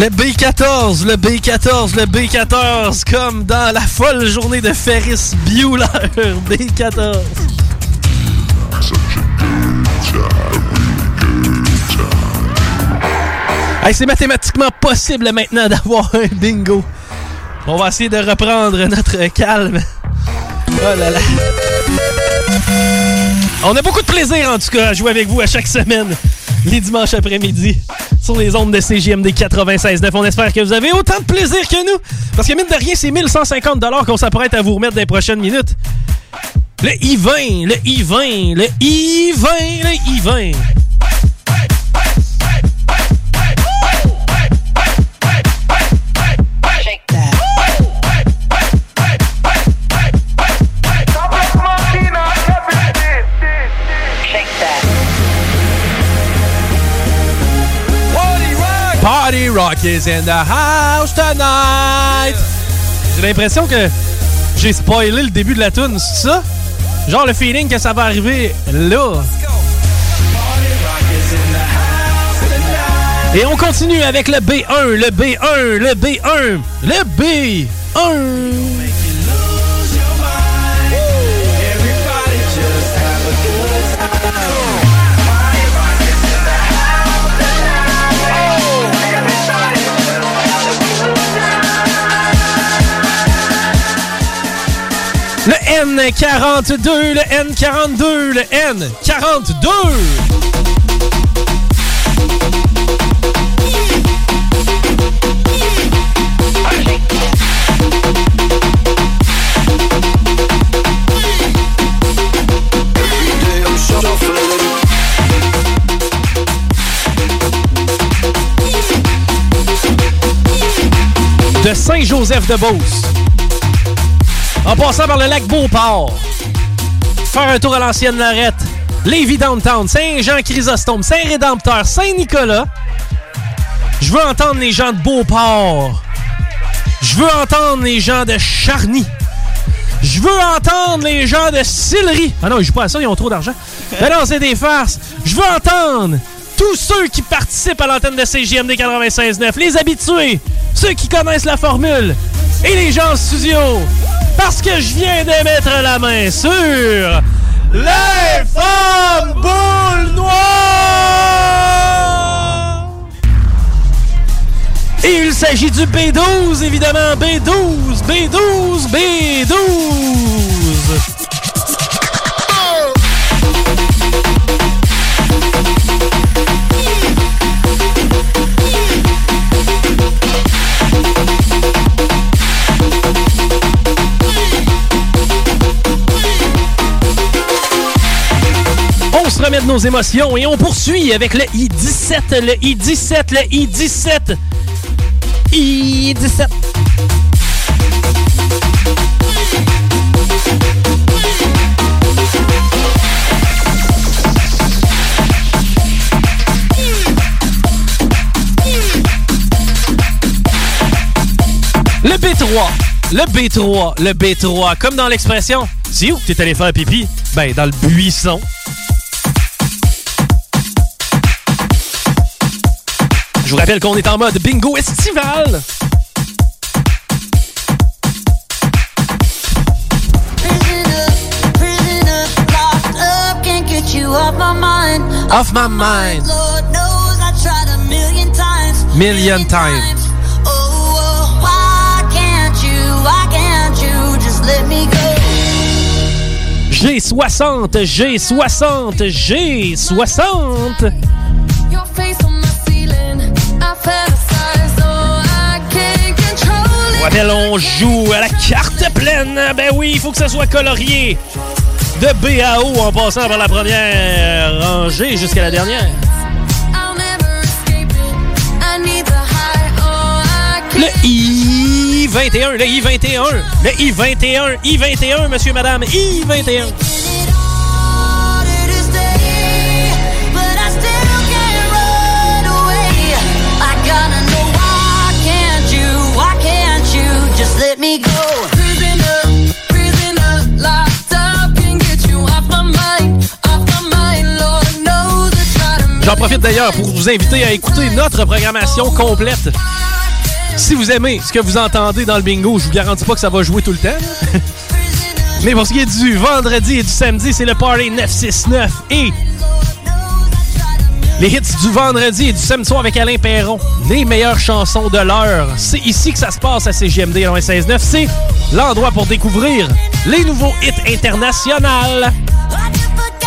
Le B14, le B14, le B14, comme dans la folle journée de Ferris Bueller, B14. Hey, c'est mathématiquement possible maintenant d'avoir un bingo. On va essayer de reprendre notre calme. Oh là là. On a beaucoup de plaisir en tout cas à jouer avec vous à chaque semaine, les dimanches après-midi, sur les ondes de CGMD 96.9. On espère que vous avez autant de plaisir que nous, parce que mine de rien, c'est 1150 qu'on s'apprête à vous remettre dans les prochaines minutes. Le I-20, le I-20, le I-20, le I-20. House tonight. J'ai l'impression que j'ai spoilé le début de la tune, c'est ça? Genre le feeling que ça va arriver là. Et on continue avec le B1, le B1, le B1, le B1. Le N42, le N42, le N42. De Saint-Joseph-de-Beauce. En passant par le lac Beauport. Faire un tour à l'ancienne Lorette. Lévis Downtown, Saint-Jean-Chrysostome, Saint-Rédempteur, Saint-Nicolas. Je veux entendre les gens de Beauport. Je veux entendre les gens de Charny. Je veux entendre les gens de Sillery. Ah non, ils jouent pas à ça, ils ont trop d'argent. Mais non, c'est des farces. Je veux entendre tous ceux qui participent à l'antenne de CGMD 96.9, les habitués, ceux qui connaissent la formule, et les gens en studio. Parce que je viens de mettre la main sur les femmes boules noires! Et il s'agit du B12, évidemment. B12, B12, B12. De nos émotions et on poursuit avec le I-17, le I-17, le I-17. I-17. Le B3, le B3, le B3, comme dans l'expression, c'est où t'es allé faire pipi? Ben, dans le buisson. vous rappelle qu'on est en mode bingo estival. Off my mind. Million times. G60, G60, G60. Rappel, on joue à la carte pleine. Ben oui, il faut que ça soit colorié. De B à O en passant par la première rangée jusqu'à la dernière. Le can't. I-21, le I-21, le I-21, I-21, monsieur, madame, I-21. J'en profite d'ailleurs pour vous inviter à écouter notre programmation complète. Si vous aimez ce que vous entendez dans le bingo, je vous garantis pas que ça va jouer tout le temps. Mais pour ce qui est du vendredi et du samedi, c'est le Party 969 et les hits du vendredi et du samedi soir avec Alain Perron. Les meilleures chansons de l'heure. C'est ici que ça se passe à CGMD 96.9. C'est l'endroit pour découvrir les nouveaux hits internationaux.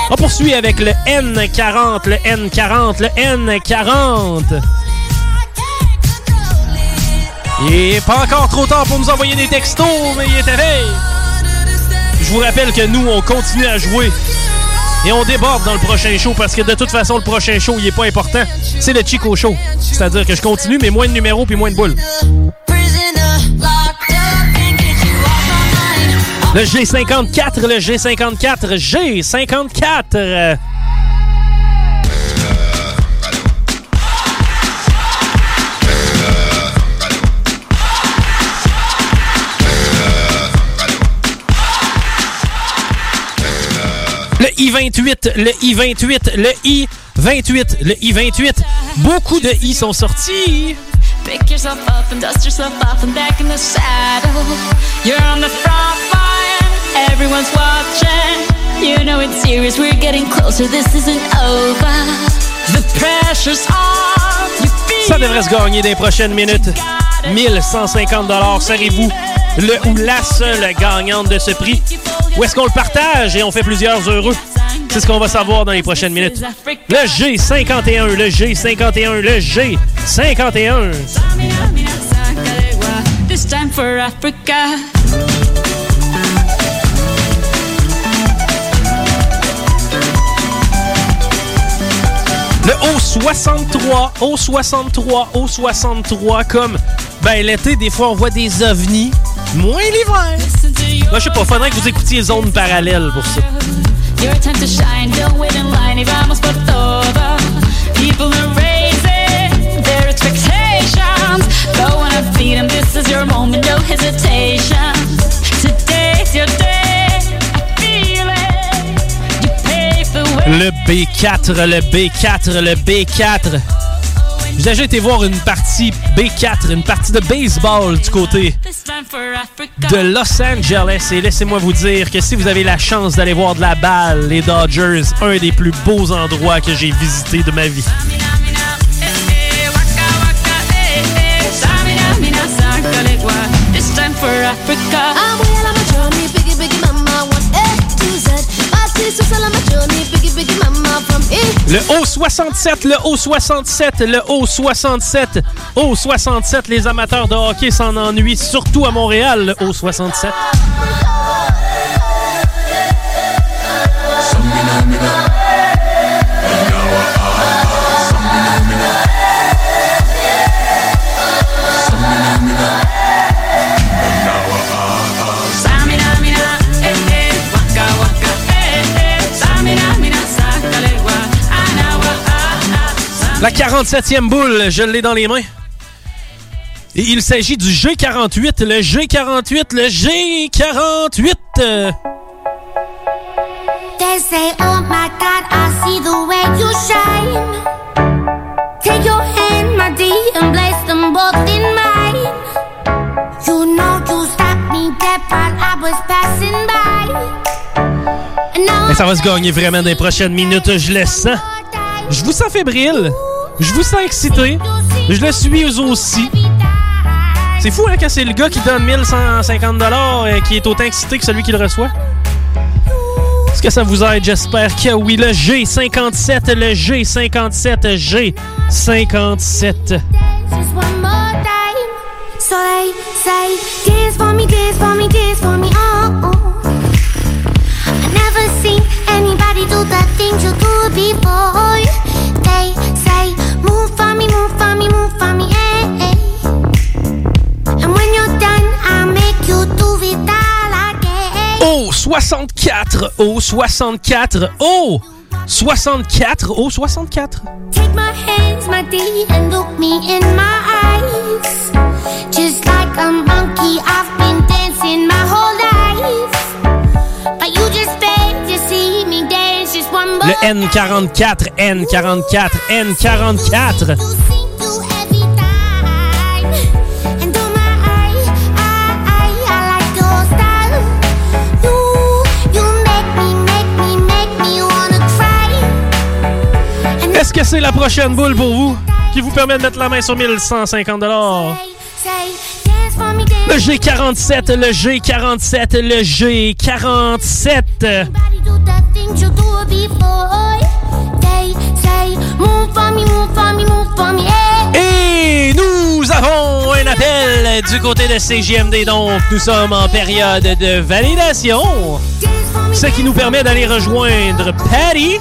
On poursuit avec le N40, le N40, le N40. Il est pas encore trop tard pour nous envoyer des textos, mais il est éveillé. Je vous rappelle que nous, on continue à jouer. Et on déborde dans le prochain show parce que de toute façon, le prochain show, il est pas important. C'est le Chico Show. C'est-à-dire que je continue, mais moins de numéros puis moins de boules. Le G54, le G54, G54. euh, Le I-28, le I-28, le I-28, le I-28. Beaucoup de I sont sortis. Pick yourself up and dust yourself off and back in the saddle. Everyone's watching. You know it's serious, we're getting closer, this isn't over. The pressure's on. Ça devrait se gagner dans les prochaines minutes. 1150 Serez-vous le ou la seule gagnante de ce prix? Ou est-ce qu'on le partage? Et on fait plusieurs heureux? C'est ce qu'on va savoir dans les prochaines minutes. Le G51, le G51, le G51. This time for Africa. Le O63, O63, O63, comme ben l'été, des fois on voit des ovnis. Moins l'hiver. Moi, je sais pas, faudrait que vous écoutiez Zone Parallèle pour ça. Le B4, le B4, le B4. J'ai déjà été voir une partie B4, une partie de baseball du côté de Los Angeles. Et laissez-moi vous dire que si vous avez la chance d'aller voir de la balle, les Dodgers, un des plus beaux endroits que j'ai visités de ma vie. Le O67, le O67, le O67, O67, les amateurs de hockey s'en ennuient, surtout à Montréal, le O67. La 47e boule, je l'ai dans les mains. Et il s'agit du G48, le G48, le G48. euh, They say, oh my God, I see the way you shine. Take your hand, my dear, and place them both in mine. You know you stopped me dead while I was passing by. Mais ça va se gagner vraiment dans les prochaines minutes, je le sens. Je vous sens fébrile. Je vous sens excité. Je le suis aussi. C'est fou, hein, quand c'est le gars qui donne 1150 et qui est autant excité que celui qui le reçoit. Est-ce que ça vous aide? J'espère que oui. Le G57, le G57, G57. Just one more time. So they say, dance for me, dance for me, dance for me. Oh, oh. I never seen anybody do the things you do before. They Oh, 64! Oh, 64! Oh! 64! Oh, 64! Take my hands, my D, and look me in my eyes. Just like a monkey, I've been dancing my whole life. But you Le N44, N44, N44! You sing to every time. And oh my, I, I, I, I like your style. You, you make me, make me, make me wanna cry. And Est-ce que c'est la prochaine boule pour vous qui vous permet de mettre la main sur 1150 say, say, dance for me, dance Le G47, le G47, le G47! Everybody do the things you do before. They say, move for me, move for me, move for me. Hey. Et nous avons un appel du côté de CGMD, donc nous sommes en période de validation. Ce qui nous permet d'aller rejoindre Patty.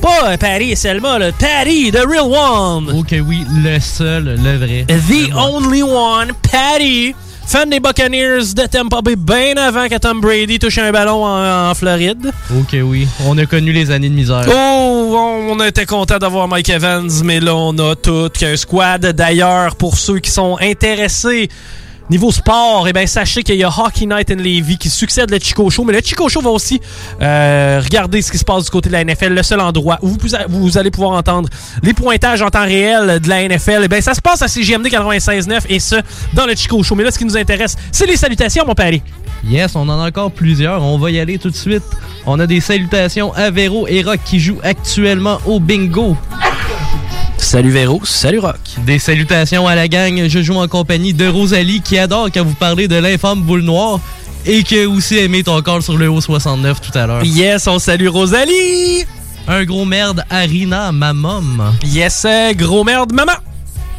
Pas Patty et Selma, là. Patty, the real one. Ok, oui, le seul, le vrai. The only one, Patty. Fan des Buccaneers de Tampa Bay bien avant que Tom Brady touche un ballon en, en Floride. Ok, oui. On a connu les années de misère. Oh, on était content d'avoir Mike Evans, mais là, on a tout qu'un squad. D'ailleurs, pour ceux qui sont intéressés niveau sport, eh bien, sachez qu'il y a Hockey Night in Levy qui succède le Chico Show, mais le Chico Show va aussi euh, regarder ce qui se passe du côté de la NFL, le seul endroit où vous, allez pouvoir entendre les pointages en temps réel de la NFL. Eh bien, ça se passe à CGMD 96.9 et ce, dans le Chico Show. Mais là, ce qui nous intéresse, c'est les salutations, mon pari. Yes, on en a encore plusieurs. On va y aller tout de suite. On a des salutations à Véro et Rock qui jouent actuellement au bingo. Salut Véro, salut Rock. Des salutations à la gang. Je joue en compagnie de Rosalie qui adore quand vous parlez de l'infâme boule noire et qui a aussi aimé ton corps sur le haut 69 tout à l'heure. Yes, on salue Rosalie. Un gros merde à Rina, ma mom. Yes, euh, gros merde, maman.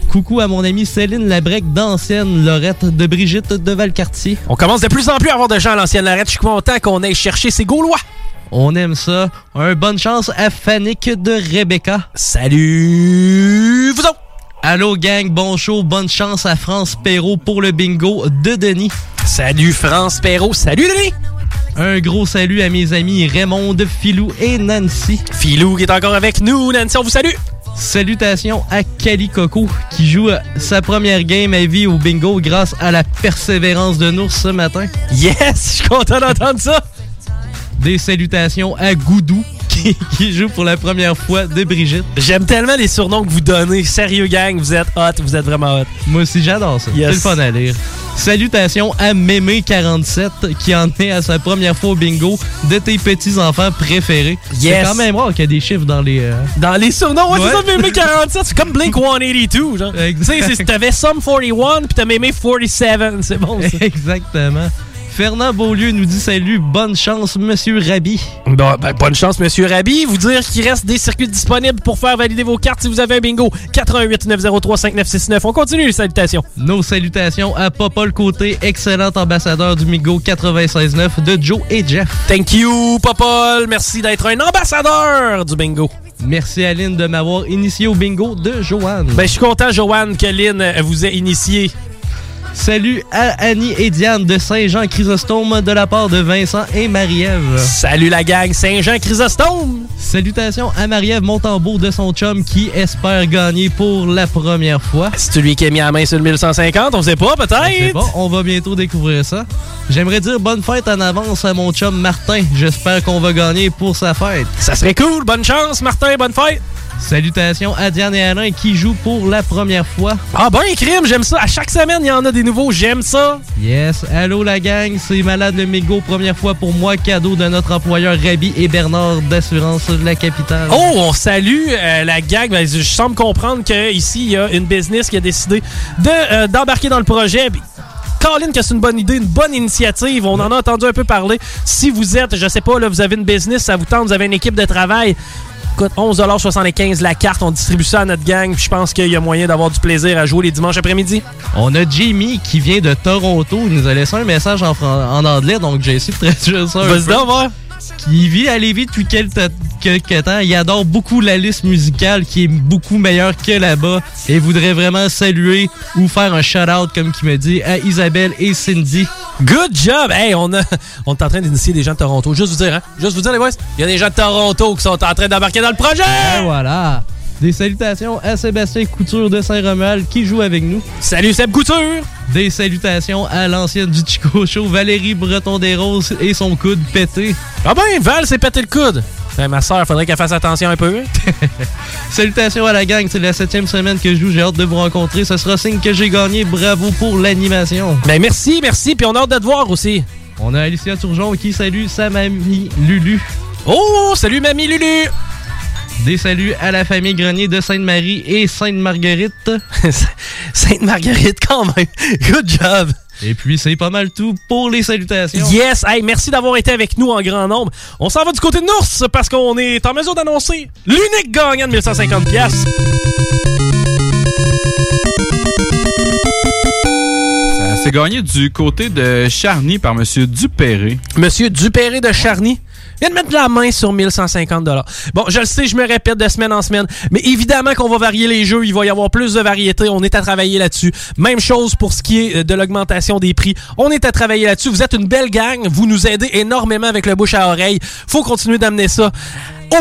Coucou à mon amie Céline Labrec d'ancienne Lorette de Brigitte de Valcartier. On commence de plus en plus à avoir de gens à l'ancienne Lorette. Je suis content qu'on aille chercher ces Gaulois. On aime ça. Un bonne chance à Fannick de Rebecca. Salut vous autres. Allô gang, bon show, bonne chance à France Perrault pour le bingo de Denis. Salut France Perrault, salut Denis. Un gros salut à mes amis Raymond, Philou et Nancy. Philou qui est encore avec nous. Nancy, on vous salue. Salutations à Cali Coco qui joue sa première game à vie au bingo grâce à la persévérance de Nours ce matin. Yes, je suis content d'entendre ça. Des salutations à Goudou qui, qui joue pour la première fois de Brigitte. J'aime tellement les surnoms que vous donnez. Sérieux gang, vous êtes hot, vous êtes vraiment hot. Moi aussi j'adore ça. Yes. C'est le fun à lire. Salutations à Mémé47 qui en est à sa première fois au bingo de tes petits-enfants préférés. C'est quand même rare qu'il y a des chiffres dans les... euh, Dans les surnoms, ouais, Ouais. c'est ça, Mémé 47, c'est comme Blink 182, genre. Tu sais, t'avais Sum 41 puis t'as Mémé 47, c'est bon ça. Exactement. Fernand Beaulieu nous dit salut, bonne chance, monsieur Rabi. Bon, ben, bonne chance, Monsieur Rabi. Vous dire qu'il reste des circuits disponibles pour faire valider vos cartes si vous avez un bingo. 88 903 5969. On continue les salutations. Nos salutations à Papa le Côté, excellent ambassadeur du Migo 96.9 de Joe et Jeff. Thank you, Popol. Merci d'être un ambassadeur du bingo. Merci à Lynn de m'avoir initié au bingo de Joanne. Ben, je suis content, Joanne, que Lynn euh, vous ait initié. Salut à Annie et Diane de Saint-Jean-Chrysostome de la part de Vincent et Marie-Ève. Salut la gang Saint-Jean-Chrysostome. Salutations à Marie-Ève Montembeau de son chum qui espère gagner pour la première fois. C'est lui qui a mis la main sur le 1150, on sait pas, peut-être? pas, on va bientôt découvrir ça. J'aimerais dire bonne fête en avance à mon chum Martin. J'espère qu'on va gagner pour sa fête. Ça serait cool. Bonne chance, Martin, bonne fête. Salutations à Diane et Alain qui jouent pour la première fois. Ah ben, crime, j'aime ça. À chaque semaine, il y en a des nouveaux, j'aime ça. Yes, allô la gang, c'est Malade le Mégo, première fois pour moi, cadeau de notre employeur Rabi et Bernard d'Assurance de la Capitale. Oh, on salue euh, la gang. Ben, je semble comprendre qu'ici, il y a une business qui a décidé de, euh, d'embarquer dans le projet. Colin, que c'est une bonne idée, une bonne initiative. On en a entendu un peu parler. Si vous êtes, je sais pas, là, vous avez une business, ça vous tente, vous avez une équipe de travail. Écoute, 11,75 la carte, on distribue ça à notre gang. puis Je pense qu'il y a moyen d'avoir du plaisir à jouer les dimanches après-midi. On a Jamie qui vient de Toronto. Il nous a laissé un message en, anglais, donc j'ai essayé de traduire ça. Vas-y. Qui vit à Lévis depuis quelques, temps. Il adore beaucoup la liste musicale qui est beaucoup meilleure que là-bas et voudrait vraiment saluer ou faire un shout-out, comme qui me dit, à Isabelle et Cindy. Good job! Hey, on, a, on est en train d'initier des gens de Toronto. Juste vous dire, hein? Juste vous dire, les boys, il y a des gens de Toronto qui sont en train d'embarquer dans le projet! Et voilà! Des salutations à Sébastien Couture de Saint-Romuald qui joue avec nous. Salut Seb Couture! Des salutations à l'ancienne du Chico Show, Valérie Breton des Roses et son coude pété. Ah ben, Val s'est pété le coude. Ben, ma soeur, faudrait qu'elle fasse attention un peu. Salutations à la gang, c'est la septième semaine que je joue, j'ai hâte de vous rencontrer. Ce sera signe que j'ai gagné, bravo pour l'animation. Ben merci, merci, puis on a hâte de te voir aussi. On a Alicia Turgeon qui salue sa mamie Lulu. Oh, salut mamie Lulu! Des saluts à la famille Grenier de Sainte-Marie et Sainte-Marguerite. Sainte-Marguerite, quand même. Good job! Et puis c'est pas mal tout pour les salutations. Yes! Hey, merci d'avoir été avec nous en grand nombre. On s'en va du côté de Nours parce qu'on est en mesure d'annoncer l'unique gagnant de 1150 pièces. Ça s'est gagné du côté de Charny par M. Dupéré. Monsieur Dupéré de Charny vient de mettre la main sur 1150 Bon, je le sais, je me répète de semaine en semaine, mais évidemment qu'on va varier les jeux, il va y avoir plus de variété, on est à travailler là-dessus. Même chose pour ce qui est euh, de l'augmentation des prix, on est à travailler là-dessus. Vous êtes une belle gang, vous nous aidez énormément avec le bouche à oreille. Faut continuer d'amener ça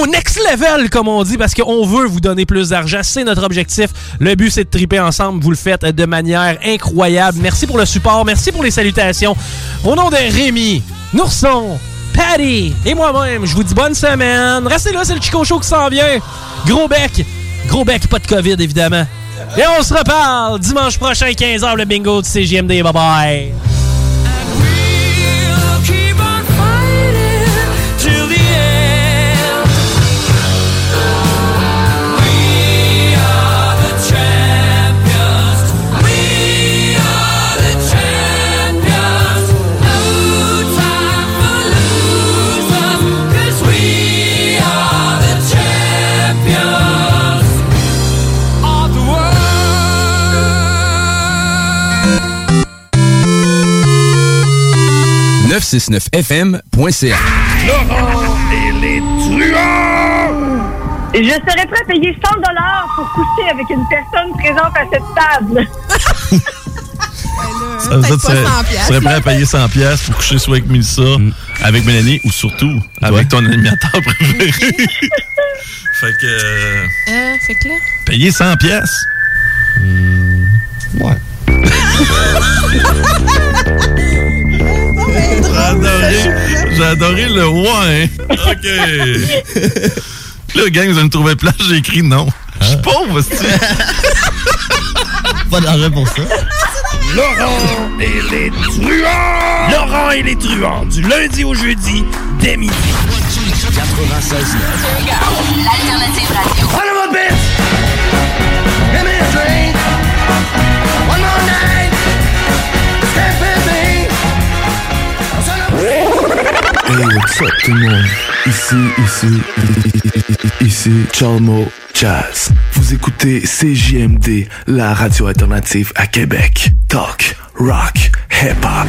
au next level, comme on dit, parce qu'on veut vous donner plus d'argent. C'est notre objectif. Le but, c'est de triper ensemble. Vous le faites de manière incroyable. Merci pour le support. Merci pour les salutations. Au nom de Rémi, Nourson, Patty et moi-même, je vous dis bonne semaine. Restez là, c'est le Chico Show qui s'en vient. Gros bec. Gros bec, pas de COVID, évidemment. Et on se reparle dimanche prochain, 15h, le bingo du CGMD. Bye bye. 969fm.ca. Je serais prêt à payer 100 pour coucher avec une personne présente à cette table. Ça veut dire que tu serais, tu serais prêt à payer 100$ piastres pour coucher soit avec Mélissa, avec Mélanie ou surtout avec ton animateur préféré. fait que. euh, Euh, fait que là? payer 100$. piastres? ouais. J'ai adoré, j'ai adoré le ouais. OK. Là, gang, vous allez me trouver plat, j'ai écrit non. Je suis pauvre, c'est Pas d'argent pour ça. Laurent et les truands! Laurent et les truands, du lundi au jeudi, dès midi. 96 L'alternative radio. One more bitch! Give me a drink! Hey, what's up tout le monde? Ici, ici, ici, Chalmo Jazz. Vous écoutez CJMD, la radio alternative à Québec. Talk, rock, hip-hop.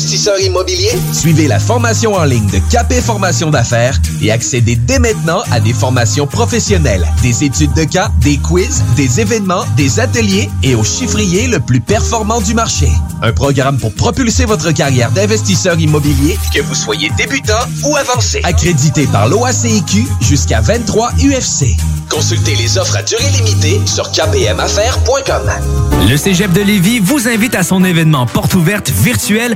investisseur immobilier? Suivez la formation en ligne de Capé Formation d'affaires et accédez dès maintenant à des formations professionnelles, des études de cas, des quiz, des événements, des ateliers et au chiffrier le plus performant du marché. Un programme pour propulser votre carrière d'investisseur immobilier, que vous soyez débutant ou avancé. Accrédité par l'OACIQ jusqu'à 23 UFC. Consultez les offres à durée limitée sur kpmaffaires.com. Le Cégep de Lévis vous invite à son événement porte ouverte virtuel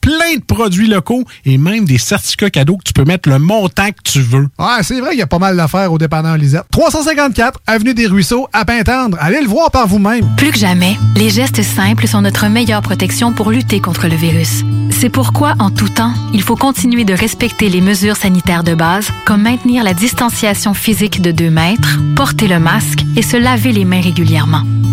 plein de produits locaux et même des certificats cadeaux que tu peux mettre le montant que tu veux. Ouais, c'est vrai qu'il y a pas mal d'affaires au dépanneur Lisette. 354 Avenue des Ruisseaux, à Pintendre. Allez le voir par vous-même. Plus que jamais, les gestes simples sont notre meilleure protection pour lutter contre le virus. C'est pourquoi, en tout temps, il faut continuer de respecter les mesures sanitaires de base, comme maintenir la distanciation physique de 2 mètres, porter le masque et se laver les mains régulièrement.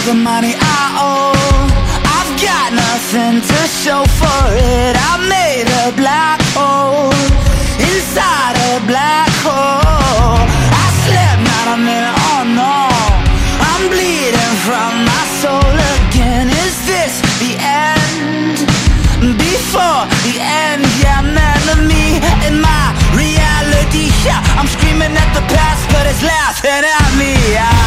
all the money I owe. I've got nothing to show for it. I made a black hole inside a black hole. I slept not a minute, oh no. I'm bleeding from my soul again. Is this the end? Before the end, yeah, man of me in my reality. Yeah, I'm screaming at the past, but it's laughing at me. Yeah.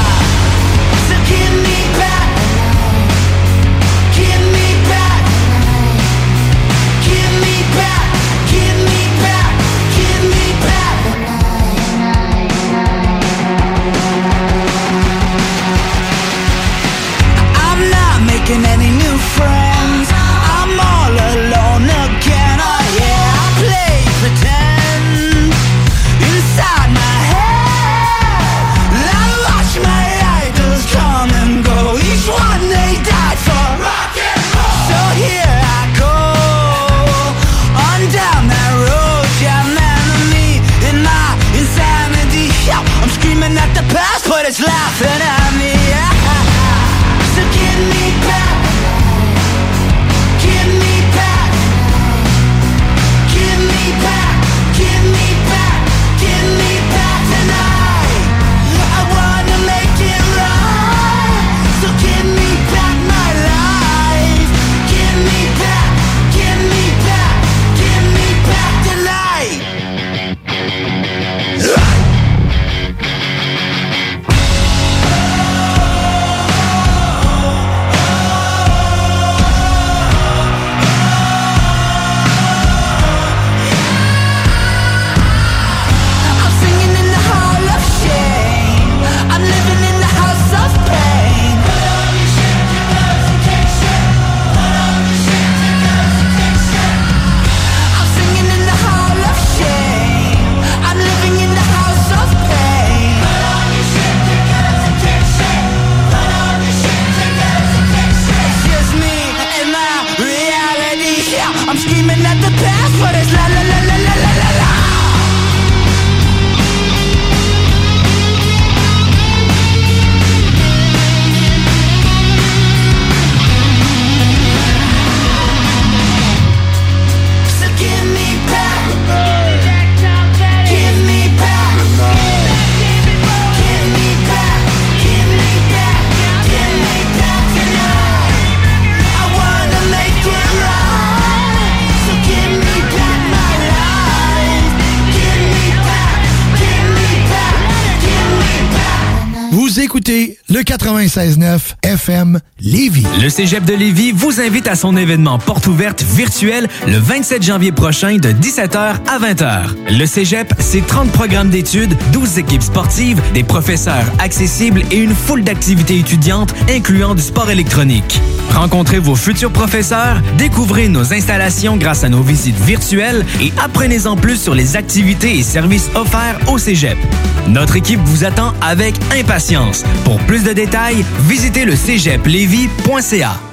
Le 96.9 FM Lévis. Le Cégep de Lévis vous invite à son événement porte ouverte virtuel le 27 janvier prochain de 17h à 20h. Le Cégep, c'est 30 programmes d'études, 12 équipes sportives, des professeurs accessibles et une foule d'activités étudiantes incluant du sport électronique. Rencontrez vos futurs professeurs, découvrez nos installations grâce à nos visites virtuelles et apprenez-en plus sur les activités et services offerts au Cégep. Notre équipe vous attend avec impatience. Pour plus de détails, visitez le cégeplevy.ca.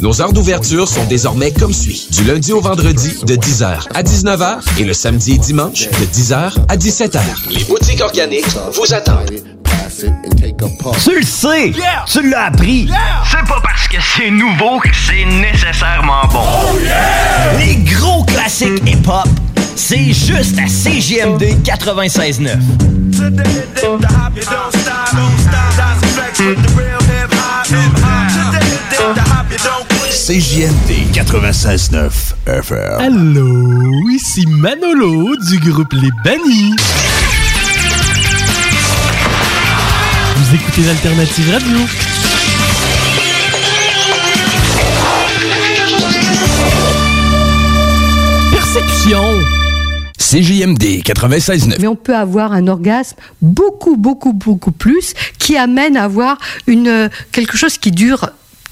Nos heures d'ouverture sont désormais comme suit. Du lundi au vendredi de 10h à 19h et le samedi et dimanche de 10h à 17h. Les boutiques organiques vous attendent. Tu le sais! Tu l'as appris! C'est pas parce que c'est nouveau que c'est nécessairement bon. Les gros classiques hip-hop, c'est juste à CJMD 96.9. CJMD 96.9 FM. Allô, ici Manolo du groupe Les Bannis. Vous écoutez l'Alternative Radio. Perception. CJMD 96.9. Mais on peut avoir un orgasme beaucoup, beaucoup, beaucoup plus qui amène à avoir une, euh, quelque chose qui dure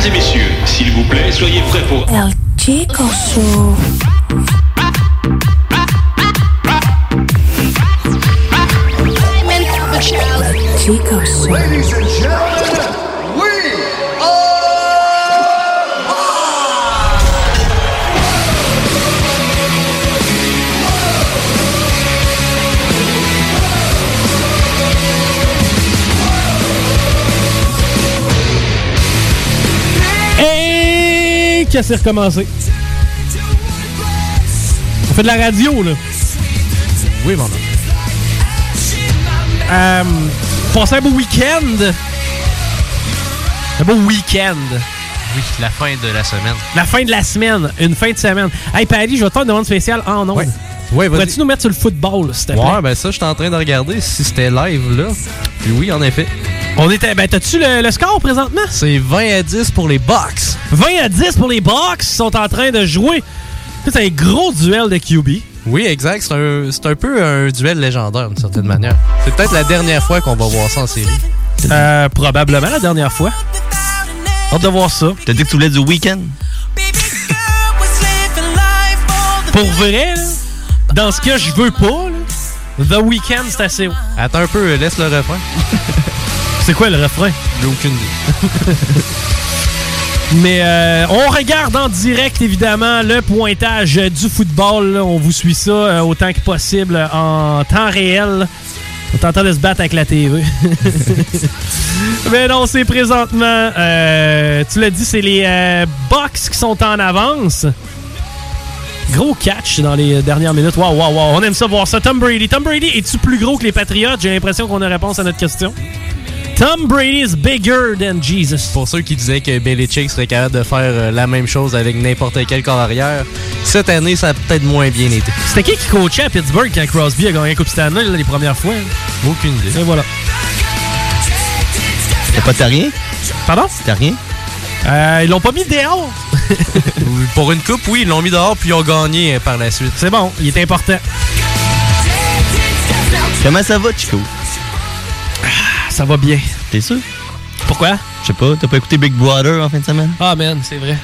Mesdames et messieurs, s'il vous plaît, soyez prêts pour... El Chico Show. Chico Show. Ladies and gentlemen, Et que c'est recommencé? On fait de la radio, là. Oui, mon homme. Euh, passez un beau week-end. Un beau week-end. Oui, la fin de la semaine. La fin de la semaine. Une fin de semaine. Hey, Paris, je vais te faire une demande spéciale en ondes. Ouais, vas-y. Pourrais-tu nous mettre sur le football, s'il te plaît? Ouais, ben ça, je suis en train de regarder si c'était live, là. Puis oui, en effet. On était. Ben, t'as-tu le, le score présentement? C'est 20 à 10 pour les Bucks. 20 à 10 pour les Bucks. Ils sont en train de jouer. C'est un gros duel de QB. Oui, exact. C'est un, peu un duel légendaire, d'une certaine manière. C'est peut-être la dernière fois qu'on va voir ça en série. Euh, probablement la dernière fois. Hâte de voir ça. T'as dit que tu voulais du week-end? Pour vrai, là, dans ce que je veux pas, là, The Weeknd, c'est assez haut. Attends un peu, laisse le refrain. C'est quoi le refrain? J'ai aucune idée. Mais euh, on regarde en direct, évidemment, le pointage du football. là. On vous suit ça euh, autant que possible en temps réel. On est en train de se battre avec la TV. Mais non, c'est présentement, euh, tu l'as dit, c'est les Bucks qui sont en avance. Gros catch dans les dernières minutes. Waouh, waouh, waouh. On aime ça voir ça. Tom Brady. Tom Brady, es-tu plus gros que les Patriots? J'ai l'impression qu'on a réponse à notre question. Tom Brady is bigger than Jesus. Pour ceux qui disaient que Belichick serait capable de faire euh, la même chose avec n'importe quel corps arrière, cette année, ça a peut-être moins bien été. C'était qui qui coachait à Pittsburgh quand Crosby a gagné la Coupe Stanley là, les premières fois? Aucune idée. Et voilà. T'as pas t'as rien? Pardon? T'as rien? Euh, ils l'ont pas mis dehors. Pour une coupe, oui, ils l'ont mis dehors puis ils ont gagné euh, par la suite. C'est bon, il est important. Comment ça va, Chico? Ça va bien. T'es sûr? Pourquoi? Je sais pas, t'as pas écouté Big Brother en fin de semaine? Ah, man, c'est vrai.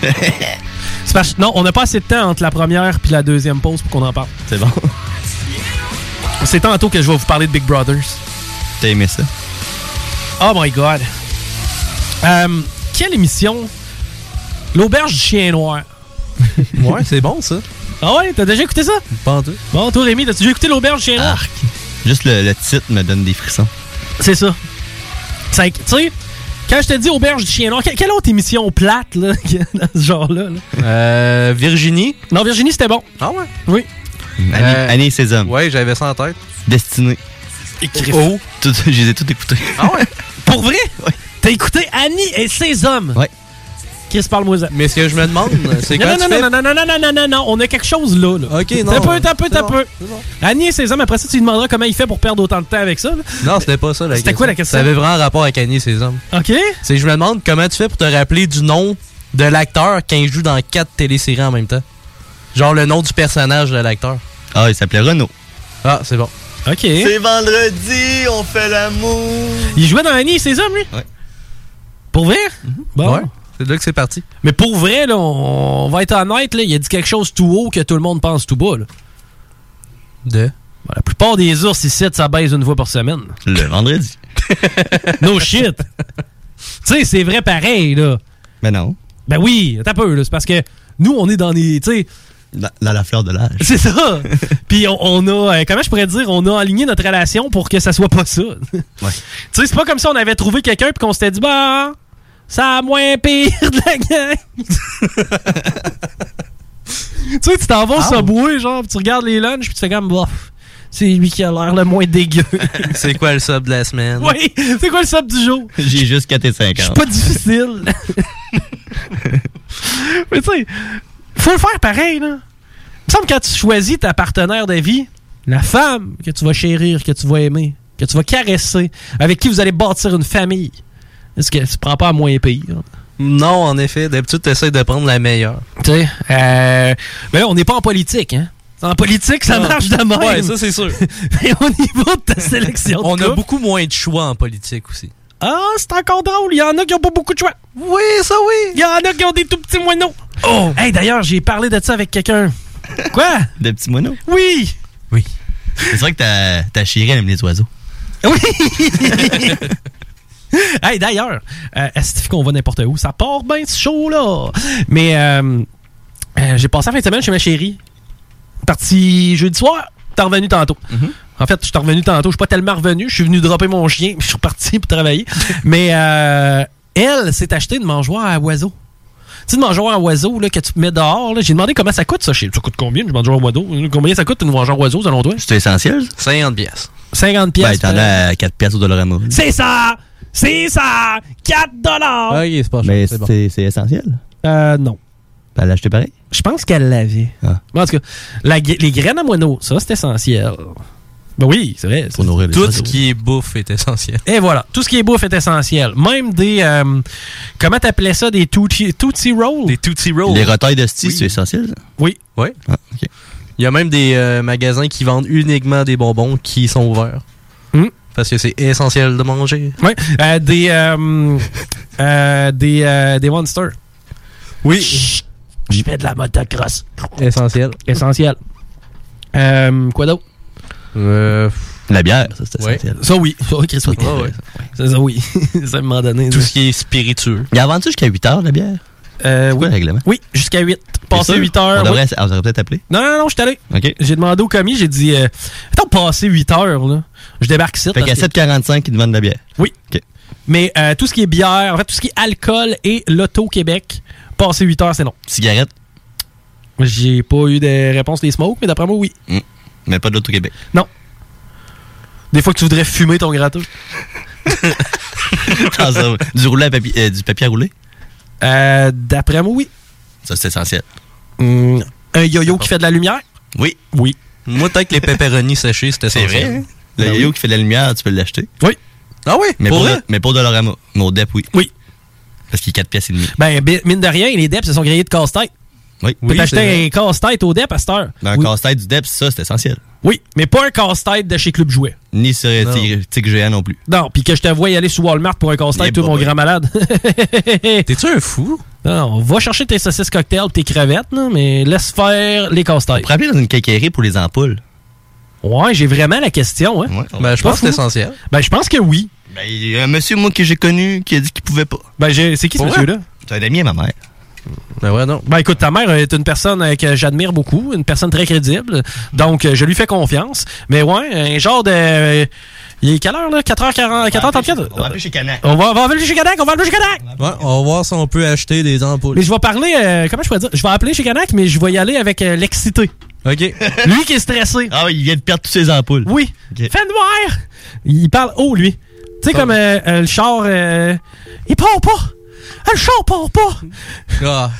C'est parce- non, on n'a pas assez de temps entre la première puis la deuxième pause pour qu'on en parle. C'est bon. C'est tantôt que je vais vous parler de Big Brothers. T'as aimé ça? Oh my god. Euh, quelle émission? L'auberge du chien noir. ouais, c'est bon ça. Ah ouais, t'as déjà écouté ça? Pas en tout. Bon, toi Rémi, t'as-tu déjà écouté l'auberge du chien noir? Juste le, le titre me donne des frissons. C'est ça. Tu sais, quand je te dis auberge du chien noir, que- quelle autre émission plate, là, qu'il y a dans ce genre-là? là? Euh, Virginie. Non, Virginie, c'était bon. Ah ouais? Oui. Annie, Euh, Annie et ses hommes. Ouais, j'avais ça en tête. Destinée. Oh. Tout- je les ai tous écoutés. Ah ouais? Pour vrai? T'as écouté Annie et ses hommes? Ouais. Parle-moi ça? Mais ce que je me demande, c'est non, quand non, tu non, fais... non, non, non, non, non, non, non, non, on a quelque chose là. là. Ok, non. T'as peu, t'as peu, t'as peu. Annie et ses hommes, après ça, tu lui demanderas comment il fait pour perdre autant de temps avec ça. là. Non, c'était pas ça la C'était quoi la question? Ça avait vraiment rapport avec Annie et ses hommes. OK? C'est que je me demande comment tu fais pour te rappeler du nom de l'acteur quand il joue dans quatre téléséries en même temps. Genre le nom du personnage de l'acteur. Ah, il s'appelait Renaud. Ah, c'est bon. OK. C'est vendredi, on fait l'amour. Il jouait dans Annie et ses hommes, lui? Ouais. Pour vrai? Bon. Ouais. C'est là que c'est parti. Mais pour vrai, là, on, on va être honnête, là, il a dit quelque chose tout haut que tout le monde pense tout bas. Là. De? La plupart des ours ici, ça baise une fois par semaine. Le vendredi. no shit. tu sais, c'est vrai pareil, là. Ben non. Ben oui, t'as peu, là. C'est parce que nous, on est dans les. Tu sais. Dans, dans la fleur de l'âge. C'est ça. Puis on, on a. euh, comment je pourrais dire? On a aligné notre relation pour que ça soit pas ça. Ouais. Tu sais, c'est pas comme si on avait trouvé quelqu'un puis qu'on s'était dit, bah, ça a moins pire de la gang. tu sais, tu t'en vas au Ah. Subway, genre, puis tu regardes les lunchs, puis tu fais comme, bof, c'est lui qui a l'air le moins dégueu. c'est quoi le sub de la semaine? oui, c'est quoi le sub du jour? J'ai juste 4 et 5 Je ans. suis pas difficile. Mais tu sais, faut le faire pareil, là. Il me semble que quand tu choisis ta partenaire de vie, la femme que tu vas chérir, que tu vas aimer, que tu vas caresser, avec qui vous allez bâtir une famille, est-ce que tu prends pas à moins pire? Non, en effet. D'habitude, tu essaies de prendre la meilleure. Tu sais, euh, mais là, on n'est pas en politique, hein? En politique, ça marche de même. Ouais, ça, c'est sûr. Mais au niveau de ta sélection de On a beaucoup moins de choix en politique aussi. Ah, c'est encore drôle. Il y en a qui ont pas beaucoup de choix. Oui, ça oui. Il y en a qui ont des tout petits moineaux. Oh! Hey, d'ailleurs, j'ai parlé de ça avec quelqu'un. Quoi? Des petits moineaux? Oui! Oui. C'est vrai que ta, ta chérie aime les oiseaux. Oui! hey, d'ailleurs, euh, est-ce qu'on va n'importe où? Ça part bien ce show-là. Mais euh, euh, j'ai passé la fin de semaine chez ma chérie. Parti jeudi soir. T'es revenu tantôt. En fait, je suis revenu tantôt. Je suis pas tellement revenu. Je suis venu dropper mon chien. Je suis reparti pour travailler. Mais euh, elle s'est acheté une mangeoire à oiseaux. Tu sais, une mangeoire à oiseaux là, que tu mets dehors. J'ai demandé comment ça coûte ça. chez- Ça coûte combien une mangeoire à oiseaux? Combien ça coûte une mangeoire à oiseaux selon toi? C'est essentiel? 50 pièces. 50 Ben, pièces. t'en as à 4 pièces au Dollarama. C'est ça! C'est ça! 4 dollars! Ok, c'est pas cher. Mais c'est bon. essentiel. Euh, non. Elle l'a acheté pareil? Je pense qu'elle l'avait. Ah. Bon, en tout cas, la les graines à moineaux, ça, c'est essentiel. Ben oui, c'est vrai. Pour nourrir les Tout ce qui est bouffe est essentiel. Et voilà, tout ce qui est bouffe est essentiel. Même des... euh, comment t'appelais ça? Des Tootsie, tootsie Rolls? Des Tootsie Rolls. Les retailles de Oui. c'est essentiel, ça? Oui. Oui. Ah. Il y a même des euh, magasins qui vendent uniquement des bonbons qui sont ouverts. Parce que c'est essentiel de manger. Oui. Euh, des... euh, euh, des... euh, des Monsters. Oui. Je fais de la motocross. Essentiel. Essentiel. Euh, quoi d'autre? Euh, La bière, ça, c'est essentiel. Ça, oui. Ça, oui, Chris, oui. Ouais. Ça, ça, oui. ça, à un moment donné. Tout ça. ce qui est spiritueux. Il a vendu jusqu'à 8 heures, la bière? Euh, oui. le règlement? Oui, jusqu'à 8. Sûr? 8 heures. On devrait, on devrait peut-être appeler. Non, non, non, je suis allé. J'ai demandé au commis, j'ai dit, euh, attends, passer 8 heures, là. Je débarque ici. Fait qu'à que- 7,45, ils te vendent de la bière. Oui. Mais euh, tout ce qui est bière, en fait, tout ce qui est alcool et l'auto-Québec, passer 8 heures, c'est non. Cigarette, J'ai pas eu de réponse des smokes, mais d'après moi, oui. mais pas de l'Auto-Québec. Non. Des fois que tu voudrais fumer ton gratteux. Du, rouleau à papier, euh, du papier à rouler, Euh, d'après moi, oui. ça, c'est essentiel. Hum, un yo-yo qui fait de la lumière? Oui. Oui. Moi, tant que les pepperonis séchés, c'était C'est vrai. hein? Le Ben yo-yo oui. qui fait de la lumière, tu peux l'acheter. Oui. Ah oui? Mais Pour pour, vrai? le- mais pour Dolorama. Mais au DEP, oui. Oui. Parce qu'il est 4 pièces et demi. Ben, mine de rien, les DEP se sont grillés de casse-tête. Oui. Tu peux t'acheter un casse-tête au DEP à cette heure. Ben, un Oui. casse-tête du DEP, ça, c'est essentiel. Oui, mais pas un casse-tête de chez Club Jouet. Ni sur Non. Tig Tig Géant non plus. Non, puis que je te vois y aller sur Walmart pour un casse-tête, pas mon grand malade. T'es-tu un fou? Non, va chercher tes saucisses cocktails tes crevettes, là, mais laisse faire les casse-têtes. Pour appeler dans une quincaillerie pour les ampoules. Ouais, j'ai vraiment la question. Hein. Ben, je pense que c'est essentiel. Ben, je pense que oui. Ben, il y a un monsieur, moi, que j'ai connu, qui a dit qu'il pouvait pas. Ben, j'ai- c'est qui ce monsieur-là? C'est un ami à ma mère. Ben ouais, non. Ben écoute, ta mère est une personne euh, que j'admire beaucoup, une personne très crédible, donc euh, je lui fais confiance. Mais ouais, un genre de... euh, il est quelle heure là? 4h40, 4h34? On va appeler chez Canac. On va, on va appeler chez Canac, on va appeler chez Canac! Ouais, on va voir si on peut acheter des ampoules. Mais je vais parler, euh, comment je peux dire? Je vais appeler chez Canac, mais je vais y aller avec euh, l'excité. OK. Lui qui est stressé. Ah oui, il vient de perdre toutes ses ampoules. Oui. Fais noir! Il parle haut, lui. Tu sais, comme euh, euh, le char... euh, il part pas! Le char part pas! Ah.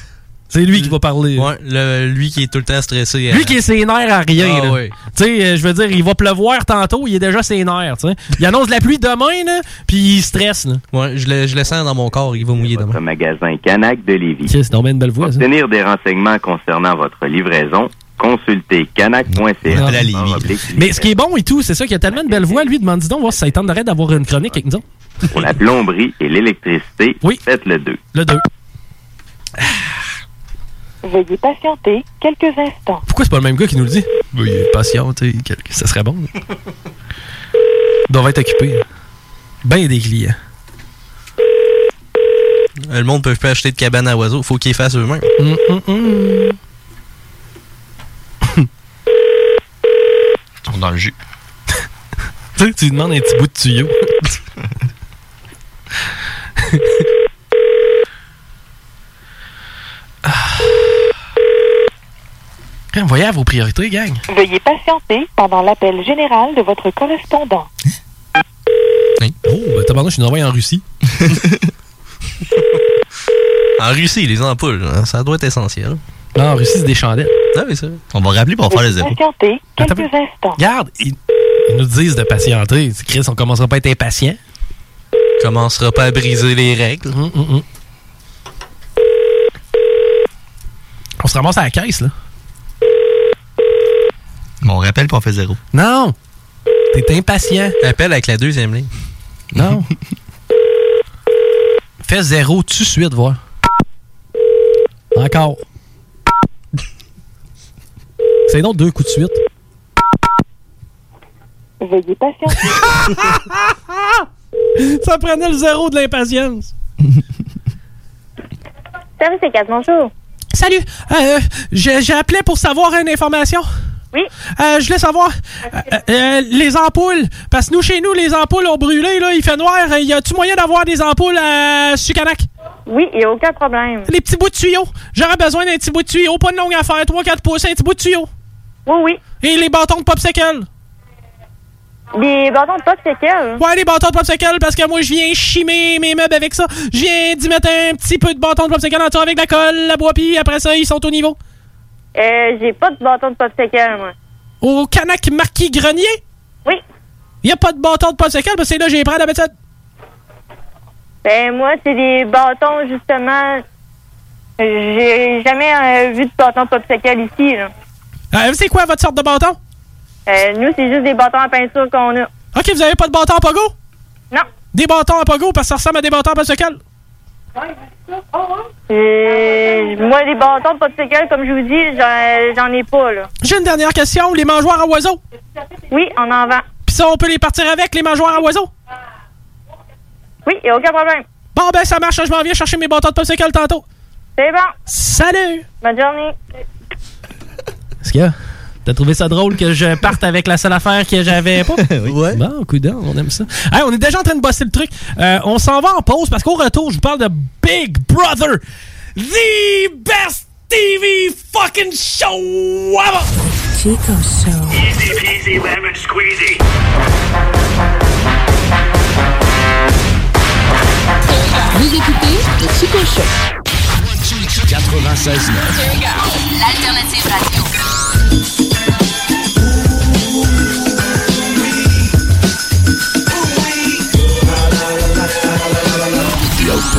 C'est lui qui va parler. Ouais, le- lui qui est tout le temps stressé. Lui euh, qui est ses nerfs à rien. Ah. Tu sais, euh, je veux dire, il va pleuvoir tantôt, il est déjà ses nerfs. tu sais. Il annonce la pluie demain, là, puis il stresse. Là. Ouais, je le, je le sens dans mon corps, il va mouiller demain. Votre magasin Canac de Lévis. C'est bien une belle voix, ça. Obtenir des renseignements concernant votre livraison, consultez canac.ca. Mais ce qui est bon et tout, c'est ça qu'il a tellement de belle voix, lui, demande dis donc voir si ça tenterait d'avoir une chronique avec nous autres. Pour la plomberie et l'électricité, faites le 2. Le 2. Veuillez patienter quelques instants. Pourquoi c'est pas le même gars qui nous le dit? Oui, patient, tu sais, quelque- ça serait bon. Il doit être occupé. Ben des clients. Euh, Le monde peut pas acheter de cabane à oiseaux, faut qu'ils fassent eux-mêmes. Hum, hum, hum. Ils sont dans le jus. tu sais, tu demandes un petit bout de tuyau. Ah. Voyez à vos priorités, gang. Veuillez patienter pendant l'appel général de votre correspondant. Oh, ben tabarnak, je suis envoyé en Russie. En Russie, les ampoules, hein, ça doit être essentiel. Non, en Russie, c'est des chandelles. Ah oui, ça. On va rappeler pour faire les zéros. Patientez quelques instants. Regarde, ils, ils nous disent de patienter. Chris, on commencera pas à être impatient. Commencera pas à briser les règles. Hum, hum. On se ramasse à la caisse, là. Bon, on rappelle pour on fait zéro. Non! T'es impatient. Appelle avec la deuxième ligne. Non. Fais zéro tout de suite, voir. Encore. C'est donc deux coups de suite. Veuillez patienter. Ça prenait le zéro de l'impatience. Service C4, bonjour. Salut. Euh, j'ai j'ai appelé pour savoir une information. Oui. Euh, je voulais savoir euh, euh, les ampoules. Parce que nous, chez nous, les ampoules ont brûlé. Là, il fait noir. Euh, Y a-tu moyen d'avoir des ampoules à Sucanac? Oui, il n'y a aucun problème. Les petits bouts de tuyau. J'aurais besoin d'un petit bout de tuyau. Pas de longue affaire. 3-4 pouces. Un petit bout de tuyau. Oui, oui. Et les bâtons de popsicle. Des bâtons de popsicle? Ouais, les bâtons de popsicle, parce que moi, je viens chimer mes meubles avec ça. Je viens d'y mettre un petit peu de bâton de popsicle en dessous avec la colle, la bois, puis après ça, ils sont au niveau. Euh, j'ai pas de bâton de popsicle, moi. Au Canac Marquis Grenier? Oui. Y a pas de bâton de popsicle, parce que c'est là j'ai pris d'habitude. Ben, moi, c'est des bâtons, justement. J'ai jamais euh, vu de bâton de popsicle ici, là. Euh, c'est quoi votre sorte de bâton? Euh, nous, c'est juste des bâtons à peinture qu'on a. Ok, vous avez pas de bâton à pogo? Non. Des bâtons à pogo, parce que ça ressemble à des bâtons à popsicle? Euh, moi, les bâtons de popsicle, comme je vous dis, j'en- ai pas, là. J'ai une dernière question. Les mangeoires à oiseaux? Oui, on en vend. Puis ça, on peut les partir avec, les mangeoires à oiseaux? Oui, il a aucun problème. Bon, ben, ça marche. Je m'en viens chercher mes bâtons de popsicle tantôt. C'est bon. Salut! Bonne journée. Est-ce qu'il y a? T'as trouvé ça drôle que je parte avec la seule affaire que j'avais pas? Ouais. Bon, coudonc, on aime ça. Hey, on est déjà en train de bosser le truc. Euh, on s'en va en pause parce qu'au retour, je vous parle de Big Brother, the best TV fucking show ever! Chico Show. Easy peasy lemon squeezy. Vous écoutez le Chico Show. 96 L'alternative radio.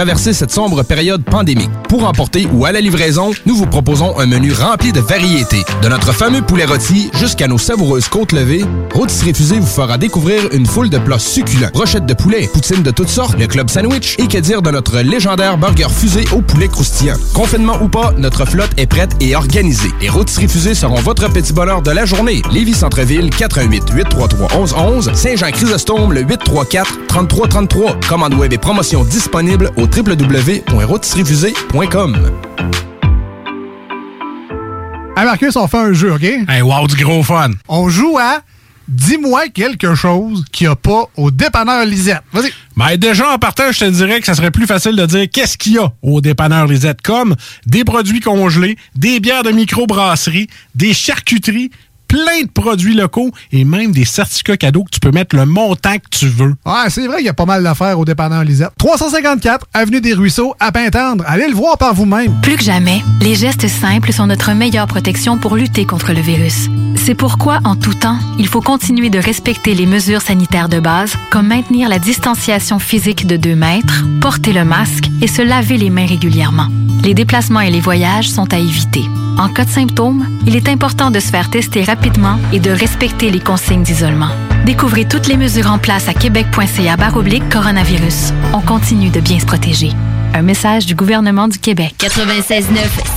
traverser cette sombre période pandémique. Pour emporter ou à la livraison, nous vous proposons un menu rempli de variétés. De notre fameux poulet rôti jusqu'à nos savoureuses côtes levées, Rôtisserie Fusée vous fera découvrir une foule de plats succulents. Brochettes de poulet, poutines de toutes sortes, le club sandwich et que dire de notre légendaire burger fusé au poulet croustillant. Confinement ou pas, notre flotte est prête et organisée. Les Rôtisseries Fusées seront votre petit bonheur de la journée. Lévis Centreville, 418 833 1111 Saint-Jean-Chrysostome, le 834 3333. Commande web et promotion disponible au www.rôtisseriefusée.com. Hey Marcus, on fait un jeu, OK? Hey, wow, du gros fun. On joue à Dis-moi quelque chose qu'il n'y a pas au dépanneur Lisette. Vas-y. Ben déjà, en partant, je te dirais que ça serait plus facile de dire qu'est-ce qu'il y a au dépanneur Lisette, comme des produits congelés, des bières de microbrasserie, des charcuteries, plein de produits locaux et même des certificats cadeaux que tu peux mettre le montant que tu veux. Ouais, c'est vrai qu'il y a pas mal d'affaires au dépanneur Lisette. 354 Avenue des Ruisseaux, à Pintendre. Allez le voir par vous-même. Plus que jamais, les gestes simples sont notre meilleure protection pour lutter contre le virus. C'est pourquoi, en tout temps, il faut continuer de respecter les mesures sanitaires de base, comme maintenir la distanciation physique de 2 mètres, porter le masque et se laver les mains régulièrement. Les déplacements et les voyages sont à éviter. En cas de symptômes, il est important de se faire tester rapidement et de respecter les consignes d'isolement. Découvrez toutes les mesures en place à québec.ca baroblique coronavirus. On continue de bien se protéger. Un message du gouvernement du Québec. 96.9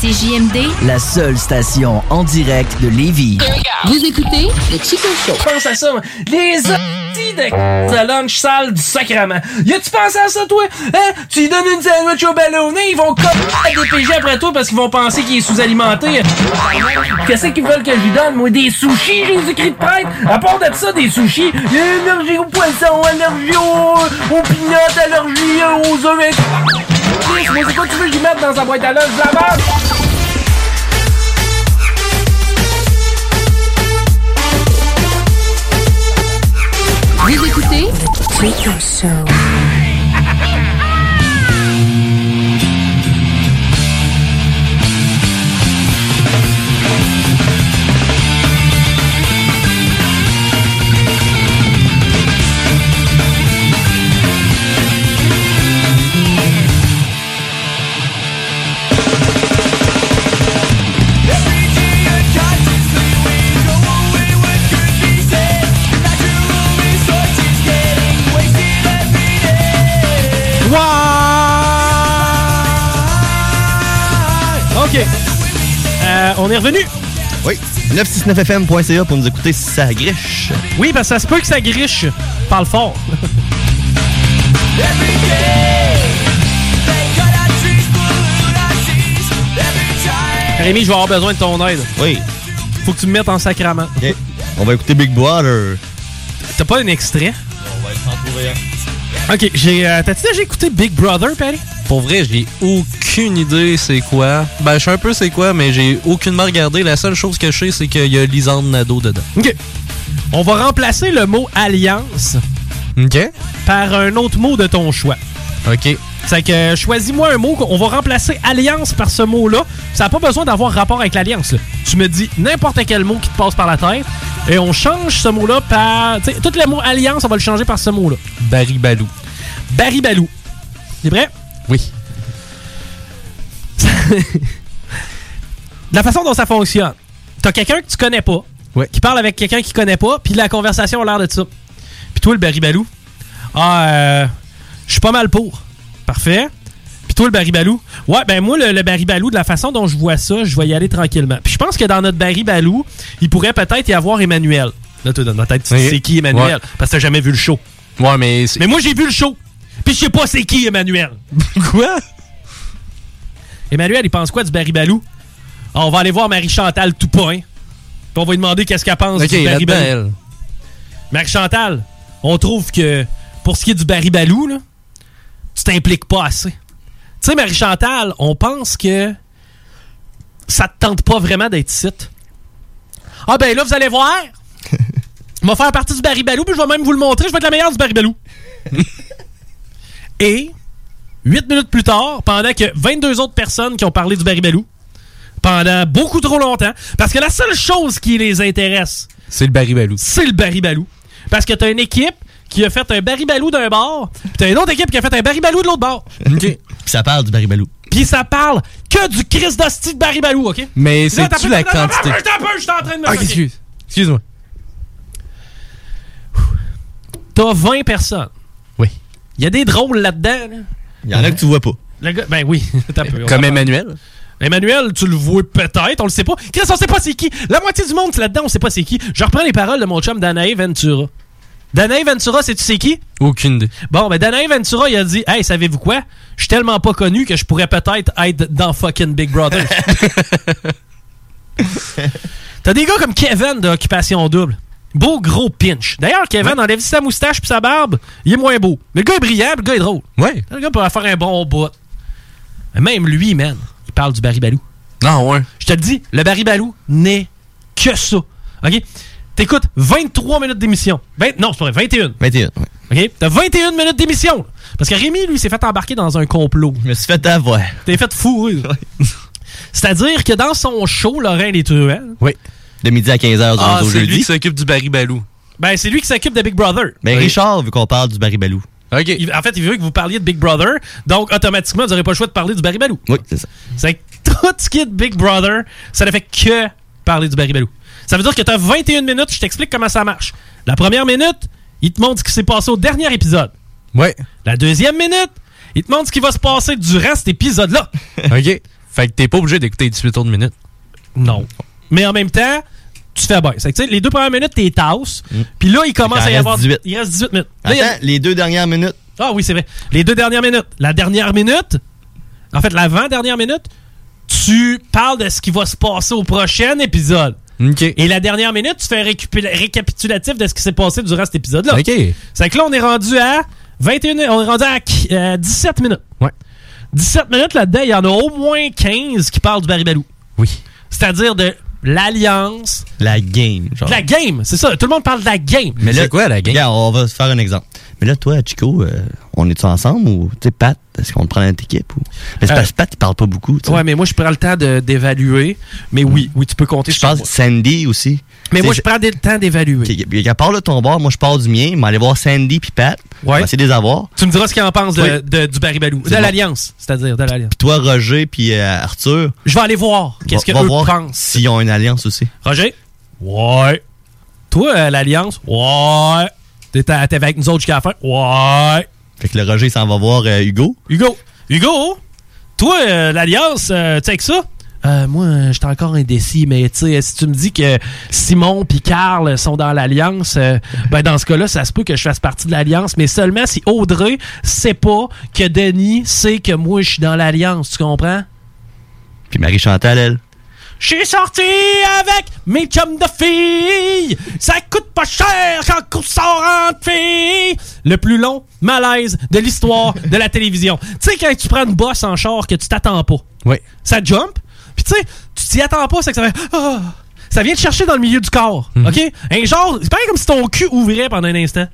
CJMD. La seule station en direct de Lévis. Vous écoutez le Chico Show. Pense à ça, les hosties de, lunch sale du sacrement. Y a-tu pensé à ça, toi? Hein? Tu lui donnes une sandwich au ballonné, ils vont comme des PG après toi parce qu'ils vont penser qu'il est sous-alimenté. Qu'est-ce qu'ils veulent que je lui donne, moi? Des sushis, écrit de prêtre? À part de ça, des sushis, y a allergie au poisson, allergie aux, aux allergie aux œufs. Moi, c'est quoi tu veux que je lui mette dans sa boîte à lunch? De la Chico Show. On est revenu. Oui. 969fm.ca pour nous écouter si ça griche. Oui, parce que ça se peut que ça griche. Parle fort. Rémi, je vais avoir besoin de ton aide. Oui. Faut que tu me mettes en sacrament. OK. On va écouter Big Brother. T'as pas un extrait? On va s'en trouver un. Ok, j'ai. euh, T'as-tu déjà écouté Big Brother, Patty? Pour vrai, j'ai aucune idée c'est quoi. Ben, je sais un peu c'est quoi, mais j'ai aucunement regardé. La seule chose que je sais, c'est qu'il y a Lisande Nadeau dedans. Ok. On va remplacer le mot alliance OK. par un autre mot de ton choix. OK. C'est que choisis-moi un mot. On va remplacer alliance par ce mot-là. Ça n'a pas besoin d'avoir rapport avec l'alliance. là. Tu me dis n'importe quel mot qui te passe par la tête et on change ce mot-là par. Tu sais, tous les mots alliance, on va le changer par ce mot-là. Barry Balou. Barry Balou. T'es prêt? Oui. la façon dont ça fonctionne. T'as quelqu'un que tu connais pas, qui parle avec quelqu'un qui connaît pas, puis la conversation a l'air de ça. Puis toi, le Barry Balou, ah, euh, je suis pas mal pour. Parfait. Puis toi, le Barry Balou, ouais, ben moi, le, le Barry Balou, de la façon dont je vois ça, je vais y aller tranquillement. Puis je pense que dans notre Barry Balou, il pourrait peut-être y avoir Emmanuel. Là, toi, dans ta tête, tu sais qui Emmanuel? Ouais. Parce que t'as jamais vu le show. Ouais, mais. Mais moi, j'ai vu le show. Puis je sais pas c'est qui Emmanuel. Quoi? Emmanuel, il pense quoi du Barry Balou? Ah, on va aller voir Marie-Chantal Toupin. Puis on va lui demander qu'est-ce qu'elle pense du Barry Balou. Marie-Chantal, on trouve que pour ce qui est du Baribalou, là, tu t'impliques pas assez. Tu sais, Marie-Chantal, on pense que ça te tente pas vraiment d'être site. Ah ben là, vous allez voir. On va faire partie du Baribalou, puis je vais même vous le montrer. Je vais être la meilleure du Baribalou. Et, huit minutes plus tard, pendant que 22 autres personnes qui ont parlé du Baribalou, pendant beaucoup trop longtemps, parce que la seule chose qui les intéresse, C'est le Baribalou. c'est le Baribalou. Parce que t'as une équipe qui a fait un Baribalou d'un bord, puis t'as une autre équipe qui a fait un Baribalou de l'autre bord. Puis ça parle du Baribalou. Puis ça parle que du Christ d'hostie de Baribalou, OK? Mais c'est-tu la quantité? je suis en train de me choquer. excuse. Excuse-moi. T'as 20 personnes. Il y a des drôles là-dedans. là. Il y en a que tu vois pas. Le gars, ben oui, peu, Comme Emmanuel. Emmanuel, tu le vois peut-être, on le sait pas. Chris, on sait pas c'est qui. La moitié du monde, c'est là-dedans, on sait pas c'est qui. Je reprends les paroles de mon chum Danae Ventura. Danae Ventura, sais-tu c'est qui? Aucune idée. Bon, ben Danae Ventura, il a dit Hey, savez-vous quoi? Je suis tellement pas connu que je pourrais peut-être être dans fucking Big Brother. T'as des gars comme Kevin de Occupation Double. Beau gros pinch. D'ailleurs, Kevin enlève sa moustache puis sa barbe, il est moins beau. Mais le gars est brillant, puis le gars est drôle. Ouais. Le gars pourrait faire un bon bout. Mais même lui, man, il parle du Baribalou. Non, ouais. Je te le dis, le Baribalou n'est que ça. OK? T'écoutes 23 minutes d'émission. 20 non, c'est pas vrai, 21. 21. OK? T'as 21 minutes d'émission. Parce que Rémi, lui, s'est fait embarquer dans un complot. Je me suis fait avoir. T'es fait fourrer. C'est-à-dire que dans son show, Laurent les Truelles, Oui. De midi à 15h Ah, au c'est lui jeudi. qui s'occupe du Baribalou. ben, c'est lui qui s'occupe de Big Brother. Mais Richard veut qu'on parle du Baribalou. OK. Il- en fait, il veut que vous parliez de Big Brother. Donc, automatiquement, vous n'aurez pas le choix de parler du Baribalou. Oui, c'est ça. C'est que tout ce qui est de Big Brother, ça ne fait que parler du Baribalou. Ça veut dire que tu as 21 minutes, je t'explique comment ça marche. La première minute, il te montre ce qui s'est passé au dernier épisode. Ouais. La deuxième minute, il te montre ce qui va se passer durant cet épisode-là. OK. Fait que t'es pas obligé d'écouter 18 autres minutes. Non. Mais en même temps, tu fais sais, les deux premières minutes, t'es tasse. Puis là, il commence Il à y avoir. 18. Il reste 18 minutes. Là, a- Attends, les deux dernières minutes. Ah oui, c'est vrai. Les deux dernières minutes. La dernière minute, en fait, l'avant-dernière minute, tu parles de ce qui va se passer au prochain épisode. Et la dernière minute, tu fais un récapitulatif de ce qui s'est passé durant cet épisode-là. OK. C'est que là, on est rendu à 21, on est rendu à qui- euh, 17 minutes. Ouais. 17 minutes là-dedans, il y en a au moins 15 qui parlent du Baribalou. Oui. C'est-à-dire de l'alliance, La game. Genre. la game. C'est ça, tout le monde parle de la game. Mais là, C'est quoi la game? Regarde, on va se faire un exemple. Mais là, toi, Chico, euh, on est-tu ensemble ou, tu sais, Pat, est-ce qu'on te prend dans notre équipe ou? Mais c'est Euh, parce que Pat, il parle pas beaucoup, tu sais. Ouais, mais moi, je prends le temps de- d'évaluer. Mais oui, oui, tu peux compter Je sur pense. Sandy aussi. Mais moi, je prends le temps d'évaluer. À part de ton bord, moi, je pars du mien, mais aller voir Sandy puis Pat. On Ouais. va essayer de les avoir. Tu me diras ce qu'il en pense de- de- du Baribalou. De C'est bon. l'Alliance, c'est-à-dire de l'Alliance. Puis toi, Roger puis euh, Arthur. Je vais aller voir qu'est-ce voir pensent. S'ils ont une alliance aussi. Roger? Ouais. Toi, l'Alliance? Ouais. T'es avec nous autres jusqu'à la fin? Ouais. Fait que le Roger, il s'en va voir euh, Hugo. Hugo, Hugo, toi, euh, l'Alliance, euh, tu sais que ça? Euh, moi, j'étais encore indécis, mais tu sais, si tu me dis que Simon puis Carl sont dans l'Alliance, euh, ben dans ce cas-là, ça se peut que je fasse partie de l'Alliance, mais seulement si Audrey sait pas que Denis sait que moi, je suis dans l'Alliance, tu comprends? Puis Marie-Chantal, elle. Je suis sorti avec mes chums de filles. Ça coûte pas cher quand on sort entre filles. Le plus long malaise de l'histoire de la télévision. Tu sais, quand tu prends une bosse en char que tu t'attends pas. Oui. Ça jump. Puis tu sais, tu t'y attends pas, c'est que ça fait... Ah! ça vient te chercher dans le milieu du corps. Mhm. OK? Un genre, c'est pareil comme si ton cul ouvrait pendant un instant.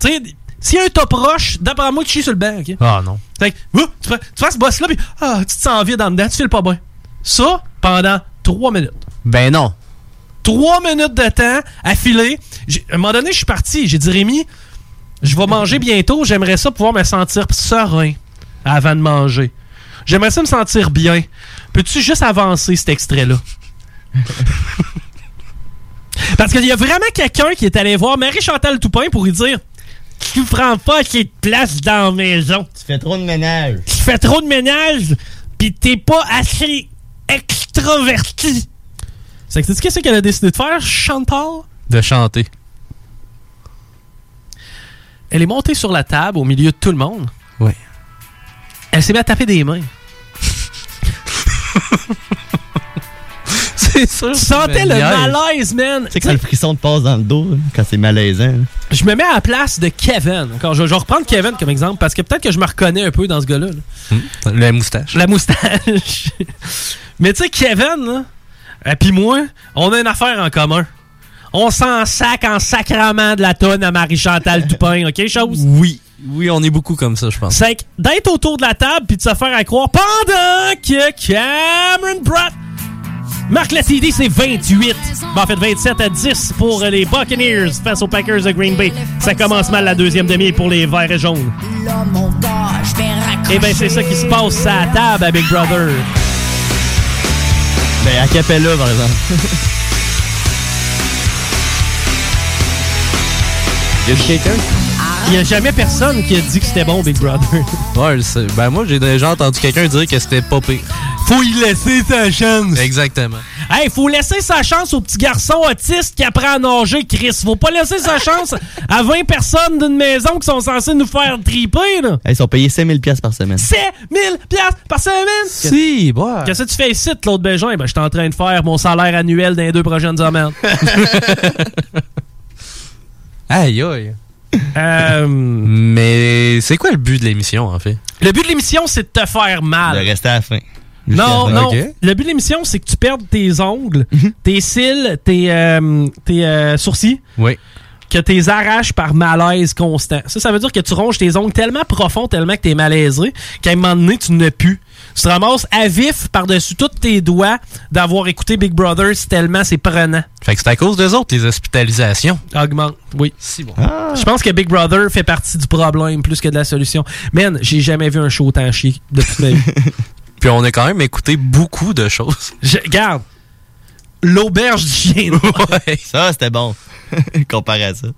Tu sais, s'il y a un top roche, d'après moi, tu chies sur le banc. OK? Ah non. Fait que, tu, fais, tu fais ce boss-là, puis ah, tu te sens vide en dedans, tu files pas bien. Ça, pendant trois minutes. Ben non. Trois minutes de temps à filer. À un moment donné, je suis parti. J'ai dit, Rémi, je vais manger bientôt. J'aimerais ça pouvoir me sentir serein avant de manger. J'aimerais ça me sentir bien. Peux-tu juste avancer cet extrait-là? Parce qu'il y a vraiment quelqu'un qui est allé voir Marie-Chantal Toupin pour lui dire Tu prends pas assez de place dans la maison. Tu fais trop de ménage. Tu fais trop de ménage, pis t'es pas assez extraverti. C'est que tu sais qu'est-ce qu'elle a décidé de faire, Chantal? De chanter. Elle est montée sur la table au milieu de tout le monde. Oui. Elle s'est mise à taper des mains. C'est sûr. Tu sentais le malaise, man. Tu sais quand le frisson te passe dans le dos, hein, quand c'est malaisant. Je me mets à la place de Kevin. Encore, je, je vais reprendre Kevin comme exemple parce que peut-être que je me reconnais un peu dans ce gars-là. là. La moustache. La moustache. Mais tu sais, Kevin, là, et puis moi, on a une affaire en commun. On s'en sac en sacrament de la tonne à Marie-Chantal Dupin, OK, chose? Oui. Oui, on est beaucoup comme ça, je pense. C'est que d'être autour de la table puis de se faire à croire pendant que Cameron Bratt marque la CD, c'est 28. Ben, en fait, 27 à 10 pour les Buccaneers face aux Packers de Green Bay. Ça commence mal la deuxième demi pour les Verts et jaunes. Et ben c'est ça qui se passe à la table à Big Brother. Ben, à Capella, par exemple. Y a quelqu'un? Il n'y a jamais personne qui a dit que c'était bon, Big Brother. Ouais, je sais. ben moi j'ai déjà entendu quelqu'un dire que c'était pas pire. Faut y laisser sa chance. Exactement. Hey, faut laisser sa chance au petit garçon autiste qui apprend à nager, Chris. Faut pas laisser sa chance à 20 personnes d'une maison qui sont censées nous faire triper, là. Ils sont payés 5000 pièces par semaine. 5000 piastres par semaine! Si, bah. Qu'est-ce que tu fais ici, Claude Bégin? Ben, je suis en train de faire mon salaire annuel dans les deux prochaines semaines. Aïe, aïe. Euh, Mais c'est quoi le but de l'émission, en fait? le but de l'émission, c'est de te faire mal. De rester à la fin. Non, non. Le but de l'émission, c'est que tu perdes tes ongles, tes cils, tes, euh, tes euh, sourcils, Oui. que tes arraches par malaise constant. Ça, ça veut dire que tu ronges tes ongles tellement profond, tellement que t'es malaisé, qu'à un moment donné, tu n'as plus. Tu te ramasses à vif par-dessus tous tes doigts d'avoir écouté Big Brother c'est tellement c'est prenant. Fait que c'est à cause des autres, les hospitalisations. Augmente, oui. Si bon. Je pense que Big Brother fait partie du problème plus que de la solution. Man, j'ai jamais vu un show autant chier de toute ma vie. Puis on a quand même écouté beaucoup de choses. Je, regarde, l'auberge du chien. noir. Ça, c'était bon. Comparé à ça.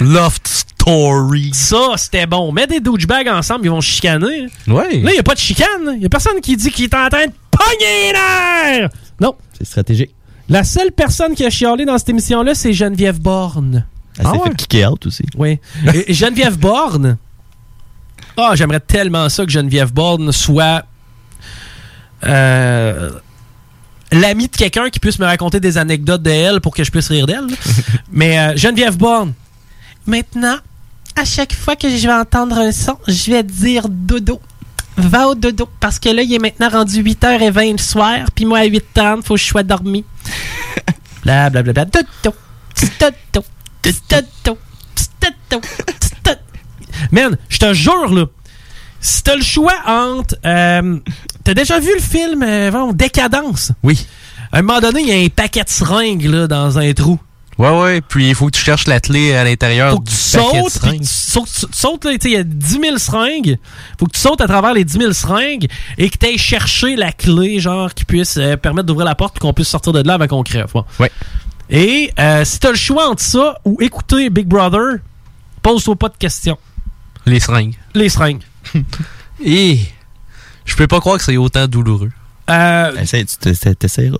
Loft Story. Ça, c'était bon. Mets des douchebags ensemble, ils vont chicaner. Ouais. Là, il a pas de chicane. Il y a personne qui dit qu'il est en train de pogner nerfs. Non. C'est stratégique. La seule personne qui a chialé dans cette émission-là, c'est Geneviève Borne. Elle s'est fait kicker out aussi. Oui. Et Geneviève Borne? Ah, j'aimerais tellement ça que Geneviève Borne soit euh, l'amie de quelqu'un qui puisse me raconter des anecdotes de elle pour que je puisse rire d'elle. Mais euh, Geneviève Borne. Maintenant, à chaque fois que je vais entendre un son, je vais dire dodo. Va au dodo. Parce que là, il est maintenant rendu 8h20 le soir. Puis moi, à 8h30, faut que je sois dormi. Bla bla bla bla. Dodo. Dodo. Dodo. Dodo. Dodo. Man, je te jure, là. Si t'as le choix entre. euh, t'as déjà vu le film euh, Décadence? Oui. À un moment donné, il y a un paquet de seringues là, dans un trou. Ouais, ouais. Puis il faut que tu cherches la clé à l'intérieur Faut que du tu paquet de sautes, seringues. tu sautes, tu sautes, là, tu sais, il y a 10 000 seringues. Faut que tu sautes à travers les 10 000 seringues et que tu ailles chercher la clé, genre, qui puisse euh, permettre d'ouvrir la porte et qu'on puisse sortir de là avant qu'on crève. Ouais. Ouais. Et euh, si t'as le choix entre ça ou écouter Big Brother, pose-toi pas de questions. Les seringues. Les seringues. Et je peux pas croire que c'est autant douloureux. Euh, Essaye, tu t'essayeras.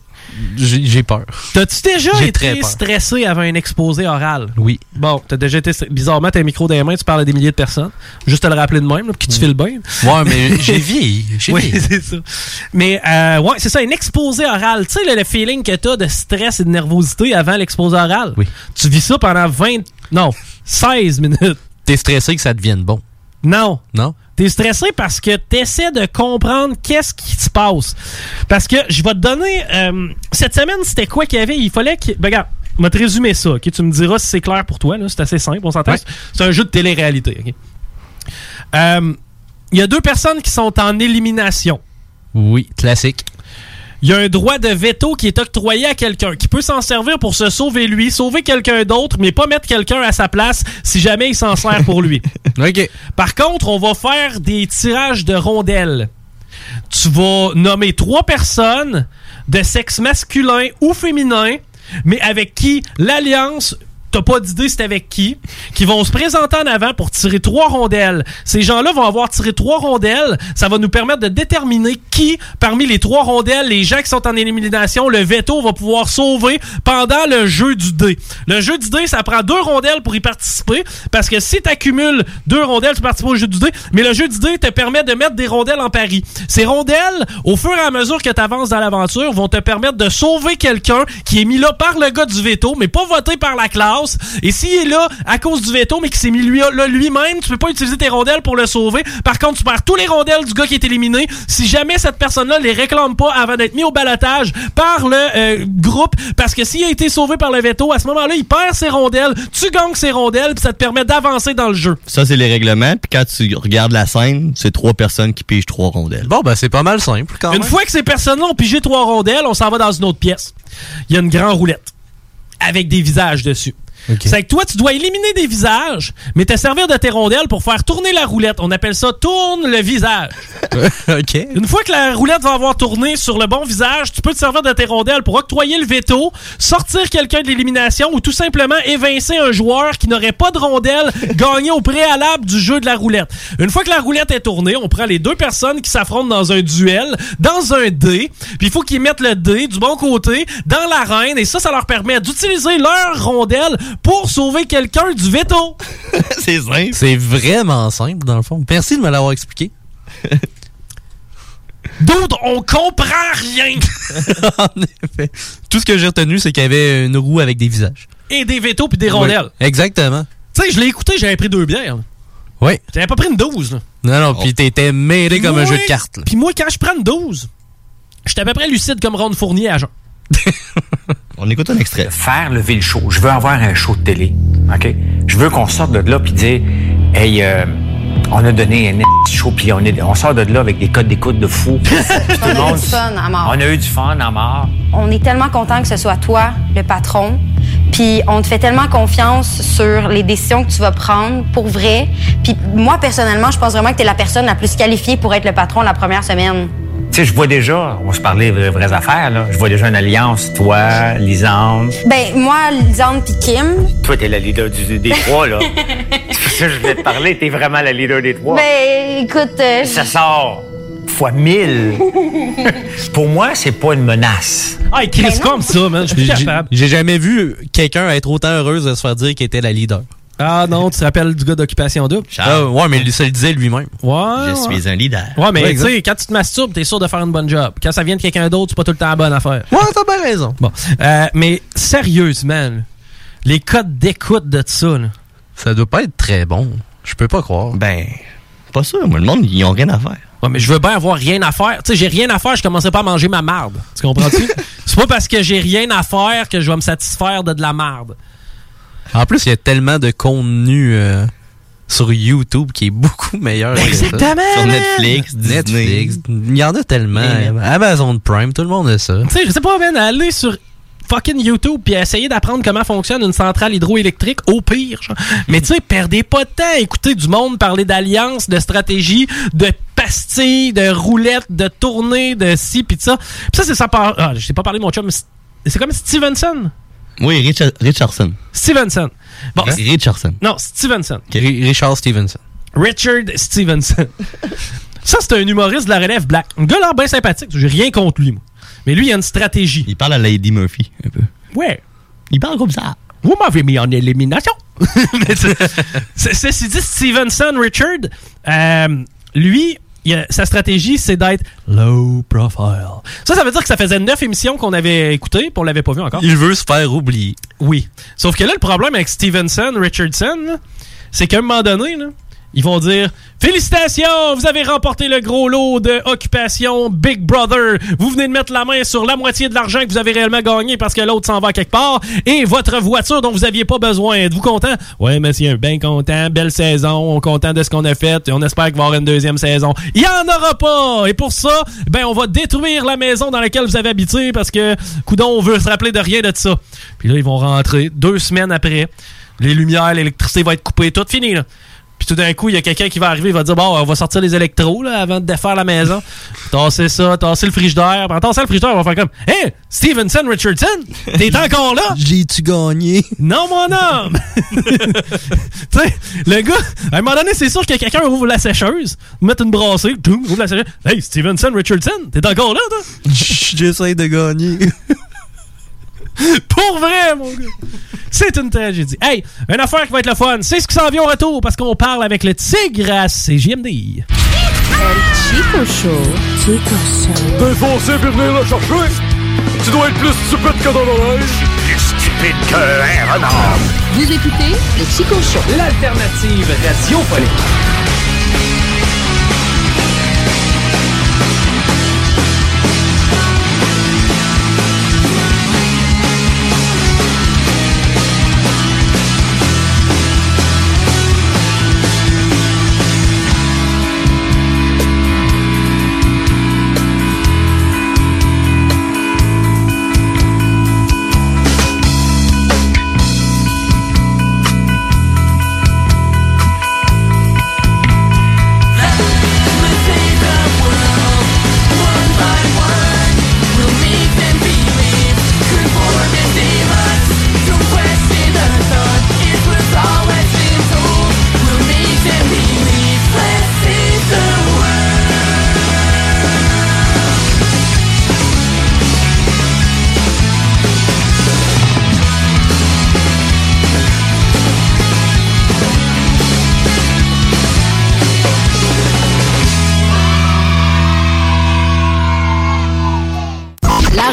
J'ai j'ai peur. T'as-tu déjà J'ai très été peur. stressé avant un exposé oral? Oui. Bon, t'as déjà été... Bizarrement, t'as un micro dans les mains, tu parles à des milliers de personnes. Juste te le rappeler de même, là, pour que tu files bien. Ouais, mais j'ai vieilli. Oui, c'est ça. Mais, euh, ouais, c'est ça, un exposé oral. Tu sais, le feeling que t'as de stress et de nervosité avant l'exposé oral? Oui. Tu vis ça pendant 20... Non, 16 minutes. T'es stressé que ça devienne bon. Non. Non? T'es stressé parce que t'essaies de comprendre qu'est-ce qui se passe. Parce que je vais te donner... euh, cette semaine, c'était quoi qu'il y avait? Il fallait que... Ben, regarde, je vais te résumer ça. ok? Tu me diras si c'est clair pour toi. C'est assez simple, on s'entend. Ouais. C'est un jeu de télé-réalité. Euh, Il y a deux personnes qui sont en élimination. Oui, classique. Il y a un droit de veto qui est octroyé à quelqu'un, qui peut s'en servir pour se sauver lui, sauver quelqu'un d'autre, mais pas mettre quelqu'un à sa place si jamais il s'en sert pour lui. Par contre, on va faire des tirages de rondelles. Tu vas nommer trois personnes de sexe masculin ou féminin, mais avec qui l'alliance t'as pas d'idée c'est avec qui, qui vont se présenter en avant pour tirer trois rondelles. Ces gens-là vont avoir tiré trois rondelles. Ça va nous permettre de déterminer qui, parmi les trois rondelles, les gens qui sont en élimination, le veto va pouvoir sauver pendant le jeu du dé. Le jeu du dé, ça prend deux rondelles pour y participer, parce que si tu accumules deux rondelles, tu participes au jeu du dé, mais le jeu du dé te permet de mettre des rondelles en pari. Ces rondelles, au fur et à mesure que tu avances dans l'aventure, vont te permettre de sauver quelqu'un qui est mis là par le gars du veto, mais pas voté par la classe. Et s'il est là à cause du veto, mais qui s'est mis lui, là lui-même, tu peux pas utiliser tes rondelles pour le sauver. Par contre, tu perds tous les rondelles du gars qui est éliminé. Si jamais cette personne-là les réclame pas avant d'être mis au balotage par le euh, groupe, parce que s'il a été sauvé par le veto, à ce moment-là, il perd ses rondelles, tu gagnes ses rondelles, puis ça te permet d'avancer dans le jeu. Ça, c'est les règlements. Puis quand tu regardes la scène, c'est trois personnes qui pigent trois rondelles. Bon, ben, c'est pas mal simple, quand Une fois que ces personnes-là ont pigé trois rondelles, on s'en va dans une autre pièce. Il y a une grande roulette avec des visages dessus. C'est que toi, tu dois éliminer des visages, mais te servir de tes rondelles pour faire tourner la roulette. On appelle ça tourne le visage. OK. Une fois que la roulette va avoir tourné sur le bon visage, tu peux te servir de tes rondelles pour octroyer le veto, sortir quelqu'un de l'élimination ou tout simplement évincer un joueur qui n'aurait pas de rondelle gagné au préalable du jeu de la roulette. Une fois que la roulette est tournée, on prend les deux personnes qui s'affrontent dans un duel, dans un dé, puis il faut qu'ils mettent le dé du bon côté dans l'arène et ça, ça leur permet d'utiliser leur rondelle pour sauver quelqu'un du veto. c'est simple. C'est vraiment simple, dans le fond. Merci de me l'avoir expliqué. D'autres, on comprend rien. en effet. Tout ce que j'ai retenu, c'est qu'il y avait une roue avec des visages. Et des vétos puis des rondelles. Oui, exactement. Tu sais, je l'ai écouté, j'avais pris deux bières. Oui. J'avais pas pris une 12. là. Non, non, puis t'étais mêlé comme un jeu de cartes. Puis moi, quand je prends une 12, j'étais à peu près lucide comme Ron Fournier à Jean. On écoute un extrait. Faire lever le show. Je veux avoir un show de télé. OK? Je veux qu'on sorte de là puis dire Hey, euh, on a donné un petit show puis on, est, on sort de là avec des codes d'écoute de fou. On a eu du fun à mort. On a eu du fun à mort. On est tellement content que ce soit toi, le patron. Puis on te fait tellement confiance sur les décisions que tu vas prendre pour vrai. Puis moi, personnellement, je pense vraiment que tu es la personne la plus qualifiée pour être le patron la première semaine. Tu sais, je vois déjà, on va se parler de vraies affaires, là. Je vois déjà une alliance, toi, Lisande. Ben, moi, Lisande puis Kim. Toi, t'es la leader du- des trois, là. C'est pour ça que je voulais te parler, t'es vraiment la leader des trois. Ben, écoute. euh, Ça sort fois mille. Pour moi, c'est pas une menace. Ah, Chris, Ben comme ça, man. Je suis J'ai- plus capable. J'ai jamais vu quelqu'un être autant heureuse de se faire dire qu'il était la leader. Ah non, tu te rappelles du gars d'Occupation Double? Ah, ouais, mais il se le disait lui-même. Ouais. Je ouais. suis un leader. Ouais, mais Ouais, tu sais, quand tu te masturbes, t'es sûr de faire une bonne job. Quand ça vient de quelqu'un d'autre, c'est pas tout le temps la bonne affaire. Ouais, t'as bien raison. Bon. Euh, mais sérieusement, les codes d'écoute de ça, là. Ça doit pas être très bon. Je peux pas croire. Ben, pas sûr. Moi, le monde, ils ont rien à faire. Ouais, mais je veux bien avoir rien à faire. Tu sais, j'ai rien à faire, je commencerai pas à manger ma marde. Tu comprends-tu? c'est pas parce que j'ai rien à faire que je vais me satisfaire de de la marde. En plus, il y a tellement de contenu euh, sur YouTube qui est beaucoup meilleur. que ça. Exactement, Sur. Netflix, Disney. Netflix. Il y en a tellement. Amazon Prime, tout le monde a ça. Tu sais, je sais pas, man, aller sur fucking YouTube puis essayer d'apprendre comment fonctionne une centrale hydroélectrique, au pire. genre. Mais tu sais, perdez pas de temps à écouter du monde parler d'alliance, de stratégie, de pastilles, de roulettes, de tournées, de ci pis de ça. Pis ça, c'est ça par... Ah, je t'ai pas parlé de mon chum, c'est comme Stevenson. Oui, Richard- Richardson. Stevenson. Bon, Hein? Richardson. non, Stevenson. Ri- Richard Stevenson. Richard Stevenson. ça, c'est un humoriste de la relève black. Un gars là, bien sympathique. J'ai rien contre lui, moi. Mais lui, il a une stratégie. Il parle à Lady Murphy, un peu. Ouais. Il parle comme ça. Vous m'avez mis en élimination. Mais Ceci dit, Stevenson Richard, euh, lui, a- sa stratégie, c'est d'être low profile. Ça, ça veut dire que ça faisait neuf émissions qu'on avait écoutées, puis on l'avait pas vu encore. Il veut se faire oublier. Oui. Sauf que là, le problème avec Stevenson, Richardson, c'est qu'à un moment donné, là, ils vont dire Félicitations, vous avez remporté le gros lot de Occupation Big Brother. Vous venez de mettre la main sur la moitié de l'argent que vous avez réellement gagné parce que l'autre s'en va quelque part. Et votre voiture dont vous aviez pas besoin. Êtes-vous content? Ouais, monsieur, bien content. Belle saison. On est content de ce qu'on a fait. Et on espère qu'il va y avoir une deuxième saison. Il y en aura pas! Et pour ça, ben, on va détruire la maison dans laquelle vous avez habité parce que, coudon, on veut se rappeler de rien de ça. Puis là, ils vont rentrer deux semaines après. Les lumières, l'électricité va être coupée. Tout fini, là. Puis tout d'un coup, il y a quelqu'un qui va arriver, il va dire Bon, on va sortir les électros là, avant de défaire la maison. tasser ça, tasser le frigidaire. En tassant le frigidaire, on va faire comme Hey, Stevenson Richardson, t'es encore là? J'ai-tu gagné? Non, mon homme Tu sais, le gars, à un moment donné, c'est sûr que quelqu'un ouvre la sécheuse, mettre une brassée, ouvre la sécheuse. Hey, Stevenson Richardson, t'es encore là, toi? J'essaie de gagner. Pour vrai, mon gars. C'est une tragédie. Hey, une affaire qui va être le fun. C'est ce qui s'en vient au retour parce qu'on parle avec le tigre à CJMD. El Chico Show. Chico Show. T'es foncé pour venir le chercher. Tu dois être plus stupide que dans l'oreille. Plus stupide qu'un renard. Vous écoutez le Chico Show. L'alternative radiophonique.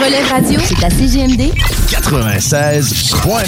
Relève radio, c'est à CGMD 96.9,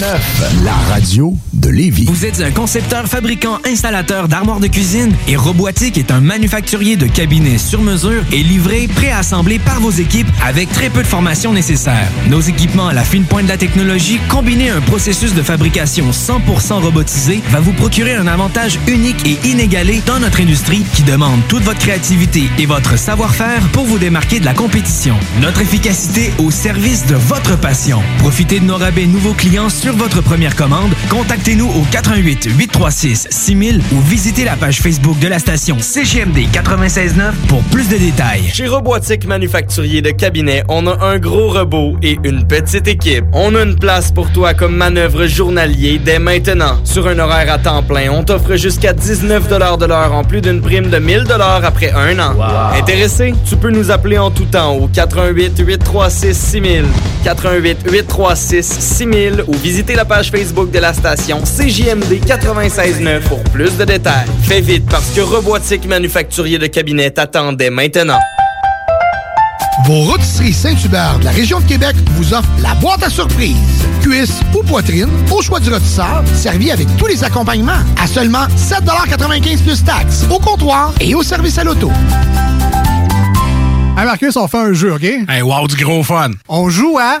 la radio de Lévis. Vous êtes un concepteur, fabricant, installateur d'armoires de cuisine et Robotique est un manufacturier de cabinets sur mesure et livré, préassemblé par vos équipes avec très peu de formation nécessaire. Nos équipements à la fine pointe de la technologie, combinés à un processus de fabrication 100% robotisé, va vous procurer un avantage unique et inégalé dans notre industrie qui demande toute votre créativité et votre savoir-faire pour vous démarquer de la compétition. Notre efficacité au service de votre passion. Profitez de nos rabais nouveaux clients sur votre première commande. Contactez-nous au 88 836 6000 ou visitez la page Facebook de la station CGMD 969 pour plus de détails. Chez Robotique Manufacturier de Cabinet, on a un gros robot et une petite équipe. On a une place pour toi comme manœuvre journalier dès maintenant. Sur un horaire à temps plein, on t'offre jusqu'à 19 de l'heure en plus d'une prime de 1000 après un an. Intéressé? Tu peux nous appeler en tout temps au 88 836 6000, 88 836 6000 ou visiter la page Facebook de la station CJMD 969 pour plus de détails. Fais vite parce que Robotique Manufacturier de Cabinet t'attendait maintenant. Vos rôtisseries Saint-Hubert de la région de Québec vous offrent la boîte à surprise. Cuisse ou poitrine, au choix du rôtisseur, servi avec tous les accompagnements à seulement 7,95 plus taxes, au comptoir et au service à l'auto. Hey Marcus, on fait un jeu, OK? Hey, wow, du gros fun. On joue à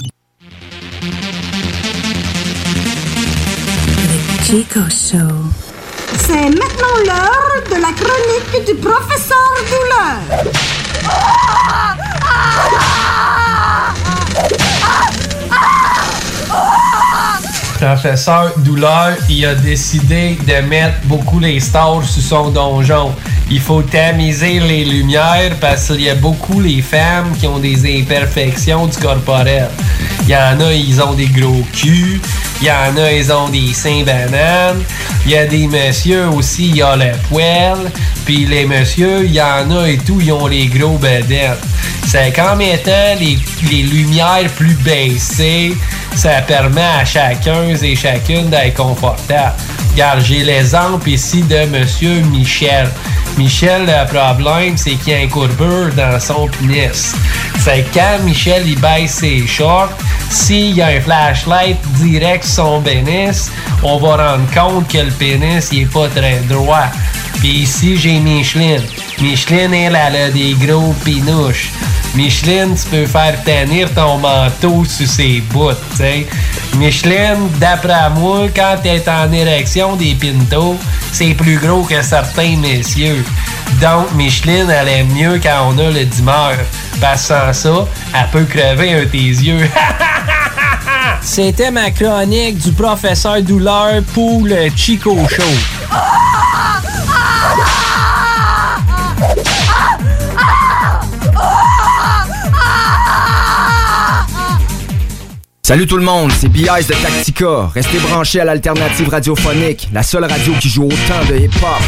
Chico Show. C'est maintenant l'heure de la chronique du professeur Douleur. Professeur Douleur, il a décidé de mettre beaucoup les stars sur son donjon. Il faut tamiser les lumières parce qu'il y a beaucoup les femmes qui ont des imperfections du corporel. Il y en a, ils ont des gros culs. Il y en a, ils ont des seins bananes. Il y a des messieurs aussi, il y a le poêle. Puis les messieurs, il y en a et tout, ils ont les gros bedettes. C'est qu'en mettant les, les lumières plus baissées, ça permet à chacun et chacune d'être confortable. Regarde, j'ai l'exemple ici de Monsieur Michel. Michel, le problème, c'est qu'il y a un courbure dans son pénis. C'est quand Michel, il baisse ses shorts, s'il y a un flashlight direct son pénis, on va rendre compte que le pénis, il est pas très droit. Puis ici, j'ai Micheline. Micheline, elle, a des gros pinouches. Micheline, tu peux faire tenir ton manteau sur ses bouts. Micheline, d'après moi, quand t'es en érection des pintos, c'est plus gros que certains messieurs. Donc, Micheline, elle aime mieux quand on a le dimeur. Parce que sans ça, elle peut crever un tes yeux. C'était ma chronique du professeur Douleur pour le Chico Show. Salut tout le monde, c'est B.I.S. de Tactica. Restez branchés à l'alternative radiophonique, la seule radio qui joue autant de hip-hop.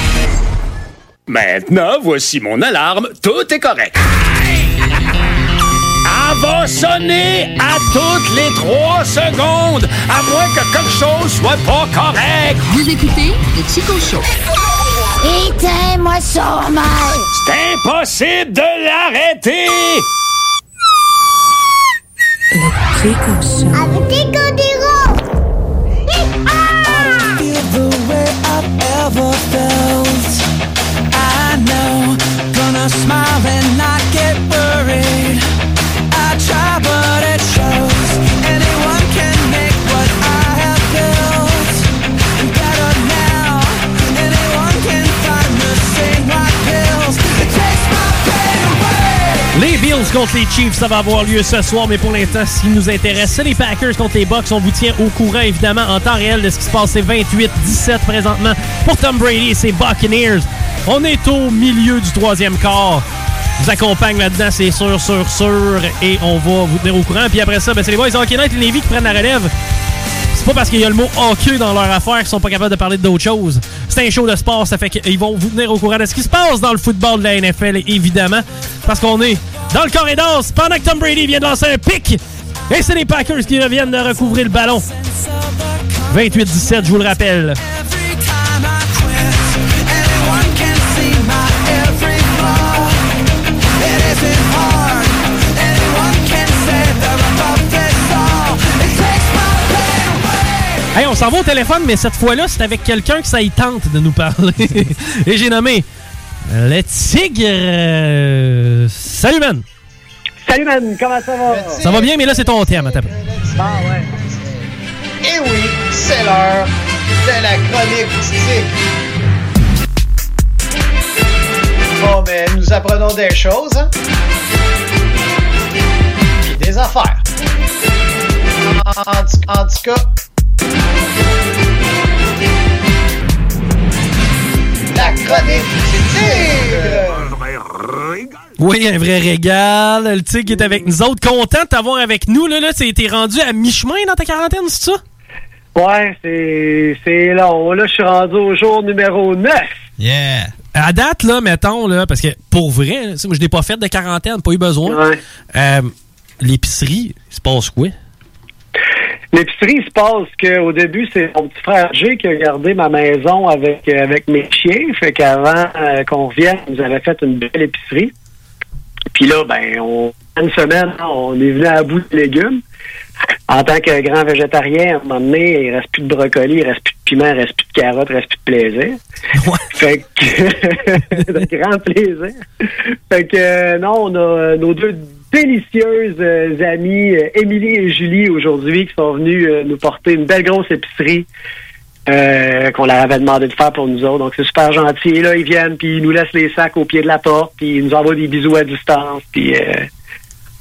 Maintenant, voici mon alarme. Tout est correct. Va sonner à toutes les trois secondes, à moins que quelque chose soit pas correct. Vous écoutez le Chico Show. Éteins-moi ça, C'est impossible de l'arrêter. Chico Show. Avec ever felt. I know, gonna smile and not get worried. Les Bills contre les Chiefs, ça va avoir lieu ce soir, mais pour l'instant, ce qui nous intéresse, c'est les Packers contre les Bucks. On vous tient au courant, évidemment, en temps réel de ce qui se passe. C'est 28-17 présentement pour Tom Brady et ses Buccaneers. On est au milieu du troisième quart. Vous accompagne là-dedans, c'est sûr, sûr, sûr, et on va vous tenir au courant. Puis après ça, ben, c'est les Boys Hockey Night et Lévis qui prennent la relève. C'est pas parce qu'il y a le mot hockey dans leur affaire qu'ils sont pas capables de parler d'autre chose. C'est un show de sport, ça fait qu'ils vont vous tenir au courant de ce qui se passe dans le football de la NFL, évidemment. Parce qu'on est dans le corridor pendant que Tom Brady vient de lancer un pic. Et c'est les Packers qui reviennent de recouvrir le ballon. 28-17, je vous le rappelle. Hey, on s'en va au téléphone, mais cette fois-là, c'est avec quelqu'un que ça y tente de nous parler. Et j'ai nommé le Tigre. Salut, man. Salut, man. Comment ça va? Ça va bien, mais là, c'est ton thème. Attends. Ah, ouais. Et oui, c'est l'heure de la chronique du tigre. Bon, mais nous apprenons des choses, hein? Puis des affaires. En, en- en tout cas, la chronique du tigre. Oui, un vrai régal. Le Tigre est avec nous autres. Content de t'avoir avec nous. Là, là, t'es rendu à mi-chemin dans ta quarantaine, c'est ça? Ouais, c'est c'est long. Là, je suis rendu au jour numéro 9. Yeah. À date, là, mettons, là, parce que pour vrai, moi, je n'ai pas fait de quarantaine, pas eu besoin. Euh, L'épicerie, il se passe quoi? L'épicerie, il se passe qu'au début, c'est mon petit frère G qui a gardé ma maison avec, euh, avec mes chiens. Fait qu'avant euh, qu'on revienne, il nous avait fait une belle épicerie. Puis là, ben, on, une semaine, on est venu à bout de légumes. En tant que grand végétarien, à un moment donné, il reste plus de brocoli, il reste plus de piment, il reste plus de carottes, il reste plus de plaisir. Fait que, de grand plaisir. Fait que, euh, non, on a nos deux délicieuses euh, amies, euh, Émilie et Julie, aujourd'hui, qui sont venues euh, nous porter une belle grosse épicerie qu'on leur avait demandé de faire pour nous autres. Donc, c'est super gentil. Et là, ils viennent, puis ils nous laissent les sacs au pied de la porte, puis ils nous envoient des bisous à distance, puis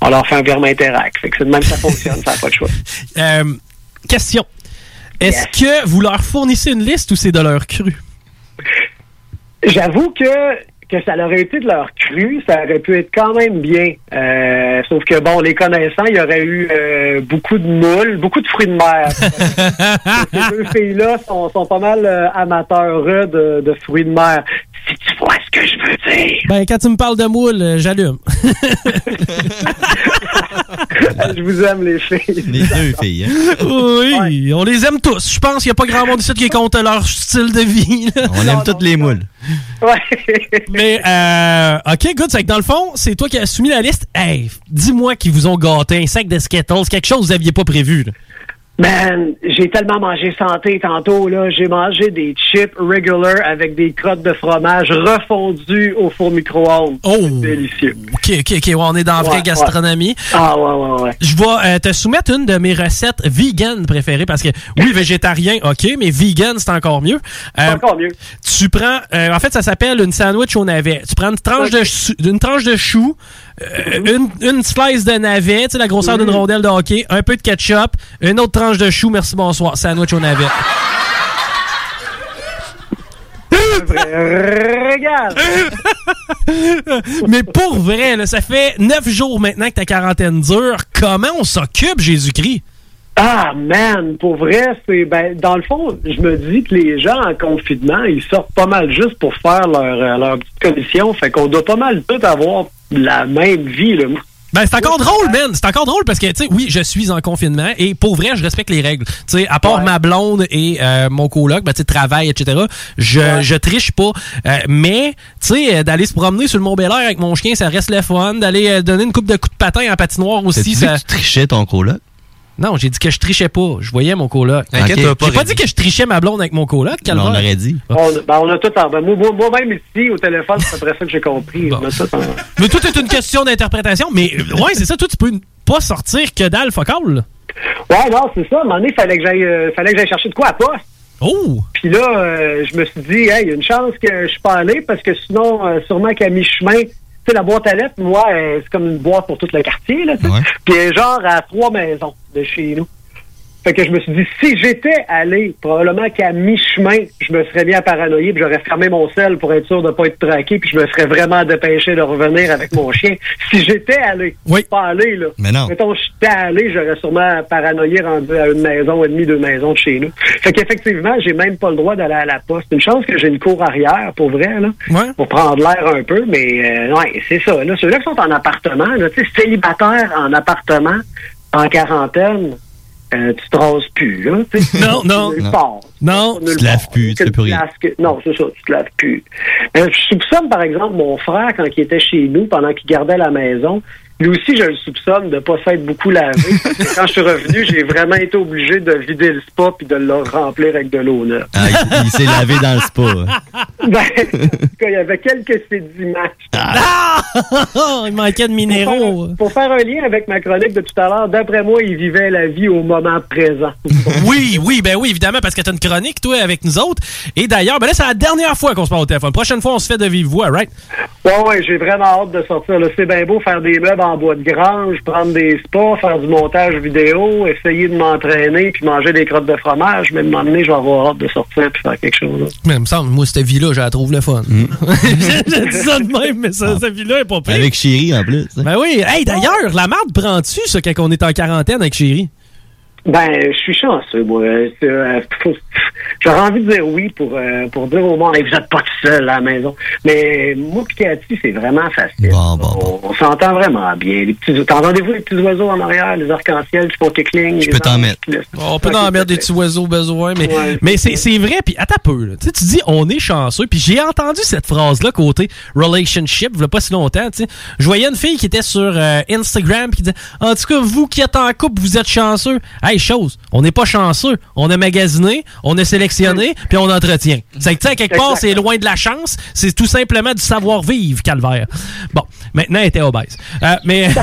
on leur fait un virement interact. Fait que c'est de même que ça fonctionne, ça n'a pas de choix. Euh, question. Est-ce que vous leur fournissez une liste ou c'est de leur cru? J'avoue que que ça aurait été de leur cru, ça aurait pu être quand même bien. Euh, sauf que, bon, les connaissants, il y aurait eu euh, beaucoup de moules, beaucoup de fruits de mer. Ces deux filles-là sont, sont pas mal euh, amateurs euh, de, de fruits de mer. Si tu vois ce que je veux dire. Ben, quand tu me parles de moule, euh, j'allume. Je vous aime, les filles. Les deux filles, hein? Oui, on les aime tous. Je pense qu'il n'y a pas grand monde ici qui est contre leur style de vie. là. On aime toutes les moules. Mais, euh, OK, good. C'est que dans le fond, c'est toi qui as soumis la liste. Hey, dis-moi qu'ils vous ont gâté un sac de Skittles, quelque chose que vous n'aviez pas prévu. là. Man, j'ai tellement mangé santé tantôt, là. J'ai mangé des chips regular avec des crottes de fromage refondues au four micro-ondes. Oh! délicieux. OK, OK, OK. ouais, on est dans la vraie Ouais, gastronomie. Ah, ouais, ouais, ouais. Je vais euh, te soumettre une de mes recettes vegan préférées parce que, oui, végétarien, OK, mais vegan, c'est encore mieux. Euh, encore mieux. Tu prends, euh, en fait, ça s'appelle une sandwich au navet. Tu prends une tranche, de, chou- une tranche de chou, une, une slice de navet, tu sais, la grosseur d'une rondelle de hockey, un peu de ketchup, une autre tranche de chou, merci, bonsoir, sandwich au navet. Regarde! Mais pour vrai, là, ça fait neuf jours maintenant que ta quarantaine dure. Comment on s'occupe, Jésus-Christ? Ah, man, pour vrai, c'est. Ben, dans le fond, je me dis que les gens en confinement, ils sortent pas mal juste pour faire leur, euh, leur petite commission. Fait qu'on doit pas mal tout avoir la même vie, là. Ben, c'est encore drôle, man. C'est encore drôle parce que, tu sais, oui, je suis en confinement et pour vrai, je respecte les règles. Tu sais, à part ma blonde et euh, mon coloc, ben, tu sais, travail, etc., je, je triche pas. Euh, mais, tu sais, euh, d'aller se promener sur le Mont Bel avec mon chien, ça reste le fun. D'aller euh, donner une coupe de coups de patin en patinoire aussi, dit ça... que tu trichais ton coloc? Non, j'ai dit que je trichais pas. Je voyais mon coloc. Pas, J'ai pas dit que je trichais ma blonde avec mon coloc, calvaire. on aurait dit. On, ben, on a tout en. Moi- moi- moi-même ici, au téléphone, c'est après ça que j'ai compris. On a tout en. Mais tout est une question d'interprétation. Mais, ouais, c'est ça. Toi, tu peux pas sortir que dalle focal. Ouais, non, c'est ça. À un moment donné, il fallait que j'aille euh, fallait que j'aille chercher de quoi à poste. Oh! Puis là, euh, je me suis dit, hey, il y a une chance que je suis pas allé parce que sinon, euh, sûrement qu'à mi-chemin, sais, la boîte à lettres, moi, euh, c'est comme une boîte pour tout le quartier, là. Puis est genre à trois maisons de chez nous. Fait que je me suis dit, si j'étais allé, probablement qu'à mi-chemin, je me serais bien paranoïé, puis j'aurais fermé mon sel pour être sûr de pas être traqué, puis je me serais vraiment dépêché de revenir avec mon chien. Si j'étais allé, pas allé, là. Mais non. Mettons, j'étais allé, j'aurais sûrement paranoïé rendu à une maison et demie, deux maisons de chez nous. Fait qu'effectivement, j'ai même pas le droit d'aller à la poste. Une chance que j'ai une cour arrière, pour vrai, là. Pour prendre l'air un peu, mais euh, ouais, c'est ça. Là, ceux-là qui sont en appartement, là, tu sais, célibataires en appartement, en quarantaine, euh, tu te rases plus, là. Non, non. Non. Non. Tu te laves plus, tu fais plus rien. Place que- Non, c'est ça, tu te laves plus. Euh, je soupçonne, par exemple, mon frère, quand il était chez nous, pendant qu'il gardait la maison, lui aussi, je le soupçonne de pas s'être beaucoup lavé. parce que quand je suis revenu, j'ai vraiment été obligé de vider le spa puis de le remplir avec de l'eau neuve. Ah, il il s'est lavé dans le spa. Ben, en tout cas, il y avait quelques sédiments. Ah! il manquait de minéraux. Pour faire un lien avec ma chronique de tout à l'heure, d'après moi, il vivait la vie au moment présent. Oui, oui, ben oui, évidemment, parce que t'as une chronique, toi, avec nous autres. Et d'ailleurs, ben là, c'est la dernière fois qu'on se parle au téléphone. Prochaine fois, on se fait de vive voix, right? Ouais, ouais, j'ai vraiment hâte de sortir. là. C'est bien beau faire des meubles en bois de grange, prendre des spas, faire du montage vidéo, essayer de m'entraîner puis manger des crottes de fromage. Mais m'emmener, je vais avoir hâte de sortir puis faire quelque chose. là. Mais il me semble, moi, cette vie-là, je la trouve le fun. J'ai dit ça de même, mais ça, cette vie-là est pas pire. Avec Chéri en plus. Ben oui. Hey, d'ailleurs, la marde prend-tu, ça, quand on est en quarantaine avec Chéri? Ben, je suis chanceux, moi. Euh, J'aurais envie de dire oui pour, euh, pour dire au monde, Hey, vous n'êtes pas tout seul à la maison. Mais moi et Cathy, c'est vraiment facile. On, on s'entend vraiment bien. Les petits, T'entendez-vous les petits oiseaux en arrière, les arcs-en-ciel qui font kickling? Je peux t'en mettre. On peut en mettre des petits oiseaux besoin, mais, mais c'est, c'est vrai, puis attends un peu. là. Tu sais, tu dis on est chanceux, puis j'ai entendu cette phrase-là côté relationship, il y a pas si longtemps. tu sais. Je voyais une fille qui était sur euh, Instagram puis qui disait En tout cas, vous qui êtes en couple, vous êtes chanceux. Hey, chose, on n'est pas chanceux. On a magasiné, on a sélectionné, puis on entretient. C'est que, tu sais, à quelque part, c'est loin de la chance, c'est tout simplement du savoir-vivre, calvaire. Bon, maintenant, elle était obèse. Euh, mais.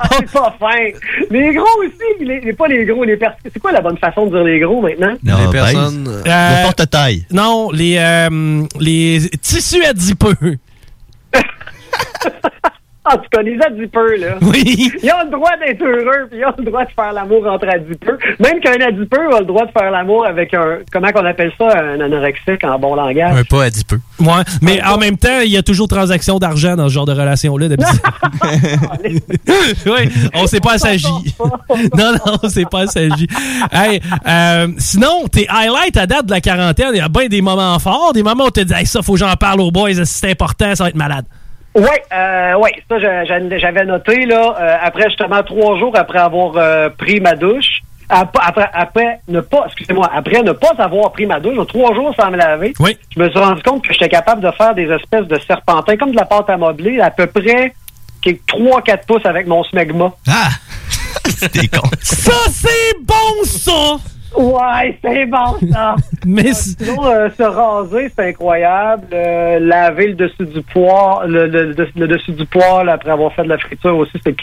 Ah, c'est pas fin. Les gros aussi, les, les- pas les gros, les personnes. C'est quoi la bonne façon de dire les gros maintenant? Non, Les personnes, ben, euh, le porte-taille. Non, les, euh, les tissus adipeux. Ah, tu connais les adipeux, là? Oui. Ils ont le droit d'être heureux, puis ils ont le droit de faire l'amour entre adipeux. Même qu'un adipeux a le droit de faire l'amour avec un, comment qu'on appelle ça, un anorexique en bon langage. Un pas adipeux. Ouais, mais en même temps, il y a toujours transaction d'argent dans ce genre de relation-là. d'habitude. oui, on sait pas s'agit. non, non, c'est pas s'agit. Hey, euh, sinon, tes highlights à date de la quarantaine, il y a bien des moments forts, des moments où tu te dis, hey, ça, faut que j'en parle aux boys, c'est important, ça va être malade. Oui, euh, ouais, ça j'a- j'a- j'avais noté là. euh, après justement trois jours après avoir euh, pris ma douche, ap- après, après ne pas, excusez-moi, après ne pas avoir pris ma douche, donc trois jours sans me laver, Oui. je me suis rendu compte que j'étais capable de faire des espèces de serpentins comme de la pâte à modeler, à peu près 3-4 pouces avec mon smegma. Ah! C'était con. Ça, c'est bon, ça! Ouais, c'est bon ça. Mais sinon, euh, se raser, c'est incroyable. Euh, laver le dessus du poêle, le, le- le- le dessus du poêle après avoir fait de la friture aussi, c'est.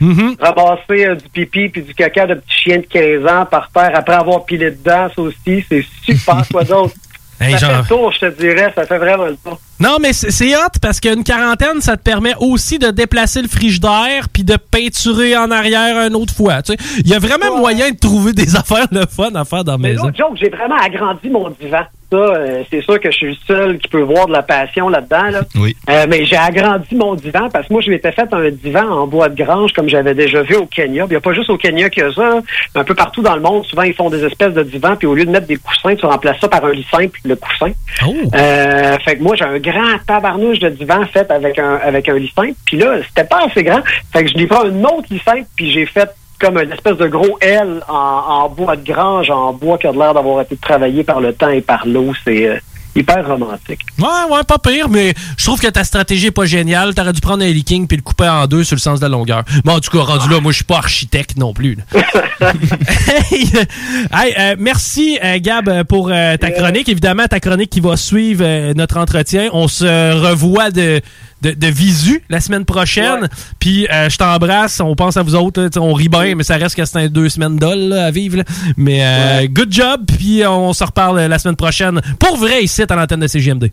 Mhm. Ramasser euh, du pipi puis du caca de petit chien de 15 ans par terre après avoir pilé dedans, ça aussi, c'est super. Quoi d'autre? Hey, ça fait le tour, je te dirais, ça fait vraiment le tour. Non, mais c'est hot parce qu'une quarantaine, ça te permet aussi de déplacer le frigidaire puis de peinturer en arrière une autre fois. Tu sais, il y a vraiment moyen de trouver des affaires le fun à faire dans la Mais maison. l'autre joke, j'ai vraiment agrandi mon divan. Ça, euh, c'est sûr que je suis le seul qui peut voir de la passion là-dedans. Là. Oui. Euh, mais j'ai agrandi mon divan parce que moi, je m'étais fait un divan en bois de grange comme j'avais déjà vu au Kenya. Il n'y a pas juste au Kenya qu'il y a ça. mais Un peu partout dans le monde, souvent, ils font des espèces de divans. Puis au lieu de mettre des coussins, tu remplaces ça par un lit simple, le coussin. Euh, fait que moi, j'ai un grand tabarnouche de divan fait avec un, avec un lit simple. Puis là, c'était pas assez grand. Fait que je lui prends un autre lit simple, puis j'ai fait comme une espèce de gros L en, en bois de grange, en bois qui a l'air d'avoir été travaillé par le temps et par l'eau. C'est euh, hyper romantique. Ouais, ouais, pas pire, mais je trouve que ta stratégie est pas géniale. T'aurais dû prendre un leaking puis le couper en deux sur le sens de la longueur. Bon, en tout cas, rendu là, moi, je suis pas architecte non plus. hey, euh, hey, euh, merci, euh, Gab, pour ta chronique. Évidemment, ta chronique qui va suivre notre entretien. On se revoit de, de, de visu la semaine prochaine. Puis, euh, je t'embrasse. On pense à vous autres. là. On rit bien, mais ça reste que c'est deux semaines d'ol à vivre. là. Mais euh, good job. Puis, on se reparle euh, la semaine prochaine. Pour vrai, ici, à l'antenne de CGMD.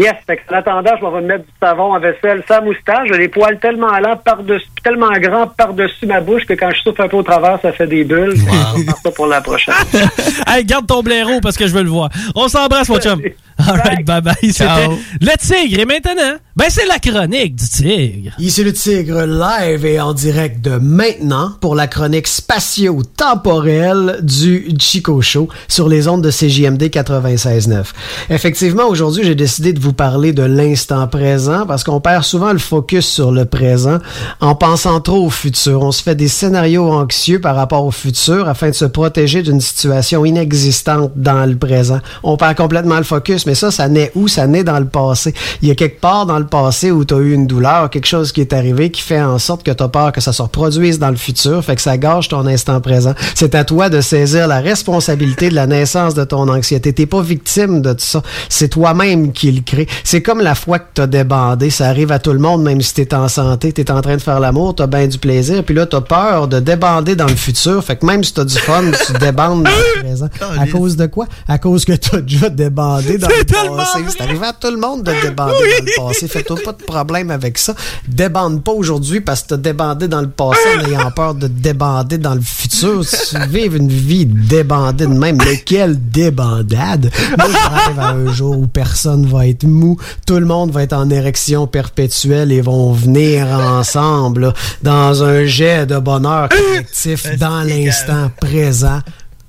Yes, fait que en attendant, je m'en vais me mettre du savon à vaisselle sans moustache. J'ai les poils tellement lents par-dessus, tellement grands par-dessus ma bouche que quand je souffle un peu au travers, ça fait des bulles. On va faire ça pour la prochaine. hey, garde ton blaireau parce que je veux le voir. On s'embrasse, mon chum. All right, bye bye. C'était Ciao. le tigre. Et maintenant, ben c'est la chronique du tigre. Ici le Tigre live et en direct de maintenant pour la chronique spatio-temporelle du Chico Show sur les ondes de CJMD 96.9. Effectivement, aujourd'hui, j'ai décidé de vous parler de l'instant présent parce qu'on perd souvent le focus sur le présent en pensant trop au futur. On se fait des scénarios anxieux par rapport au futur afin de se protéger d'une situation inexistante dans le présent. On perd complètement le focus, mais ça, ça naît où? Ça naît dans le passé. Il y a quelque part dans le passé où tu as eu une douleur, quelque chose qui est arrivé qui fait en sorte que tu peur que ça se reproduise dans le futur, fait que ça gâche ton instant présent. C'est à toi de saisir la responsabilité de la naissance de ton anxiété. T'es pas victime de tout ça. C'est toi-même qui le crée. C'est comme la fois que t'as débandé. Ça arrive à tout le monde, même si t'es en santé, t'es en train de faire l'amour, t'as bien du plaisir, puis là, t'as peur de débander dans le futur. Fait que même si t'as du fun, tu débandes dans le présent. À cause de quoi? À cause que t'as déjà débandé dans le passé. C'est arrivé à tout le monde de débander dans le passé. Fais-toi pas de problème avec ça. Débande pas aujourd'hui parce que t'as débandé dans le passé en ayant peur de débander dans le futur. Si tu vives une vie débandée de même, mais quelle débandade! Moi, je rêve à un jour où personne va être mou, tout le monde va être en érection perpétuelle et vont venir ensemble là, dans un jet de bonheur collectif dans l'instant présent,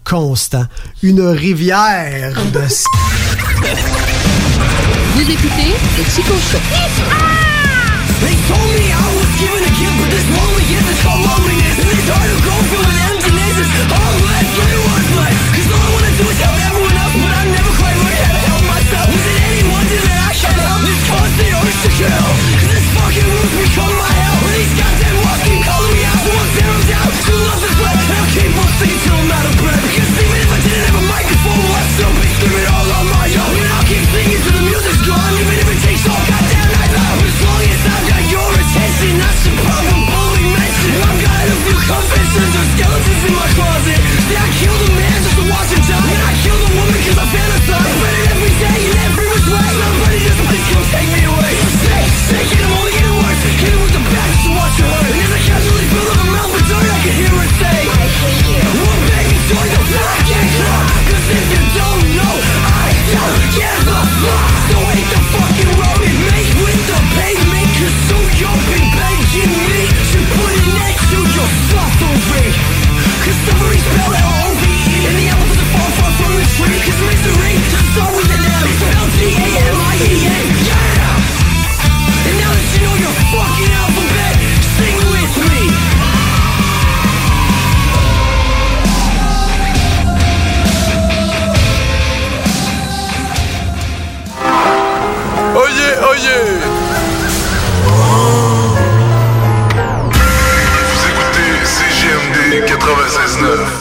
constant. Une rivière de... Vous écoutez le Chico Show. pictures of skeletons in my closet. Then I killed a man just to watch him die and I killed a woman cause I found oh Vous écoutez CGMD 96.9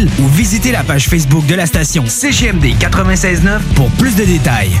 ou visitez la page Facebook de la station CGMD 969 pour plus de détails.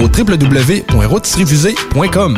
au.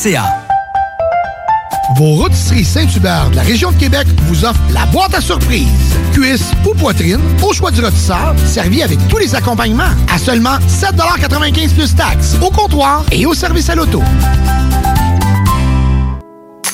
Vos rôtisseries Saint-Hubert de la région de Québec vous offrent la boîte à surprise. Cuisse ou poitrine, au choix du rôtisseur, servi avec tous les accompagnements à seulement 7,95 plus taxes, au comptoir et au service à l'auto.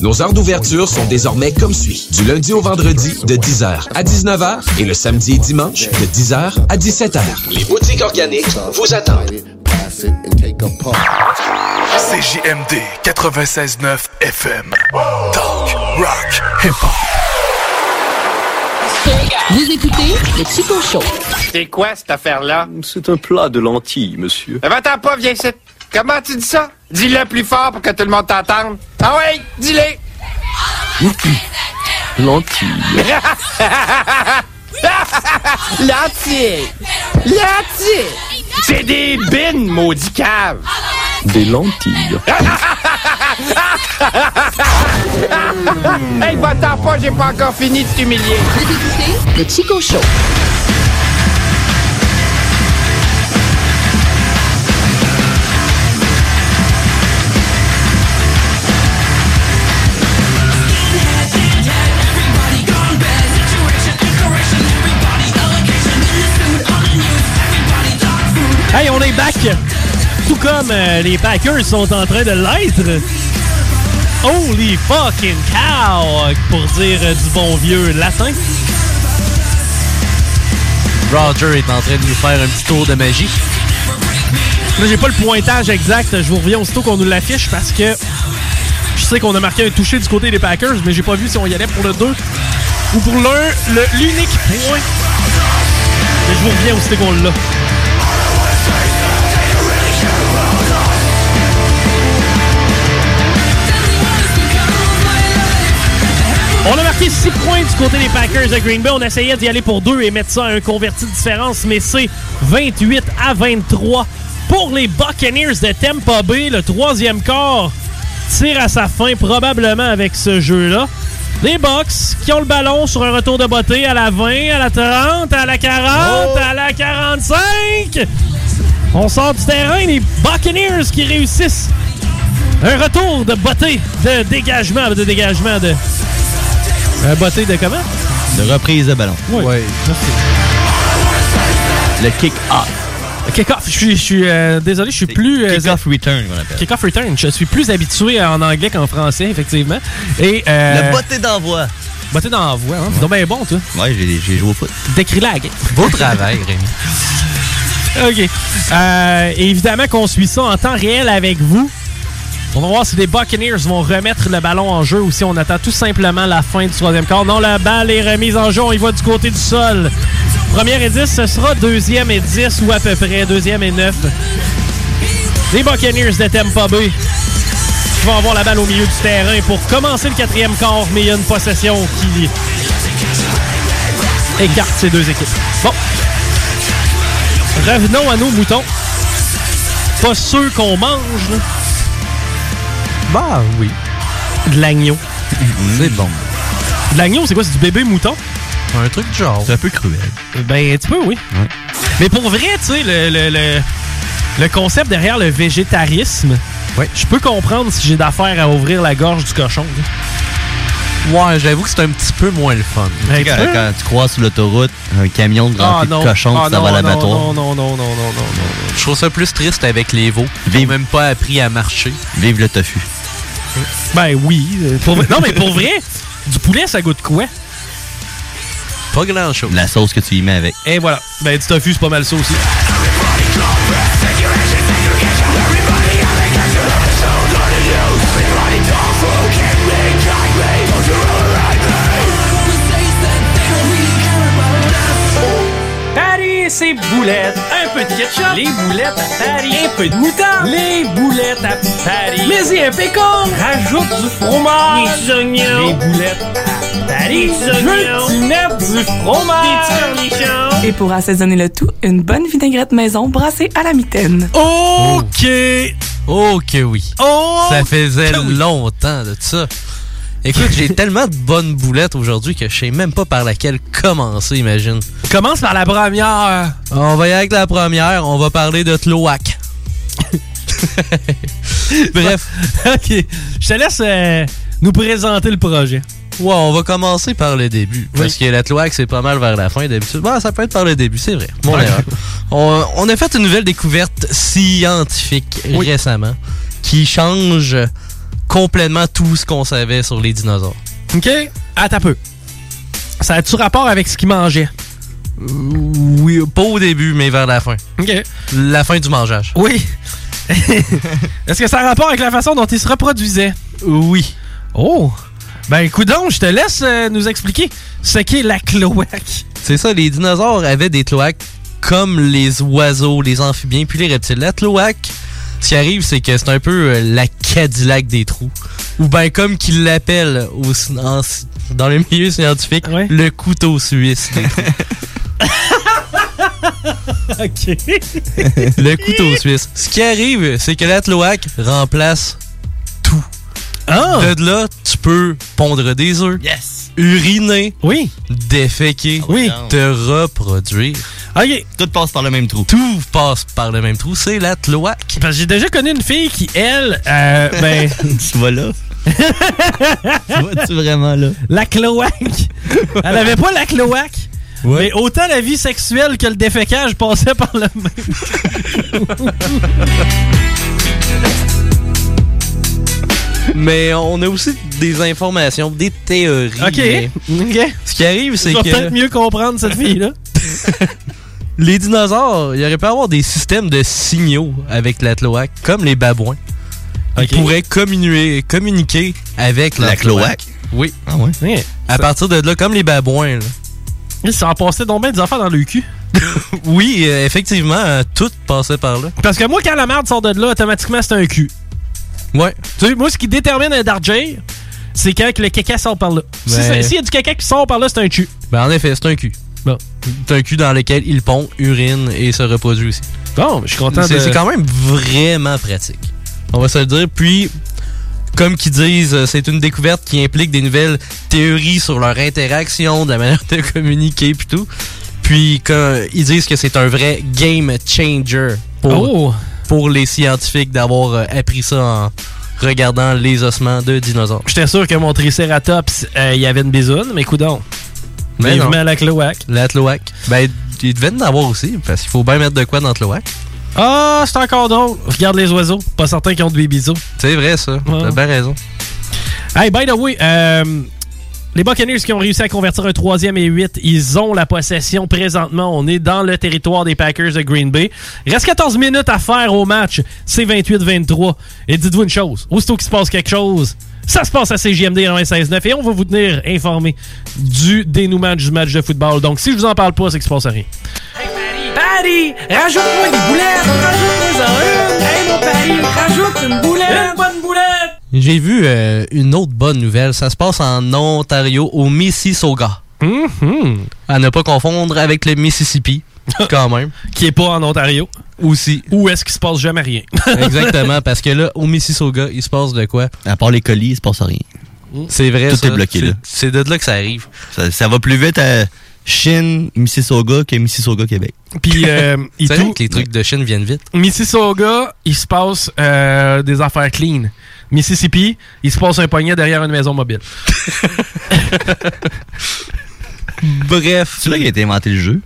Nos heures d'ouverture sont désormais comme suit. Du lundi au vendredi de 10h à 19h et le samedi et dimanche de 10h à 17h. Les boutiques organiques vous attendent. CJMD 96.9 FM. Talk, rock, hip-hop. Vous écoutez le Chico Show. C'est quoi cette affaire-là? C'est un plat de lentilles, monsieur. Eh ben, t'as pas, viens ici. Comment tu dis ça? Dis-le plus fort pour que tout le monde t'entende. Ah oui, dis-le. lentilles. Lentilles. Lentilles. C'est des bines, maudit cave. Des lentilles. hey, va-t'en pas, j'ai pas encore fini de t'humilier. Vous écoutez le Chico Show. Hey, on est back! Tout comme euh, les Packers sont en train de l'être. Holy fucking cow! Pour dire euh, du bon vieux latin. Roger est en train de nous faire un petit tour de magie. Là, j'ai pas le pointage exact. Je vous reviens aussitôt qu'on nous l'affiche parce que je sais qu'on a marqué un touché du côté des Packers, mais j'ai pas vu si on y allait pour le 2. ou pour l'un, l'unique point. Mais je vous reviens au c'était qu'on l'a. On a marqué 6 points du côté des Packers de Green Bay. On essayait d'y aller pour deux et mettre ça à un converti de différence, mais c'est 28 à 23 pour les Buccaneers de Tampa Bay. Le troisième quart tire à sa fin probablement avec ce jeu-là. Les Bucks qui ont le ballon sur un retour de beauté à la 20, à la 30, à la 40, à la 45. On sort du terrain, les Buccaneers qui réussissent un retour de beauté, de dégagement, de dégagement, de... Un beauté de comment? De reprise de ballon. Oui. Le kick-off. Kick-off. Je suis, je suis, euh, désolé, je suis plus... euh, Kick-off return, qu'on appelle. Kick-off return. Je suis plus habitué en anglais qu'en français, effectivement. Et, euh, Le botté d'envoi. Botté d'envoi, hein? C'est donc bien bon, toi. Ouais, j'ai j'ai joué au foot. Décris-la, la game. Beau travail, Rémi. OK. Euh, et évidemment qu'on suit ça en temps réel avec vous. On va voir si les Buccaneers vont remettre le ballon en jeu ou si on attend tout simplement la fin du troisième quart. Non, la balle est remise en jeu. On y va du côté du sol. Première et 10, ce sera deuxième et 10 ou à peu près. Deuxième et 9. Les Buccaneers de Tampa Bay qui vont avoir la balle au milieu du terrain pour commencer le quatrième quart, mais il y a une possession qui écarte ces deux équipes. Bon. Revenons à nos moutons. Pas ceux qu'on mange. Bah oui. De l'agneau. C'est bon. De l'agneau, c'est quoi? C'est du bébé mouton? Un truc du genre. C'est un peu cruel. Ben, un petit peu, oui. Mais pour vrai, tu sais, le, le, le, le concept derrière le végétarisme, je peux comprendre si j'ai d'affaires à ouvrir la gorge du cochon. Ouais, j'avoue que c'est un petit peu moins le fun. Tu sais, quand, quand tu croises sur l'autoroute, un camion de rempli de cochons, Ah, ça va à non, l'abattoir. non, non, non, non, non, non, non. Je trouve ça plus triste avec les veaux. Ils n'ont même pas appris à marcher. Vive le tofu. Ben oui. euh, pour non, mais pour vrai, du poulet, ça goûte quoi? Pas grand chose. La sauce que tu y mets avec. Et voilà. Ben, du tofu, c'est pas mal ça aussi. Paris, c'est boulettes. Un peu de ketchup. Les boulettes à Paris. Un peu de moutarde. Les boulettes à Paris. Mais y un pécan. Rajoute du fromage. Des oignons. Les boulettes à Paris. Des oignons. Mettre du fromage? Des cornichons. Et pour assaisonner le tout, une bonne vinaigrette maison brassée à la mitaine. OK. Que oui. Oh Ça faisait longtemps de ça. Écoute, j'ai tellement de bonnes boulettes aujourd'hui que je sais même pas par laquelle commencer, imagine. Commence par la première. On va y aller avec la première. On va parler de Tloac. Bref. OK. Je te laisse euh, nous présenter le projet. Ouais, on va commencer par le début. Parce que la Tloac, c'est pas mal vers la fin d'habitude. Bon, ça peut être par le début, c'est vrai. Mon erreur. On, on a fait une nouvelle découverte scientifique récemment qui change complètement tout ce qu'on savait sur les dinosaures. OK? Attends un peu. Ça a-tu rapport avec ce qu'ils mangeaient? Oui, pas au début, mais vers la fin. OK. La fin du mangeage. Oui. Est-ce que ça a rapport avec la façon dont ils se reproduisaient? Oui. Oh! Ben, écoute donc, je te laisse euh, nous expliquer ce qu'est la cloaque. C'est ça, les dinosaures avaient des cloaques comme les oiseaux, les amphibiens, puis les reptiles. La cloaque, ce qui arrive, c'est que c'est un peu euh, la Cadillac des trous. Ou bien comme qu'ils l'appellent dans le milieu scientifique, le couteau suisse des trous. OK. le couteau suisse. Ce qui arrive, c'est que la cloaque remplace tout. Ah! De là, tu peux pondre des œufs. Yes! Uriner. Oui. Déféquer. Oui. Te reproduire. OK. Tout passe par le même trou. Tout passe par le même trou. C'est la cloaque. Parce que j'ai déjà connu une fille qui, elle, euh, ben... tu vas là? tu vas-tu vraiment là? La cloaque. Elle avait pas la cloaque. Mais autant la vie sexuelle que le défécage passait par le même. Mais on a aussi des informations, des théories. OK. mais OK. Ce qui arrive, c'est que peut-être mieux comprendre cette fille-là. les dinosaures, il aurait pu avoir des systèmes de signaux avec la cloaque, comme les babouins. Ils OK. pourraient communier, communiquer avec La la, cloaque? Oui. Ah ouais? Ouais. À partir de là, comme les babouins, là. Ils s'en passaient donc bien des affaires dans le cul. Oui, euh, effectivement, euh, tout passait par là. Parce que moi, quand la merde sort de là, automatiquement, c'est un cul. Ouais. Tu sais, moi, ce qui détermine un darjer, c'est quand le caca sort par là. Ben- S'il y a du caca qui sort par là, c'est un cul. Ben, en effet, c'est un cul. Bon. C'est un cul dans lequel il pond, urine et se reproduit aussi. Bon, je suis content C'est de- c'est quand même vraiment pratique. On va se le dire. Puis, comme qu'ils disent, euh, c'est une découverte qui implique des nouvelles théories sur leur interaction, de la manière de communiquer puis tout. Puis, quand ils disent que c'est un vrai game changer pour, Oh! Pour les scientifiques d'avoir euh, appris ça en regardant les ossements de dinosaures. J'étais sûr que mon Triceratops, euh, il y avait une bisoune, mais coudon. Mais non. la cloaque. La cloaque. Ben, il devait en avoir aussi, parce qu'il faut bien mettre de quoi dans le cloaque. Ah, c'est encore drôle. Regarde les oiseaux. Pas certains qui ont de bisous. C'est vrai, ça. T'as bien raison. Hey, by the way, euh, les Buccaneers qui ont réussi à convertir un troisième et 8, ils ont la possession présentement. On est dans le territoire des Packers de Green Bay. Reste 14 minutes à faire au match. C'est 28-23. Et dites-vous une chose. Aussitôt qu'il se passe quelque chose, ça se passe à CJMD 96.9 et on va vous tenir informé du dénouement du match de football. Donc, si je vous en parle pas, c'est qu'il se passe rien. Patty, rajoute-moi des boulettes, rajoute-moi en une. Hey mon Patty, rajoute une boulette. Une bonne boulette. J'ai vu euh, une autre bonne nouvelle. Ça se passe en Ontario, au Mississauga. À ne pas confondre avec le Mississippi, quand même. Qui est pas en Ontario. Aussi. Où est-ce qu'il se passe jamais rien? Exactement, parce que là, au Mississauga, il se passe de quoi? À part les colis, il se passe rien. C'est vrai, Tout ça. est bloqué, C'est- là. C'est de là que ça arrive. Ça, ça va plus vite à Chine, Mississauga que Mississauga, Québec. Puis, euh, il C'est vrai tout- que les trucs de Chine viennent vite. Mississauga, il se passe euh, des affaires clean. Mississippi, il se passe un poignet derrière une maison mobile. Bref. C'est là qu'il a été inventé le jeu.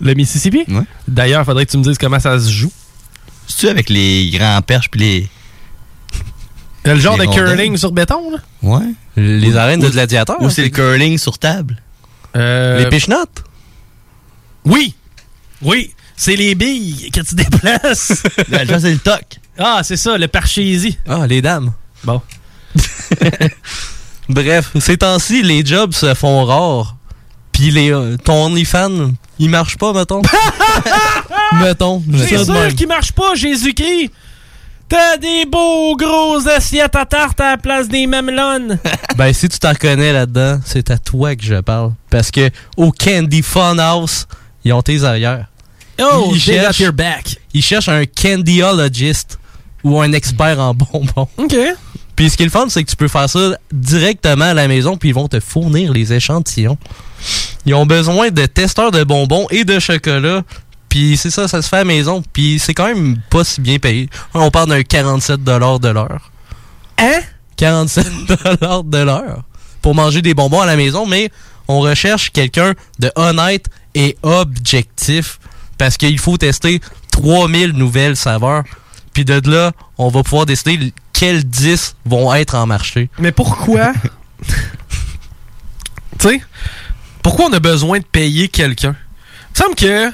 Le Mississippi? Ouais. D'ailleurs, faudrait que tu me dises comment ça se joue. C'est-tu avec les grands perches puis les. Le genre Les de rondelles? curling sur béton, là? Ouais. Les Ou- arènes de ou- gladiateurs. Ou c'est le curling sur table? Euh, Les pichenottes? Oui! Oui! C'est les billes que tu déplaces. Là, ça, c'est le toc. Ah, c'est ça, le parchésie. Ah, les dames. Bon. Bref, ces temps-ci, les jobs se font rares. Puis les, euh, ton OnlyFans, il marche pas, mettons? mettons. C'est sûr qu'il marche pas, Jésus-Christ! T'as des beaux gros assiettes à tarte à la place des mamelons. Ben, si tu t'en reconnais là-dedans, c'est à toi que je parle. Parce que au Candy Funhouse, ils ont tes arrières. Oh, Ils cherchent- your back. Ils cherchent un candyologist ou un expert en bonbons. OK. Puis ce qui est le fun, c'est que tu peux faire ça directement à la maison, puis ils vont te fournir les échantillons. Ils ont besoin de testeurs de bonbons et de chocolat. Puis c'est ça, ça se fait à la maison. Puis c'est quand même pas si bien payé. On parle d'un 47 de l'heure. Hein? 47 de l'heure pour manger des bonbons à la maison, mais on recherche quelqu'un de honnête et objectif parce qu'il faut tester 3000 nouvelles saveurs. Puis de là, on va pouvoir décider quels 10 vont être en marché. Mais pourquoi? tu sais, pourquoi on a besoin de payer quelqu'un? Il me semble que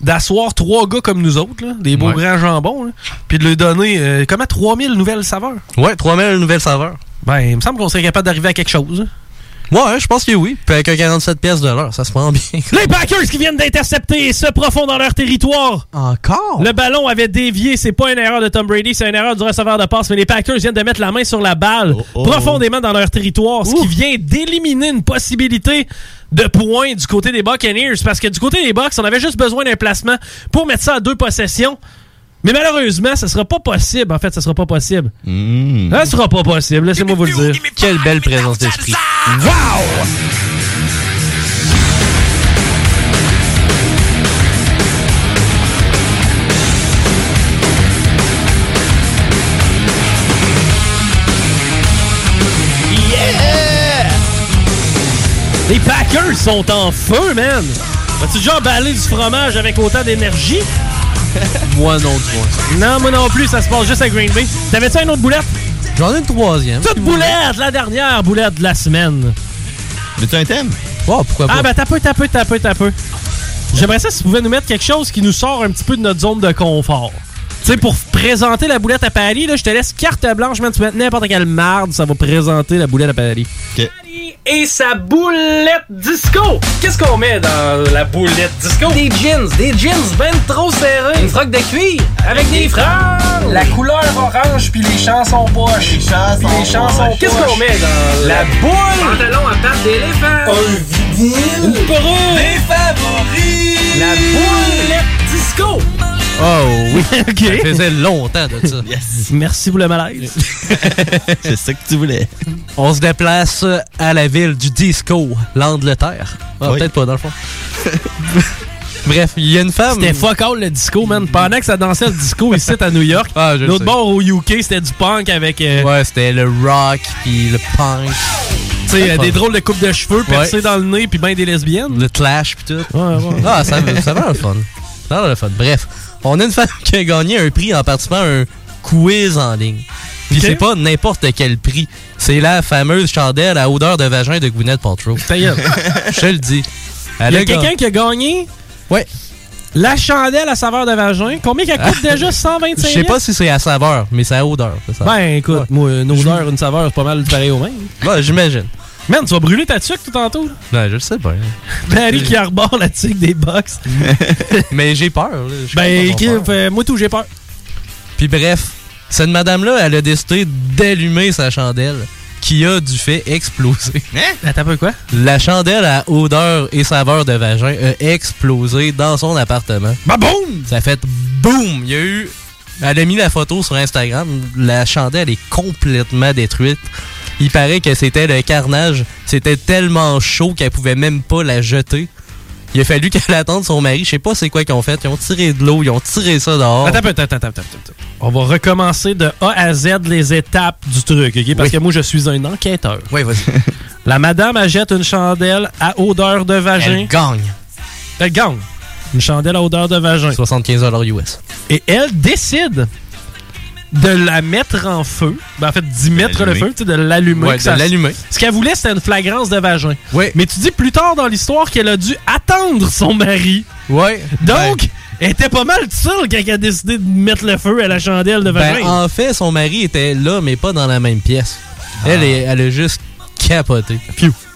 d'asseoir trois gars comme nous autres, là, des beaux Ouais. grands jambons, puis de leur donner euh, comment 3000 nouvelles saveurs? Ouais, 3000 nouvelles saveurs. Ben, il me semble qu'on serait capable d'arriver à quelque chose. Hein. Ouais, je pense que oui. Puis avec un 47 pièces de l'heure, ça se prend bien. Les Packers qui viennent d'intercepter ce profond dans leur territoire. Encore? Le ballon avait dévié. C'est pas une erreur de Tom Brady, c'est une erreur du receveur de passe. Mais les Packers viennent de mettre la main sur la balle oh. profondément dans leur territoire, ce qui vient d'éliminer une possibilité de points du côté des Buccaneers. Parce que du côté des Bucks, on avait juste besoin d'un placement pour mettre ça à deux possessions. Mais malheureusement, ce sera pas possible. En fait, ce sera pas possible. Ça sera pas possible, laissez-moi vous le dire. Quelle belle présence d'esprit. Wow! Yeah! Les Packers sont en feu, man! As-tu déjà emballé du fromage avec autant d'énergie? Moi non, du moins. Non, moi non plus, ça se passe juste à Green Bay. T'avais-tu une autre boulette? J'en ai une troisième. Toute boulette, la dernière boulette de la semaine. Mais tu un thème? Oh, pourquoi pas? Ah, ben, t'as peu, t'as peu, t'as peu, t'as peu. J'aimerais ça si tu pouvais nous mettre quelque chose qui nous sort un petit peu de notre zone de confort. Tu sais, pour présenter la boulette à Paris, là, je te laisse carte blanche, man. Tu mets n'importe quelle marde, ça va présenter la boulette à Paris. Ok. Et sa boulette disco. Qu'est-ce qu'on met dans la boulette disco? Des jeans, des jeans ben trop serrés. Une froc de cuir avec des franges. La couleur orange puis les chansons poches. Les chansons, les chansons Qu'est-ce qu'on met dans la boule? Pantalon à pattes d'éléphant. Un vinyle. Une perruque. Des favoris. La boulette disco. Oh oui. OK. Ça faisait longtemps de ça. Merci pour le malaise. C'est ça que tu voulais. On se déplace à la ville du disco, l'Angleterre. Ah, Oui. peut-être pas dans le fond. Bref, il y a une femme. C'était fuck all le disco, man. Pendant que ça dansait le disco ici à New York, Ah, l'autre bord au UK, c'était du punk avec. euh, Ouais, c'était le rock puis le punk. Tu sais, euh, des drôles de coupes de cheveux percés dans le nez puis ben des lesbiennes. Le clash puis tout. Ouais, ouais. Ah, ça, ça va le fun. Ça va le fun. Bref, on a une femme qui a gagné un prix en participant à un quiz en ligne. Puis c'est pas n'importe quel prix. C'est la fameuse chandelle à odeur de vagin de Gwyneth Paltrow. Je te le dis. Il y a quelqu'un qui a gagné. Ouais. La chandelle à saveur de vagin. Combien qu'elle coûte déjà? 125 Je sais pas si c'est à saveur, mais c'est à odeur. ça. Ben écoute, moi, une odeur, une saveur, c'est pas mal pareil au même. Ouais, j'imagine. Man, tu vas brûler ta tuque tout tantôt. là. Ben, je le sais pas. Barry qui arbore la tuque des box. mais j'ai peur. là. Je Ben, comprends qui- pas. fait- moi tout, j'ai peur. Puis bref, cette madame-là, elle a décidé d'allumer sa chandelle qui a du fait exploser. Attends un peu quoi? La chandelle à odeur et saveur de vagin a explosé dans son appartement. Bah boum! Ça a fait boum! Il y a eu... Elle a mis la photo sur Instagram. La chandelle est complètement détruite. Il paraît que c'était le carnage. C'était tellement chaud qu'elle pouvait même pas la jeter. Il a fallu qu'elle attende son mari. Je sais pas c'est quoi qu'ils ont fait. Ils ont tiré de l'eau, ils ont tiré ça dehors. Attends, attends, attends, attends, attends. On va recommencer de A à Z les étapes du truc, OK? Parce Oui. que moi, je suis un enquêteur. Oui, vas-y. La madame, jette une chandelle à odeur de vagin. Elle gagne. Elle gagne. Une chandelle à odeur de vagin. 75 US. Et elle décide de la mettre en feu. Ben, en fait, d'y mettre le feu, tu sais, de l'allumer. Ouais, que de ça- l'allumer. Ce qu'elle voulait, c'était une flagrance de vagin. Ouais. Mais tu dis plus tard dans l'histoire qu'elle a dû attendre son mari. Ouais. Donc, elle était pas mal seule quand elle a décidé de mettre le feu à la chandelle de vagin. Ben, en fait, son mari était là, mais pas dans la même pièce. Elle, Ah. est- elle a juste capoté.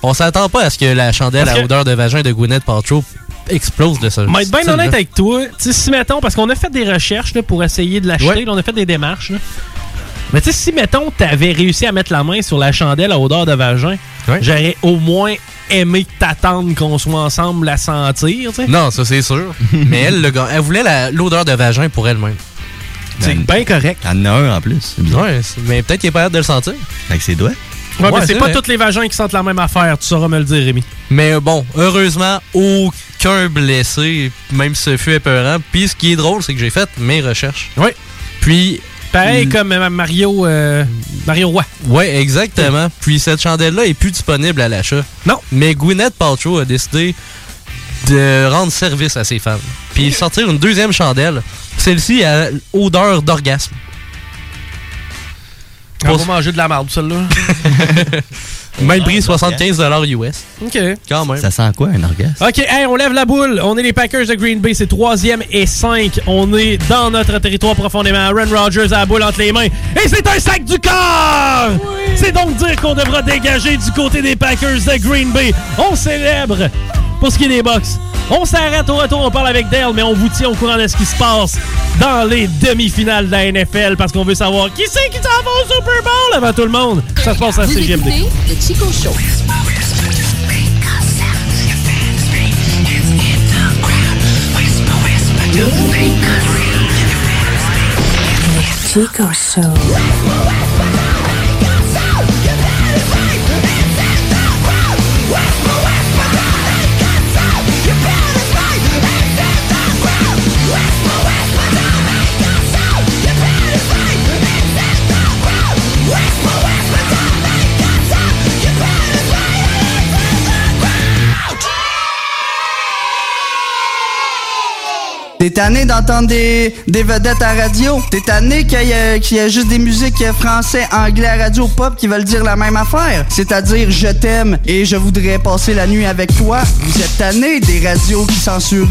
On s'attend pas à ce que la chandelle Parce à que- odeur de vagin de Gwyneth Paltrow explose de ça. Je vais être bien honnête avec toi. Si mettons, parce qu'on a fait des recherches là, pour essayer de l'acheter, Ouais. on a fait des démarches. là. Mais tu sais, si mettons, t'avais réussi à mettre la main sur la chandelle à odeur de vagin, j'aurais au moins aimé t'attendre qu'on soit ensemble la sentir. Non, ça c'est sûr. mais elle, le gars, elle voulait la- l'odeur de vagin pour elle-même. C'est bien correct. Y en a un en plus. Ouais, c'est- mais peut-être qu'il est pas hâte de le sentir. Avec ses doigts. Ouais, mais Ouais, c'est c'est pas tous les vagins qui sentent la même affaire. Tu sauras me le dire, Rémi. Mais euh, bon, heureusement, aucun blessé, même si ce fut épeurant. Puis ce qui est drôle, c'est que j'ai fait mes recherches. Oui. Puis. Pareil Mm. comme euh, Mario, euh, Mario Roy. Ouais, exactement. Puis cette chandelle-là est plus disponible à l'achat. Non. Mais Gwyneth Paltrow a décidé de rendre service à ses fans. Puis sortir une deuxième chandelle. Celle-ci a odeur d'orgasme. On va manger de la marde, celle-là. Même prix 75 US. OK. Quand même. Ça sent quoi un orgasme? OK, hey, on lève la boule. On est les Packers de Green Bay. C'est troisième et 5. On est dans notre territoire profondément. Aaron Rodgers a la boule entre les mains. Et c'est un sac du corps! C'est donc dire qu'on devra dégager du côté des Packers de Green Bay. On célèbre pour ce qui est des box. On s'arrête au retour, on parle avec Dale, mais on vous tient au courant de ce qui se passe dans les demi-finales de la NFL parce qu'on veut savoir qui c'est qui s'en va au Super Bowl avant tout le monde. Ça se passe à CGMD. écoutez le Chico Show. Chico Show. T'es tanné d'entendre des, vedettes à radio? T'es tanné qu'il y, ait juste des musiques français, anglais radio pop qui veulent dire la même affaire? C'est-à-dire je t'aime et je voudrais passer la nuit avec toi. Vous êtes tanné des radios qui censurent.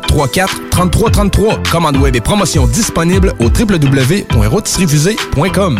le 834-3333. Commande web et promotion disponible au www.rôtisseriefusée.com.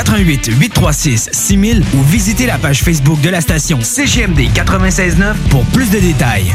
88 836 6000 ou visitez la page Facebook de la station CGMD 969 pour plus de détails.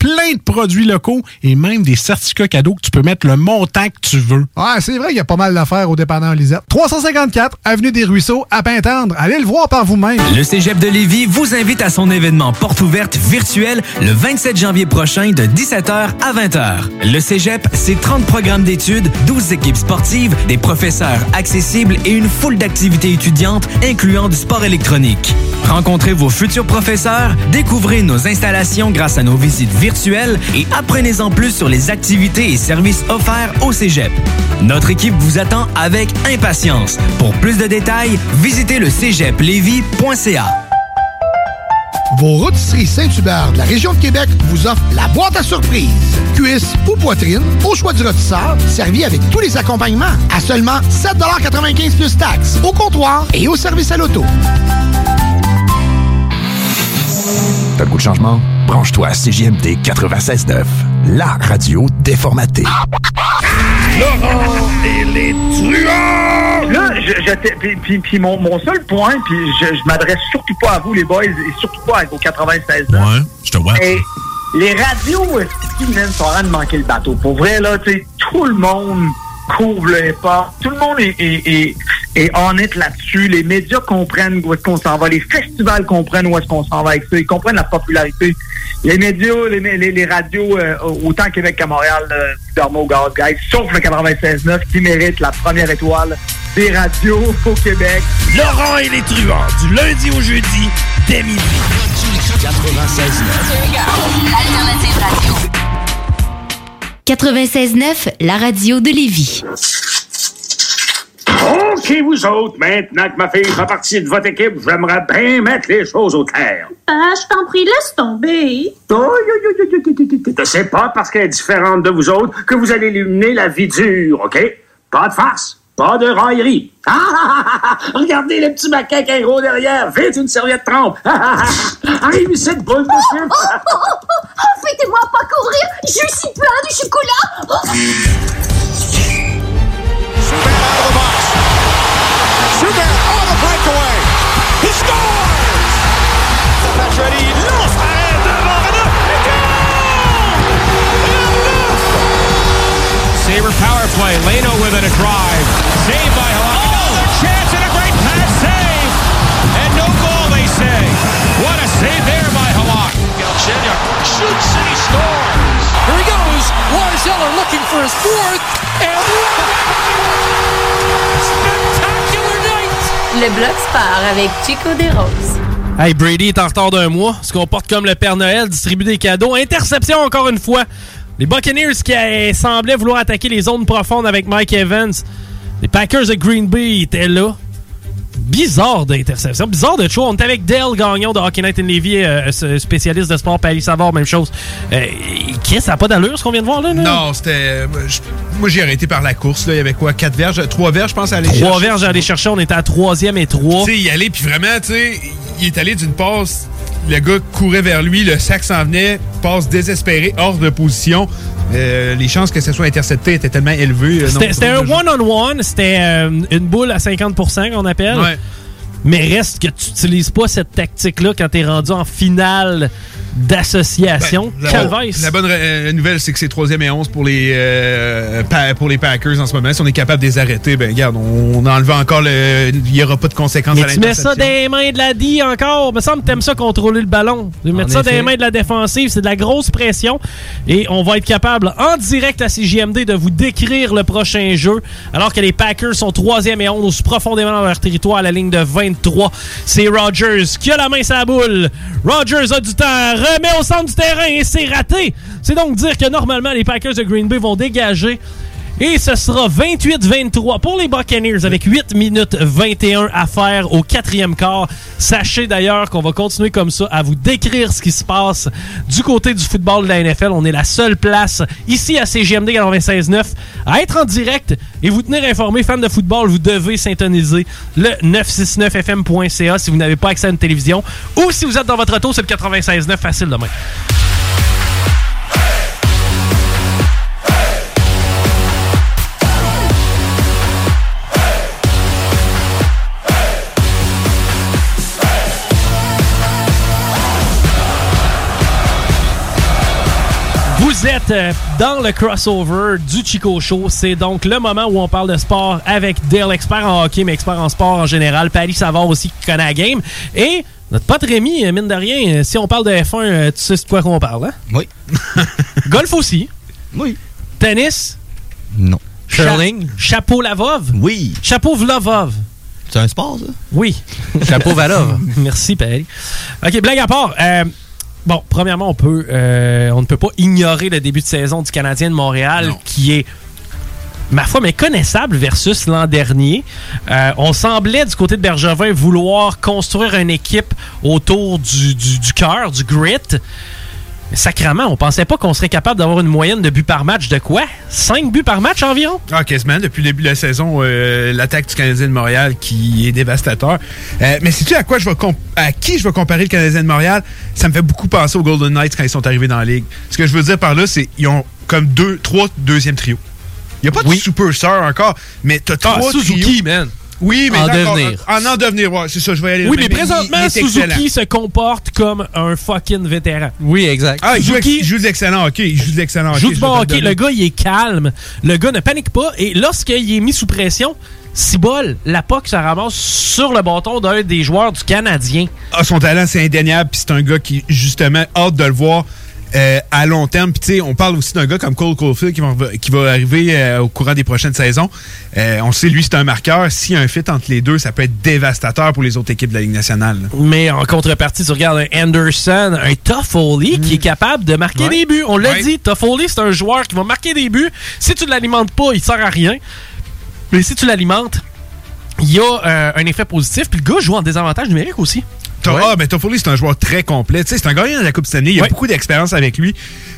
plein de produits locaux et même des certificats cadeaux que tu peux mettre le montant que tu veux. Ouais, c'est vrai qu'il y a pas mal d'affaires au dépanneur Lisette. 354 Avenue des Ruisseaux, à Pintendre. Allez le voir par vous-même. Le Cégep de Lévis vous invite à son événement porte ouverte virtuelle le 27 janvier prochain de 17h à 20h. Le Cégep, c'est 30 programmes d'études, 12 équipes sportives, des professeurs accessibles et une foule d'activités étudiantes incluant du sport électronique. Rencontrez vos futurs professeurs, découvrez nos installations grâce à nos visites virtuelles et apprenez-en plus sur les activités et services offerts au Cégep. Notre équipe vous attend avec impatience. Pour plus de détails, visitez le cégeplevy.ca. Vos rôtisseries Saint-Hubert de la région de Québec vous offrent la boîte à surprise. Cuisse ou poitrine, au choix du rôtisseur, servi avec tous les accompagnements à seulement 7,95 plus taxes, au comptoir et au service à l'auto. T'as le goût de changement? Branche-toi à CJMD 96.9, la radio déformatée. Laurent et les truands! Là, je, je t'ai- puis, puis- puis mon, mon seul point, puis je, je m'adresse surtout pas à vous, les boys, et surtout pas aux 96 ans. Ouais, je te vois. Et les radios, qui même sont en train de manquer le bateau? Pour vrai, là, tu sais, tout le monde couvre le hip-hop. Tout le monde est, est, est, est honnête là-dessus. Les médias comprennent où est-ce qu'on s'en va. Les festivals comprennent où est-ce qu'on s'en va avec ça. Ils comprennent la popularité. Les médias, les, les, les radios, euh, autant à Québec qu'à Montréal, euh, dorment au gaz, guys, sauf le 96.9 qui mérite la première étoile des radios au Québec. Laurent et les truands, du lundi au jeudi, dès midi. Alternative Radio. 96.9, la radio de Lévis. OK, vous autres, maintenant que ma fille fait partie de votre équipe, j'aimerais bien mettre les choses au clair. Ah, je t'en prie, laisse tomber. C'est pas parce qu'elle est différente de vous autres que vous allez éliminer la vie dure, OK? Pas de farce, pas de raillerie. Ah, ah, ah, ah, ah, regardez le petit macaque gros derrière. Vite, une serviette trempe. Ah, ah, ah, ah. Arrive ici, boule de Oh, sucre. oh, oh, oh, oh, Faites-moi pas courir. Je suis plein de chocolat. away. He scores! Patrelli lance arrêt! Sabre power play. Leno with it, a drive. Saved by Halak. Oh, another chance and a great pass save. And no goal, they say. What a save there by Halak. Galchenyuk shoots and he scores. Here he goes. Warzeller looking for his fourth. And... Spectacular! Le bloc sport avec Chico des Roses. Hey, Brady est en retard d'un mois, se comporte comme le Père Noël, distribue des cadeaux. Interception encore une fois. Les Buccaneers qui euh, semblaient vouloir attaquer les zones profondes avec Mike Evans. Les Packers de Green Bay étaient là. Bizarre d'interception, bizarre de choix. On est avec Dale Gagnon de Hockey Night in Levy, euh, spécialiste de sport, Paris Savard, même chose. Euh, Chris, ça n'a pas d'allure ce qu'on vient de voir là? là? Non, c'était. Moi, j'ai arrêté par la course. Là. Il y avait quoi? 4 verges? 3 verges, je pense, à aller Trois chercher. verges à aller chercher, on était à troisième et trois. Tu sais, est allé, puis vraiment, tu sais, il est allé d'une passe. Le gars courait vers lui, le sac s'en venait, passe désespéré, hors de position. Euh, les chances que ce soit intercepté étaient tellement élevées. euh, C'était un one-on-one, c'était euh, une boule à 50% qu'on appelle. Ouais. Mais reste que tu n'utilises pas cette tactique-là quand tu es rendu en finale d'association. La, Calvaire. la bonne euh, nouvelle, c'est que c'est 3 et 11 pour les, euh, pour les Packers en ce moment. Si on est capable de les arrêter, ben regarde, on, on enlève encore le. Il n'y aura pas de conséquences Mais à tu mets ça dans les mains de la D encore. Il me semble que t'aimes ça contrôler le ballon. Tu mets ça dans les effet. mains de la défensive. C'est de la grosse pression. Et on va être capable, en direct à CJMD, de vous décrire le prochain jeu. Alors que les Packers sont 3e et 11 profondément dans leur territoire à la ligne de 23. C'est Rogers qui a la main sur la boule. Rogers a du temps, remet au centre du terrain et c'est raté. C'est donc dire que normalement, les Packers de Green Bay vont dégager. Et ce sera 28-23 pour les Buccaneers avec 8 minutes 21 à faire au quatrième quart. Sachez d'ailleurs qu'on va continuer comme ça à vous décrire ce qui se passe du côté du football de la NFL. On est la seule place ici à CGMD 96.9 à être en direct et vous tenir informé. Fans de football, vous devez syntoniser le 969fm.ca si vous n'avez pas accès à une télévision ou si vous êtes dans votre auto, c'est le 96.9 facile demain. Vous êtes euh, dans le crossover du Chico Show. C'est donc le moment où on parle de sport avec Dale, expert en hockey, mais expert en sport en général. Paris Savard aussi qui connaît la game. Et notre pote Rémi, euh, mine de rien, euh, si on parle de F1, euh, tu sais de quoi qu'on parle, hein? Oui. Golf aussi. Oui. Tennis. Non. Curling. Chapeau Lavov. Oui. Chapeau Vlavov. C'est un sport, ça? Oui. Chapeau Valov. Merci, Paris. OK, blague à part. euh, bon, premièrement, on peut, euh, on ne peut pas ignorer le début de saison du Canadien de Montréal qui est ma foi, méconnaissable versus l'an dernier. Euh, on semblait, du côté de Bergevin, vouloir construire une équipe autour du, du, du cœur, du grit. Mais sacrement, on pensait pas qu'on serait capable d'avoir une moyenne de buts par match de quoi? 5 buts par match environ? Ah, quasiment. Depuis le début de la saison, euh, l'attaque du Canadien de Montréal qui est dévastateur. Euh, mais sais-tu à quoi je vais à qui je vais comparer le Canadien de Montréal? Ça me fait beaucoup penser aux Golden Knights quand ils sont arrivés dans la ligue. Ce que je veux dire par là, c'est qu'ils ont comme deux, trois deuxièmes trios. Il n'y a pas de superstar encore, mais t'as trois Ah, Suzuki, trios. man. Oui, mais En devenir. En en devenir, ouais, c'est ça, je vais y aller. Oui, mais présentement, il Suzuki excellent. se comporte comme un fucking vétéran. Oui, exact. Ah, il joue, Suzuki- il joue de l'excellent hockey. Il joue de l'excellent hockey. joue du je bon hockey. Le gars, il est calme. Le gars ne panique pas. Et lorsqu'il est mis sous pression, si bol, la POC se ramasse sur le bâton d'un des joueurs du Canadien. Ah, son talent, c'est indéniable. Puis c'est un gars qui, justement, hâte de le voir euh, à long terme. Puis, tu sais, on parle aussi d'un gars comme Cole Caulfield qui va, qui va arriver euh, au courant des prochaines saisons. Euh, on sait, lui, c'est un marqueur. S'il y a un fit entre les deux, ça peut être dévastateur pour les autres équipes de la Ligue nationale. là. Mais en contrepartie, tu regardes un Anderson, un Toffoli qui est capable de marquer Mm. Ouais. des buts. On l'a Ouais. dit, Toffoli, c'est un joueur qui va marquer des buts. Si tu ne l'alimentes pas, il sert à rien. Mais si tu l'alimentes, il y a un effet positif. Puis le gars joue en désavantage numérique aussi. T'as- Ah, mais Toffoli, c'est un joueur très complet. Tu sais, c'est un gagnant de la Coupe Stanley. Il y a beaucoup d'expérience avec lui.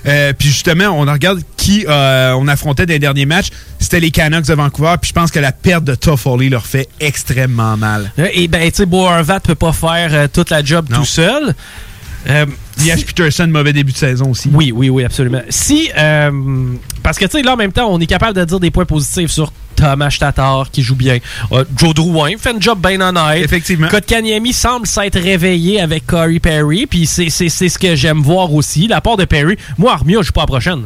Euh, puis justement, on regarde qui euh, on affrontait dans les derniers matchs. C'était les Canucks de Vancouver. Puis je pense que la perte de Toffoli leur fait extrêmement mal. Euh, Et ben, tu sais, Boervat peut pas faire euh, toute la job tout seul. Euh, Elias Peterson, mauvais début de saison aussi. Oui, oui, oui, absolument. Si, euh, parce que tu sais, là, en même temps, on est capable de dire des points positifs sur Thomas Tatar qui joue bien. Euh, Joe Drouin fait un job bien honnête. Effectivement. Kotkaniemi semble s'être réveillé avec Corey Perry, puis c'est c'est- c'est ce que j'aime voir aussi. La part de Perry, moi, Armia, je joue pas la prochaine.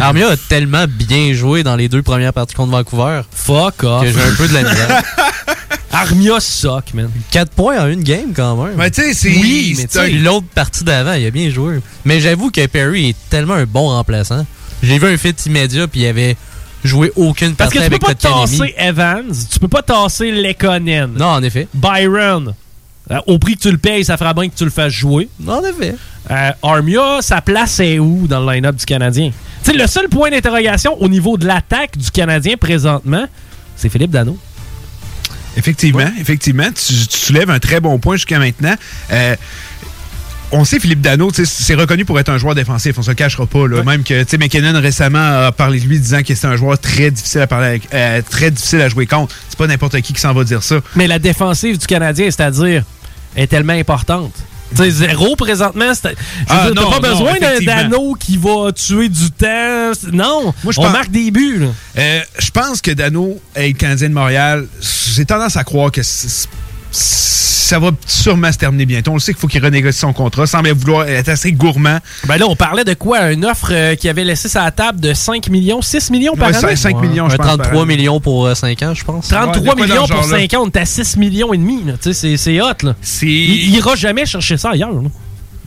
Armia a tellement bien joué dans les deux premières parties contre Vancouver. Fuck off. Que j'ai un peu de la misère. Armia suck, man. 4 points en une game quand même. Ouais, tu sais, c'est- Oui, mais l'autre partie d'avant, il a bien joué. Mais j'avoue que Perry est tellement un bon remplaçant. J'ai vu un fit immédiat, puis il avait joué aucune Parce que partie tu peux avec pas tasser Evans, tu peux pas tasser Lekonen. Non, en effet. Byron, euh, au prix que tu le payes, ça fera bien que tu le fasses jouer. Non, en effet. Euh, Armia, sa place est où dans le line-up du Canadien? Tu sais, le seul point d'interrogation au niveau de l'attaque du Canadien présentement, c'est Philippe Dano. Effectivement, effectivement. Tu, tu soulèves un très bon point jusqu'à maintenant. Euh, on sait Philippe Dano, c'est reconnu pour être un joueur défensif, on se le cachera pas. Là. Même que McKinnon récemment a parlé de lui disant que c'est un joueur très difficile à parler avec- euh, très difficile à jouer contre. C'est pas n'importe qui qui s'en va dire ça. Mais la défensive du Canadien, c'est-à-dire, est tellement importante. Tu sais, zéro présentement, je Ah, t'as pas non, besoin d'un. Dano qui va tuer du temps. Non, Moi, je on pense- marque des buts. Euh, je pense que Dano et le Canadien de Montréal, j'ai tendance à croire que ça va sûrement se terminer bientôt. On le sait qu'il faut qu'il renégocie son contrat. Semble vouloir être assez gourmand. Ben là, on parlait de quoi? Une offre euh, qui avait laissé sa table de 5 millions, 6 millions par Ouais, année? 5 millions, je Un pense. 33 par- millions pour 5 ans, je pense. 33 Ouais, de quoi dans millions pour genre-là? 5 ans, on est à 6 millions et demi. là. Tu sais, C'est c'est hot. Là. Il, il ira jamais chercher ça ailleurs. là.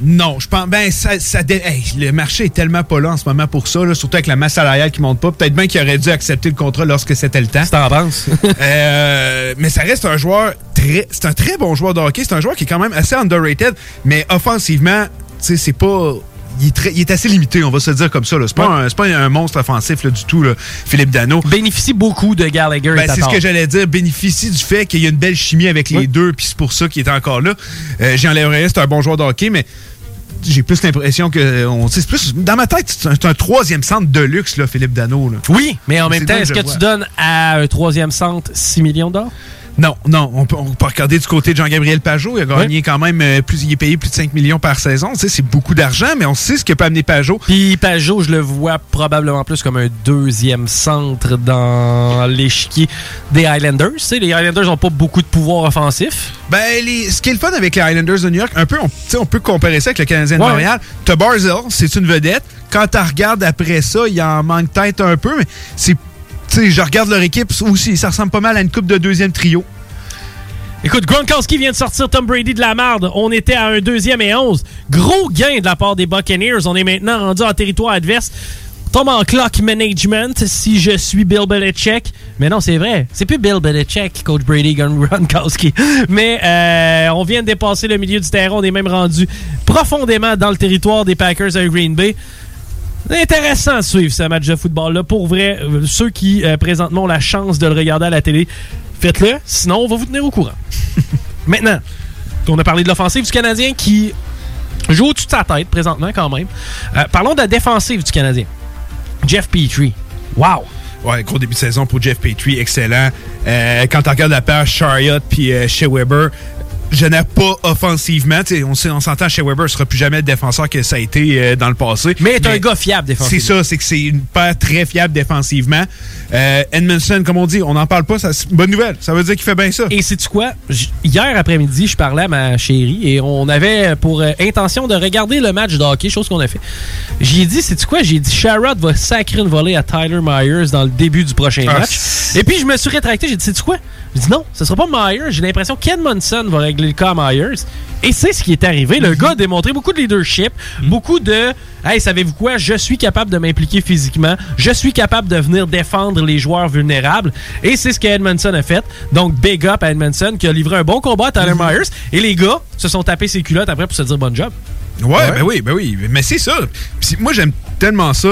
Non, je pense. Ben, ça, ça hey, le marché est tellement pas là en ce moment pour ça, là, surtout avec la masse salariale qui monte pas. Peut-être bien qu'il aurait dû accepter le contrat lorsque c'était le temps. t'en penses? Euh, mais ça reste un joueur très. C'est un très bon joueur de hockey. C'est un joueur qui est quand même assez underrated, mais offensivement, tu sais, c'est pas. Il est, très- il est assez limité, on va se dire comme ça. C'est pas, un, pas un monstre offensif là, du tout, là, Philippe Dano. Bénéficie beaucoup de Gallagher. Ben, c'est ce que j'allais dire. Bénéficie du fait qu'il y a une belle chimie avec les deux, puis c'est pour ça qu'il est encore là. Euh, Jean-Léon c'est un bon joueur de hockey, mais j'ai plus l'impression que. On, c'est plus, dans ma tête, c'est un, un troisième centre de luxe, là, Philippe Dano. là. Oui, mais en même temps, est-ce que vois. tu donnes à un troisième centre 6 millions d'or? Non, non, on peut, on peut regarder du côté de Jean-Gabriel Pajot. Il a gagné quand même euh, plus, il est payé plus de 5 millions par saison. Tu sais, c'est beaucoup d'argent, mais on sait ce que peut amener Pajot. Puis Pajot, je le vois probablement plus comme un deuxième centre dans l'échiquier des Highlanders. Tu sais, les Highlanders n'ont pas beaucoup de pouvoir offensif. Ben, les- ce qui est le fun avec les Highlanders de New York, un peu, on, tu sais, on peut comparer ça avec le Canadien de Ouais. Montréal. T'as Barzell, c'est une vedette. Quand tu regardes après ça, il en manque peut-être un peu, mais c'est. Sais, je regarde leur équipe aussi, ça ressemble pas mal à une coupe de deuxième trio. Écoute, Gronkowski vient de sortir Tom Brady de la marde. On était à un deuxième et onze. Gros gain de la part des Buccaneers. On est maintenant rendu en territoire adverse. Tombe en clock management si je suis Bill Belichick. Mais non, c'est vrai. C'est plus Bill Belichick, Coach Brady, Gronkowski. Mais euh, on vient de dépasser le milieu du terrain. On est même rendu profondément dans le territoire des Packers à Green Bay. Intéressant de suivre ce match de football-là. Pour vrai, ceux qui euh, présentement ont la chance de le regarder à la télé, faites-le. Sinon, on va vous tenir au courant. Maintenant, on a parlé de l'offensive du Canadien qui joue au-dessus de sa tête présentement quand même. Euh, parlons de la défensive du Canadien. Jeff Petrie. Wow! Ouais, gros début de saison pour Jeff Petrie, excellent. Euh, quand tu regardes la paire Chariot puis euh, Shea Weber, génère pas offensivement. Tu sais, on s'entend, Shea Weber sera plus jamais le défenseur que ça a été euh, dans le passé. Mais est un gars fiable C'est défensivement. ça, c'est que c'est une paire très fiable défensivement. Euh, Edmondson, comme on dit, on n'en parle pas, ça, c'est bonne nouvelle. Ça veut dire qu'il fait bien ça. Et sais-tu quoi? J- Hier après-midi, je parlais à ma chérie et on avait pour euh, intention de regarder le match de hockey, chose qu'on a fait. J'ai dit, sais-tu quoi? J'ai dit, Sherrod va sacrer une volée à Tyler Myers dans le début du prochain Ah, match. Et puis, je me suis rétracté. J'ai dit, sais-tu quoi? J'ai dit, non, ce sera pas Myers. J'ai l'impression qu'Edmondson va régler le cas à Myers. Et c'est ce qui est arrivé. Le gars a démontré beaucoup de leadership, beaucoup de Hey, savez-vous quoi? Je suis capable de m'impliquer physiquement. Je suis capable de venir défendre les joueurs vulnérables. Et c'est ce que Edmondson a fait. Donc, big up à Edmondson qui a livré un bon combat à Tyler Myers. Et les gars se sont tapés ses culottes après pour se dire bon job. Ouais, ben oui, ben oui. Mais c'est ça. Moi, j'aime tellement ça.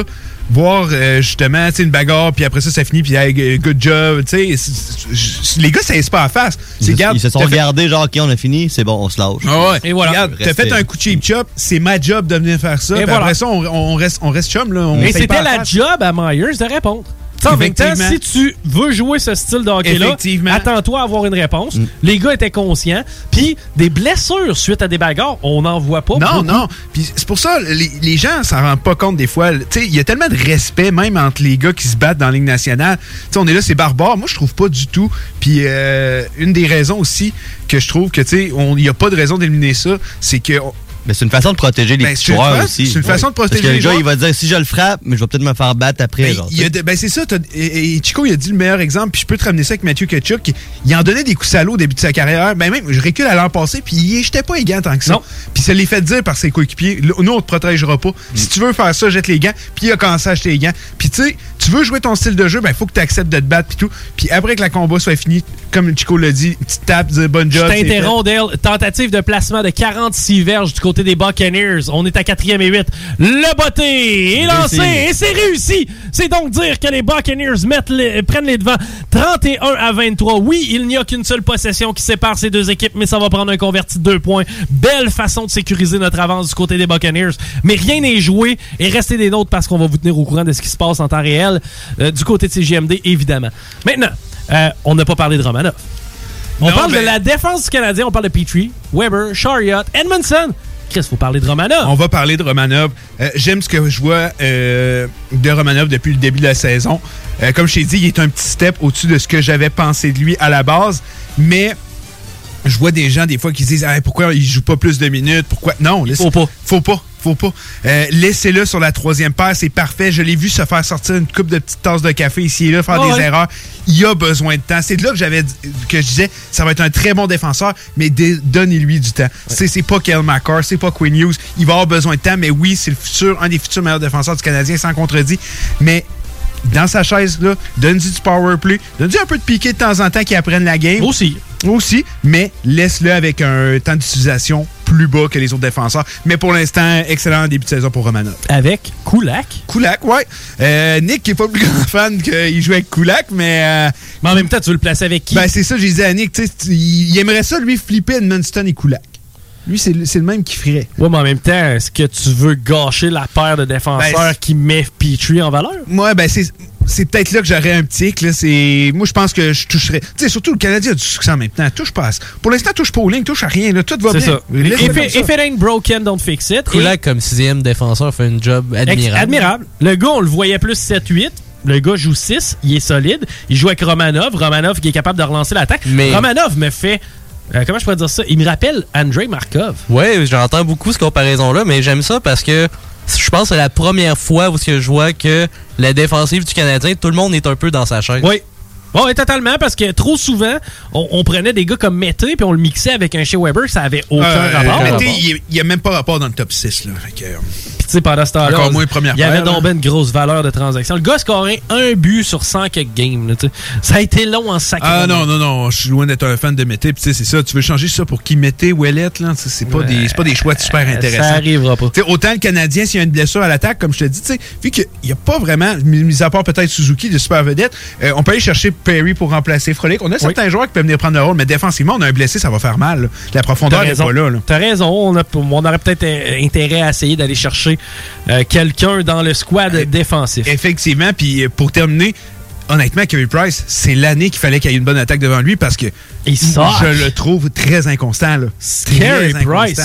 Voir euh, justement tu sais, une bagarre, puis après ça, ça finit, puis hey, good job. Les gars, ça pas à face. Ils, garde, ils se sont fait- regardés, genre, OK, on a fini, c'est bon, on se lâche. Ah ouais. Et voilà. T'as fait un coup de cheap chop, c'est ma job de venir faire ça. Et voilà. Après ça, on, on reste, on reste chum. Là, on Et c'était la face. job à Myers de répondre. En même temps, si tu veux jouer ce style de hockey-là. Mm. attends-toi à avoir une réponse. Les gars étaient conscients. Puis des blessures suite à des bagarres, on n'en voit pas. Non, beaucoup. non. Puis c'est pour ça, les, les gens s'en rendent pas compte des fois. Tu sais, il y a tellement de respect même entre les gars qui se battent dans la Ligue nationale. On est là, c'est barbare. Moi, je trouve pas du tout. Puis euh, une des raisons aussi que je trouve que, tu sais, on- il y a pas de raison d'éliminer ça, c'est que Mais c'est une façon de protéger les Ben, petits c'est une joueurs fa- aussi. c'est une façon de protéger Parce que les le gars, joueurs. il va dire si je le frappe, mais je vais peut-être me faire battre après. Ben, genre, il y a de- ben, c'est ça. Et, et Chico, il a dit le meilleur exemple, puis je peux te ramener ça avec Mathieu Ketchuk. Il en donnait des coups salauds au début de sa carrière. Ben même, je recule à l'an passé, puis il jetait pas les gants tant que ça. Puis ça l'est fait dire par ses coéquipiers. Nous, on te protégera pas. Si tu veux faire ça, jette les gants. Puis il a commencé à acheter les gants. Puis tu sais, tu veux jouer ton style de jeu, ben faut que tu acceptes de te battre, puis tout. Puis après que la combat soit fini, comme Chico l'a dit, petite tape, dire bonne Je job. fait. t'interromps, Dale. Tentative de placement de 46 verges du côté des Buccaneers. On est à 4e et 8. Le botté est lancé et c'est réussi. C'est donc dire que les Buccaneers mettent les- prennent les devants 31 à 23. Oui, il n'y a qu'une seule possession qui sépare ces deux équipes, mais ça va prendre un converti de deux points. Belle façon de sécuriser notre avance du côté des Buccaneers. Mais rien n'est joué et restez des nôtres parce qu'on va vous tenir au courant de ce qui se passe en temps réel euh, du côté de CGMD, évidemment. Maintenant, euh, on n'a pas parlé de Romanov. On Non, parle de la défense du Canadien, on parle de Petrie, Weber, Chariot, Edmondson. Chris, faut parler de Romanov. On va parler de Romanov. Euh, J'aime ce que je vois euh, de Romanov depuis le début de la saison. Euh, comme je t'ai dit, il est un petit step au-dessus de ce que j'avais pensé de lui à la base. Mais je vois des gens des fois qui se disent pourquoi il joue pas plus de minutes? Pourquoi? Non, laisse- Faut pas. Faut pas. Faut pas. Euh, Laissez-le sur la troisième paire, c'est parfait. Je l'ai vu se faire sortir une coupe de petites tasses de café ici et là, faire Ah des ouais? erreurs. Il a besoin de temps. C'est de là que j'avais que je disais, ça va être un très bon défenseur, mais donnez-lui du temps. C'est c'est pas Kel McCarr, c'est pas Quinn Hughes. Il va avoir besoin de temps, mais oui, c'est le futur, un des futurs meilleurs défenseurs du Canadien, sans contredit. Mais dans sa chaise, là, donne-lui du power play, donne-lui un peu de piqué de temps en temps qu'il apprenne la game. Aussi. Aussi, mais laisse-le avec un temps d'utilisation plus bas que les autres défenseurs. Mais pour l'instant, excellent début de saison pour Romanov. Avec Kulak. Kulak, ouais. Euh, Nick qui est pas le plus grand fan qu'il joue avec Kulak, mais. euh, mais en même temps, tu veux le placer avec qui? Ben, c'est ça, j'ai dit à Nick, tu sais, il aimerait ça, lui, flipper Edmundston et Kulak. Lui, c'est le c'est le même qui ferait. Ouais, mais en même temps, est-ce que tu veux gâcher la paire de défenseurs Ben, qui met Petrie en valeur? Moi, ben, c'est. C'est peut-être là que j'aurais un petit là. C'est. Moi, je pense que je toucherais. Tu sais, surtout le Canadien a du succès temps. Touche pas. à- Pour l'instant, touche pas aux lignes, touche à rien, là. Tout va C'est bien. ça. If, it- ça. if it ain't broken, don't fix it. Kulak, comme sixième défenseur, fait un job Et- admirable. Admirable. Le gars, on le voyait plus 7-8. Le gars joue 6, il est solide. Il joue avec Romanov. Romanov qui est capable de relancer l'attaque. Mais- Romanov me fait. Euh, comment je pourrais dire ça? Il me rappelle Andrei Markov. Ouais, j'entends beaucoup cette comparaison-là, mais j'aime ça parce que je pense que c'est la première fois où je vois que la défensive du Canadien, tout le monde est un peu dans sa chaise. Oui. Oui, totalement, parce que trop souvent, on, on prenait des gars comme Mété puis on le mixait avec un chez Weber, ça avait aucun Euh, rapport. Mété, il n'y a même pas rapport dans le top 6, là. Puis tu sais, pendant ce temps-là, Encore on- moins première il y avait donc ben une grosse valeur de transaction. Le gars scoré un but sur 100 quelques games. là, ça a été long en sacré. Ah non, non, non, je suis loin d'être un fan de Mété. Puis tu sais, c'est ça, tu veux changer ça pour qui? Mété ou Ouellette, là? C'est pas, des, pas des choix super intéressants. Ça arrivera pas. Autant le Canadien, s'il y a une blessure à l'attaque, comme je te dis, tu sais, vu qu'il n'y a pas vraiment, mis mis à part peut-être Suzuki, de super vedette, euh, on peut aller chercher Perry pour remplacer Frolic. On a certains joueurs qui peuvent venir prendre le rôle, mais défensivement, on a un blessé, ça va faire mal. là. La profondeur n'est pas là. là. T'as raison. On, a- on aurait peut-être euh, intérêt à essayer d'aller chercher euh, quelqu'un dans le squad défensif. Effectivement, puis euh, pour terminer, honnêtement, Kerry Price, c'est l'année qu'il fallait qu'il y ait une bonne attaque devant lui parce que Il je le trouve très inconstant. Là. Carey Price.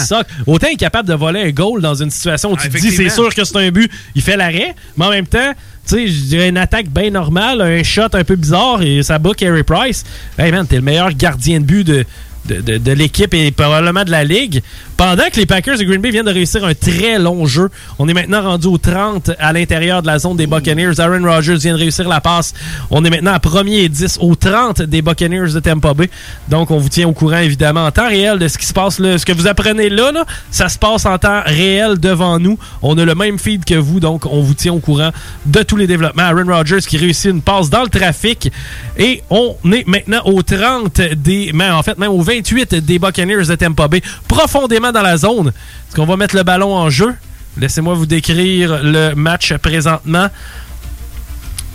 Autant il est capable de voler un goal dans une situation où tu te dis c'est sûr que c'est un but, il fait l'arrêt, mais en même temps, tu sais, je dirais une attaque bien normale, un shot un peu bizarre et ça bat Carey Price. Hey man, t'es le meilleur gardien de but de, de, de- de l'équipe et probablement de la ligue. Pendant que les Packers de Green Bay viennent de réussir un très long jeu, on est maintenant rendu au 30 à l'intérieur de la zone des Buccaneers. Aaron Rodgers vient de réussir la passe. On est maintenant à premier et 10 au 30 des Buccaneers de Tampa Bay. Donc, on vous tient au courant, évidemment, en temps réel de ce qui se passe là. Ce que vous apprenez là, là, ça se passe en temps réel devant nous. On a le même feed que vous, donc on vous tient au courant de tous les développements. Aaron Rodgers qui réussit une passe dans le trafic. Et on est maintenant au 30 des... Mais en fait, même au 28 des Buccaneers de Tampa Bay, profondément dans la zone. Est-ce qu'on va mettre le ballon en jeu? Laissez-moi vous décrire le match présentement.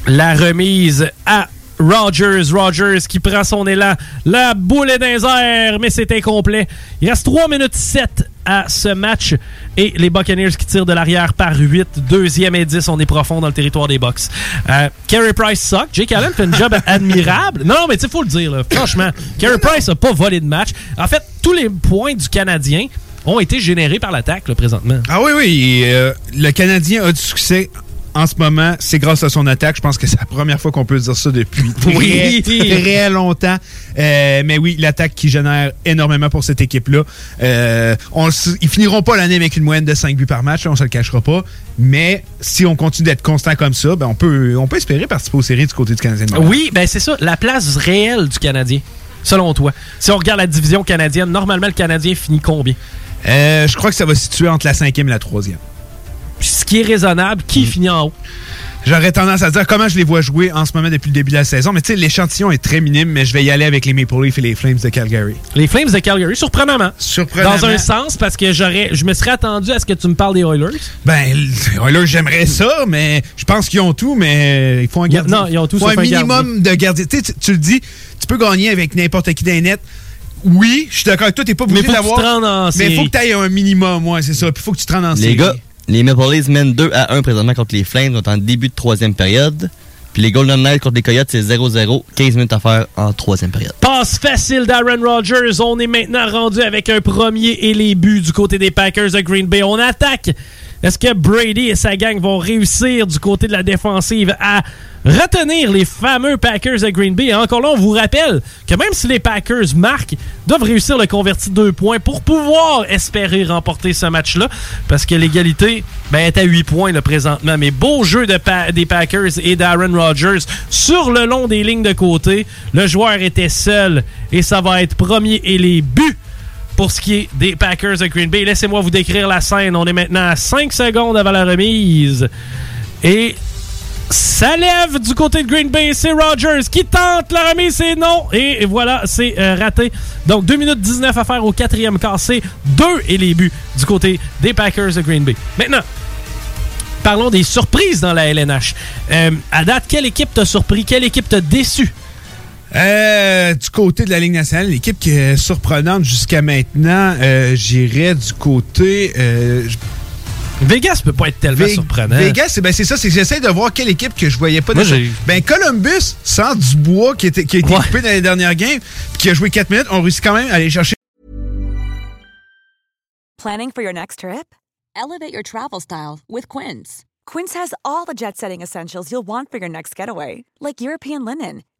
La remise à Rogers. Rogers qui prend son élan. La boule est dans les airs, mais c'est incomplet. Il reste 3 minutes 7 à ce match. Et les Buccaneers qui tirent de l'arrière par 8. Deuxième et 10. On est profond dans le territoire des Bucks. Euh, Carey Price suck. Jake Allen fait un job admirable. Non, non, mais tu sais, faut le dire. là. Franchement, Carey Price a pas volé de match. En fait, tous les points du Canadien ont été générés par l'attaque là, présentement. Ah oui, oui. euh, le Canadien a du succès en ce moment, c'est grâce à son attaque. Je pense que c'est la première fois qu'on peut dire ça depuis très, Oui. très longtemps. Euh, mais oui, l'attaque qui génère énormément pour cette équipe-là. Euh, on ils finiront pas l'année avec une moyenne de 5 buts par match, on se le cachera pas. Mais si on continue d'être constant comme ça, ben on, peut, on peut espérer participer aux séries du côté du Canadien. de. Oui, ben c'est ça, la place réelle du Canadien, selon toi. Si on regarde la division canadienne, normalement, le Canadien finit combien? Euh, je crois que ça va se situer entre la cinquième et la troisième. Ce qui est raisonnable, qui finit en haut? J'aurais tendance à dire comment je les vois jouer en ce moment depuis le début de la saison. Mais tu sais, l'échantillon est très minime, mais je vais y aller avec les Maple Leafs et les Flames de Calgary. Les Flames de Calgary, surprenamment. Surprenamment. Dans un sens, parce que j'aurais, je me serais attendu à ce que tu me parles des Oilers. Ben, les Oilers, j'aimerais ça, mais je pense qu'ils ont tout, mais il faut un gardien. non, ils ont tout faut un un minimum de gardiens. Tu- tu le dis, tu peux gagner avec n'importe qui d'un net. Oui, je suis d'accord avec toi, t'es pas obligé Mais faut que d'avoir. tu te rendes en mais il faut que tu aies un minimum, ouais, c'est ça. Puis il faut que tu te rendes en série. Les gars, les Maple Leafs mènent 2 à 1 présentement contre les Flames. On est en début de troisième période. Puis les Golden Knights contre les Coyotes, c'est 0-0. 15 minutes à faire en troisième période. Passe facile d'Aaron Rodgers. On est maintenant rendu avec un premier et les buts du côté des Packers de Green Bay. On attaque. Est-ce que Brady et sa gang vont réussir du côté de la défensive à retenir les fameux Packers de Green Bay? Encore là, on vous rappelle que même si les Packers marquent, doivent réussir le convertir deux points pour pouvoir espérer remporter ce match-là. Parce que l'égalité ben, est à 8 points là, présentement. Mais beau jeu de des Packers et d'Aaron Rodgers sur le long des lignes de côté. Le joueur était seul et ça va être premier et les buts pour ce qui est des Packers de Green Bay. Laissez-moi vous décrire la scène. On est maintenant à 5 secondes avant la remise. Et ça lève du côté de Green Bay. C'est Rodgers qui tente la remise. C'est non. Et voilà, c'est euh, raté. Donc 2 minutes 19 à faire au quatrième quart. C'est 2 et les buts du côté des Packers de Green Bay. Maintenant, parlons des surprises dans la LNH. Euh, à date, quelle équipe t'a surpris? Quelle équipe t'a déçu? Euh, du côté de la Ligue nationale, l'équipe qui est surprenante jusqu'à maintenant, euh, j'irais du côté. euh, Vegas peut pas être tellement Ve- surprenant. Vegas, c'est ben, c'est ça, c'est que j'essaie de voir quelle équipe que je voyais pas. Moi, Ben Columbus, sans Dubois qui, était, qui a été coupé dans les dernières games, qui a joué 4 minutes, on réussit quand même à aller chercher Planning for your next trip? Elevate your travel style with Quince. Quince has all the jet setting essentials you'll want for your next getaway, like European linen,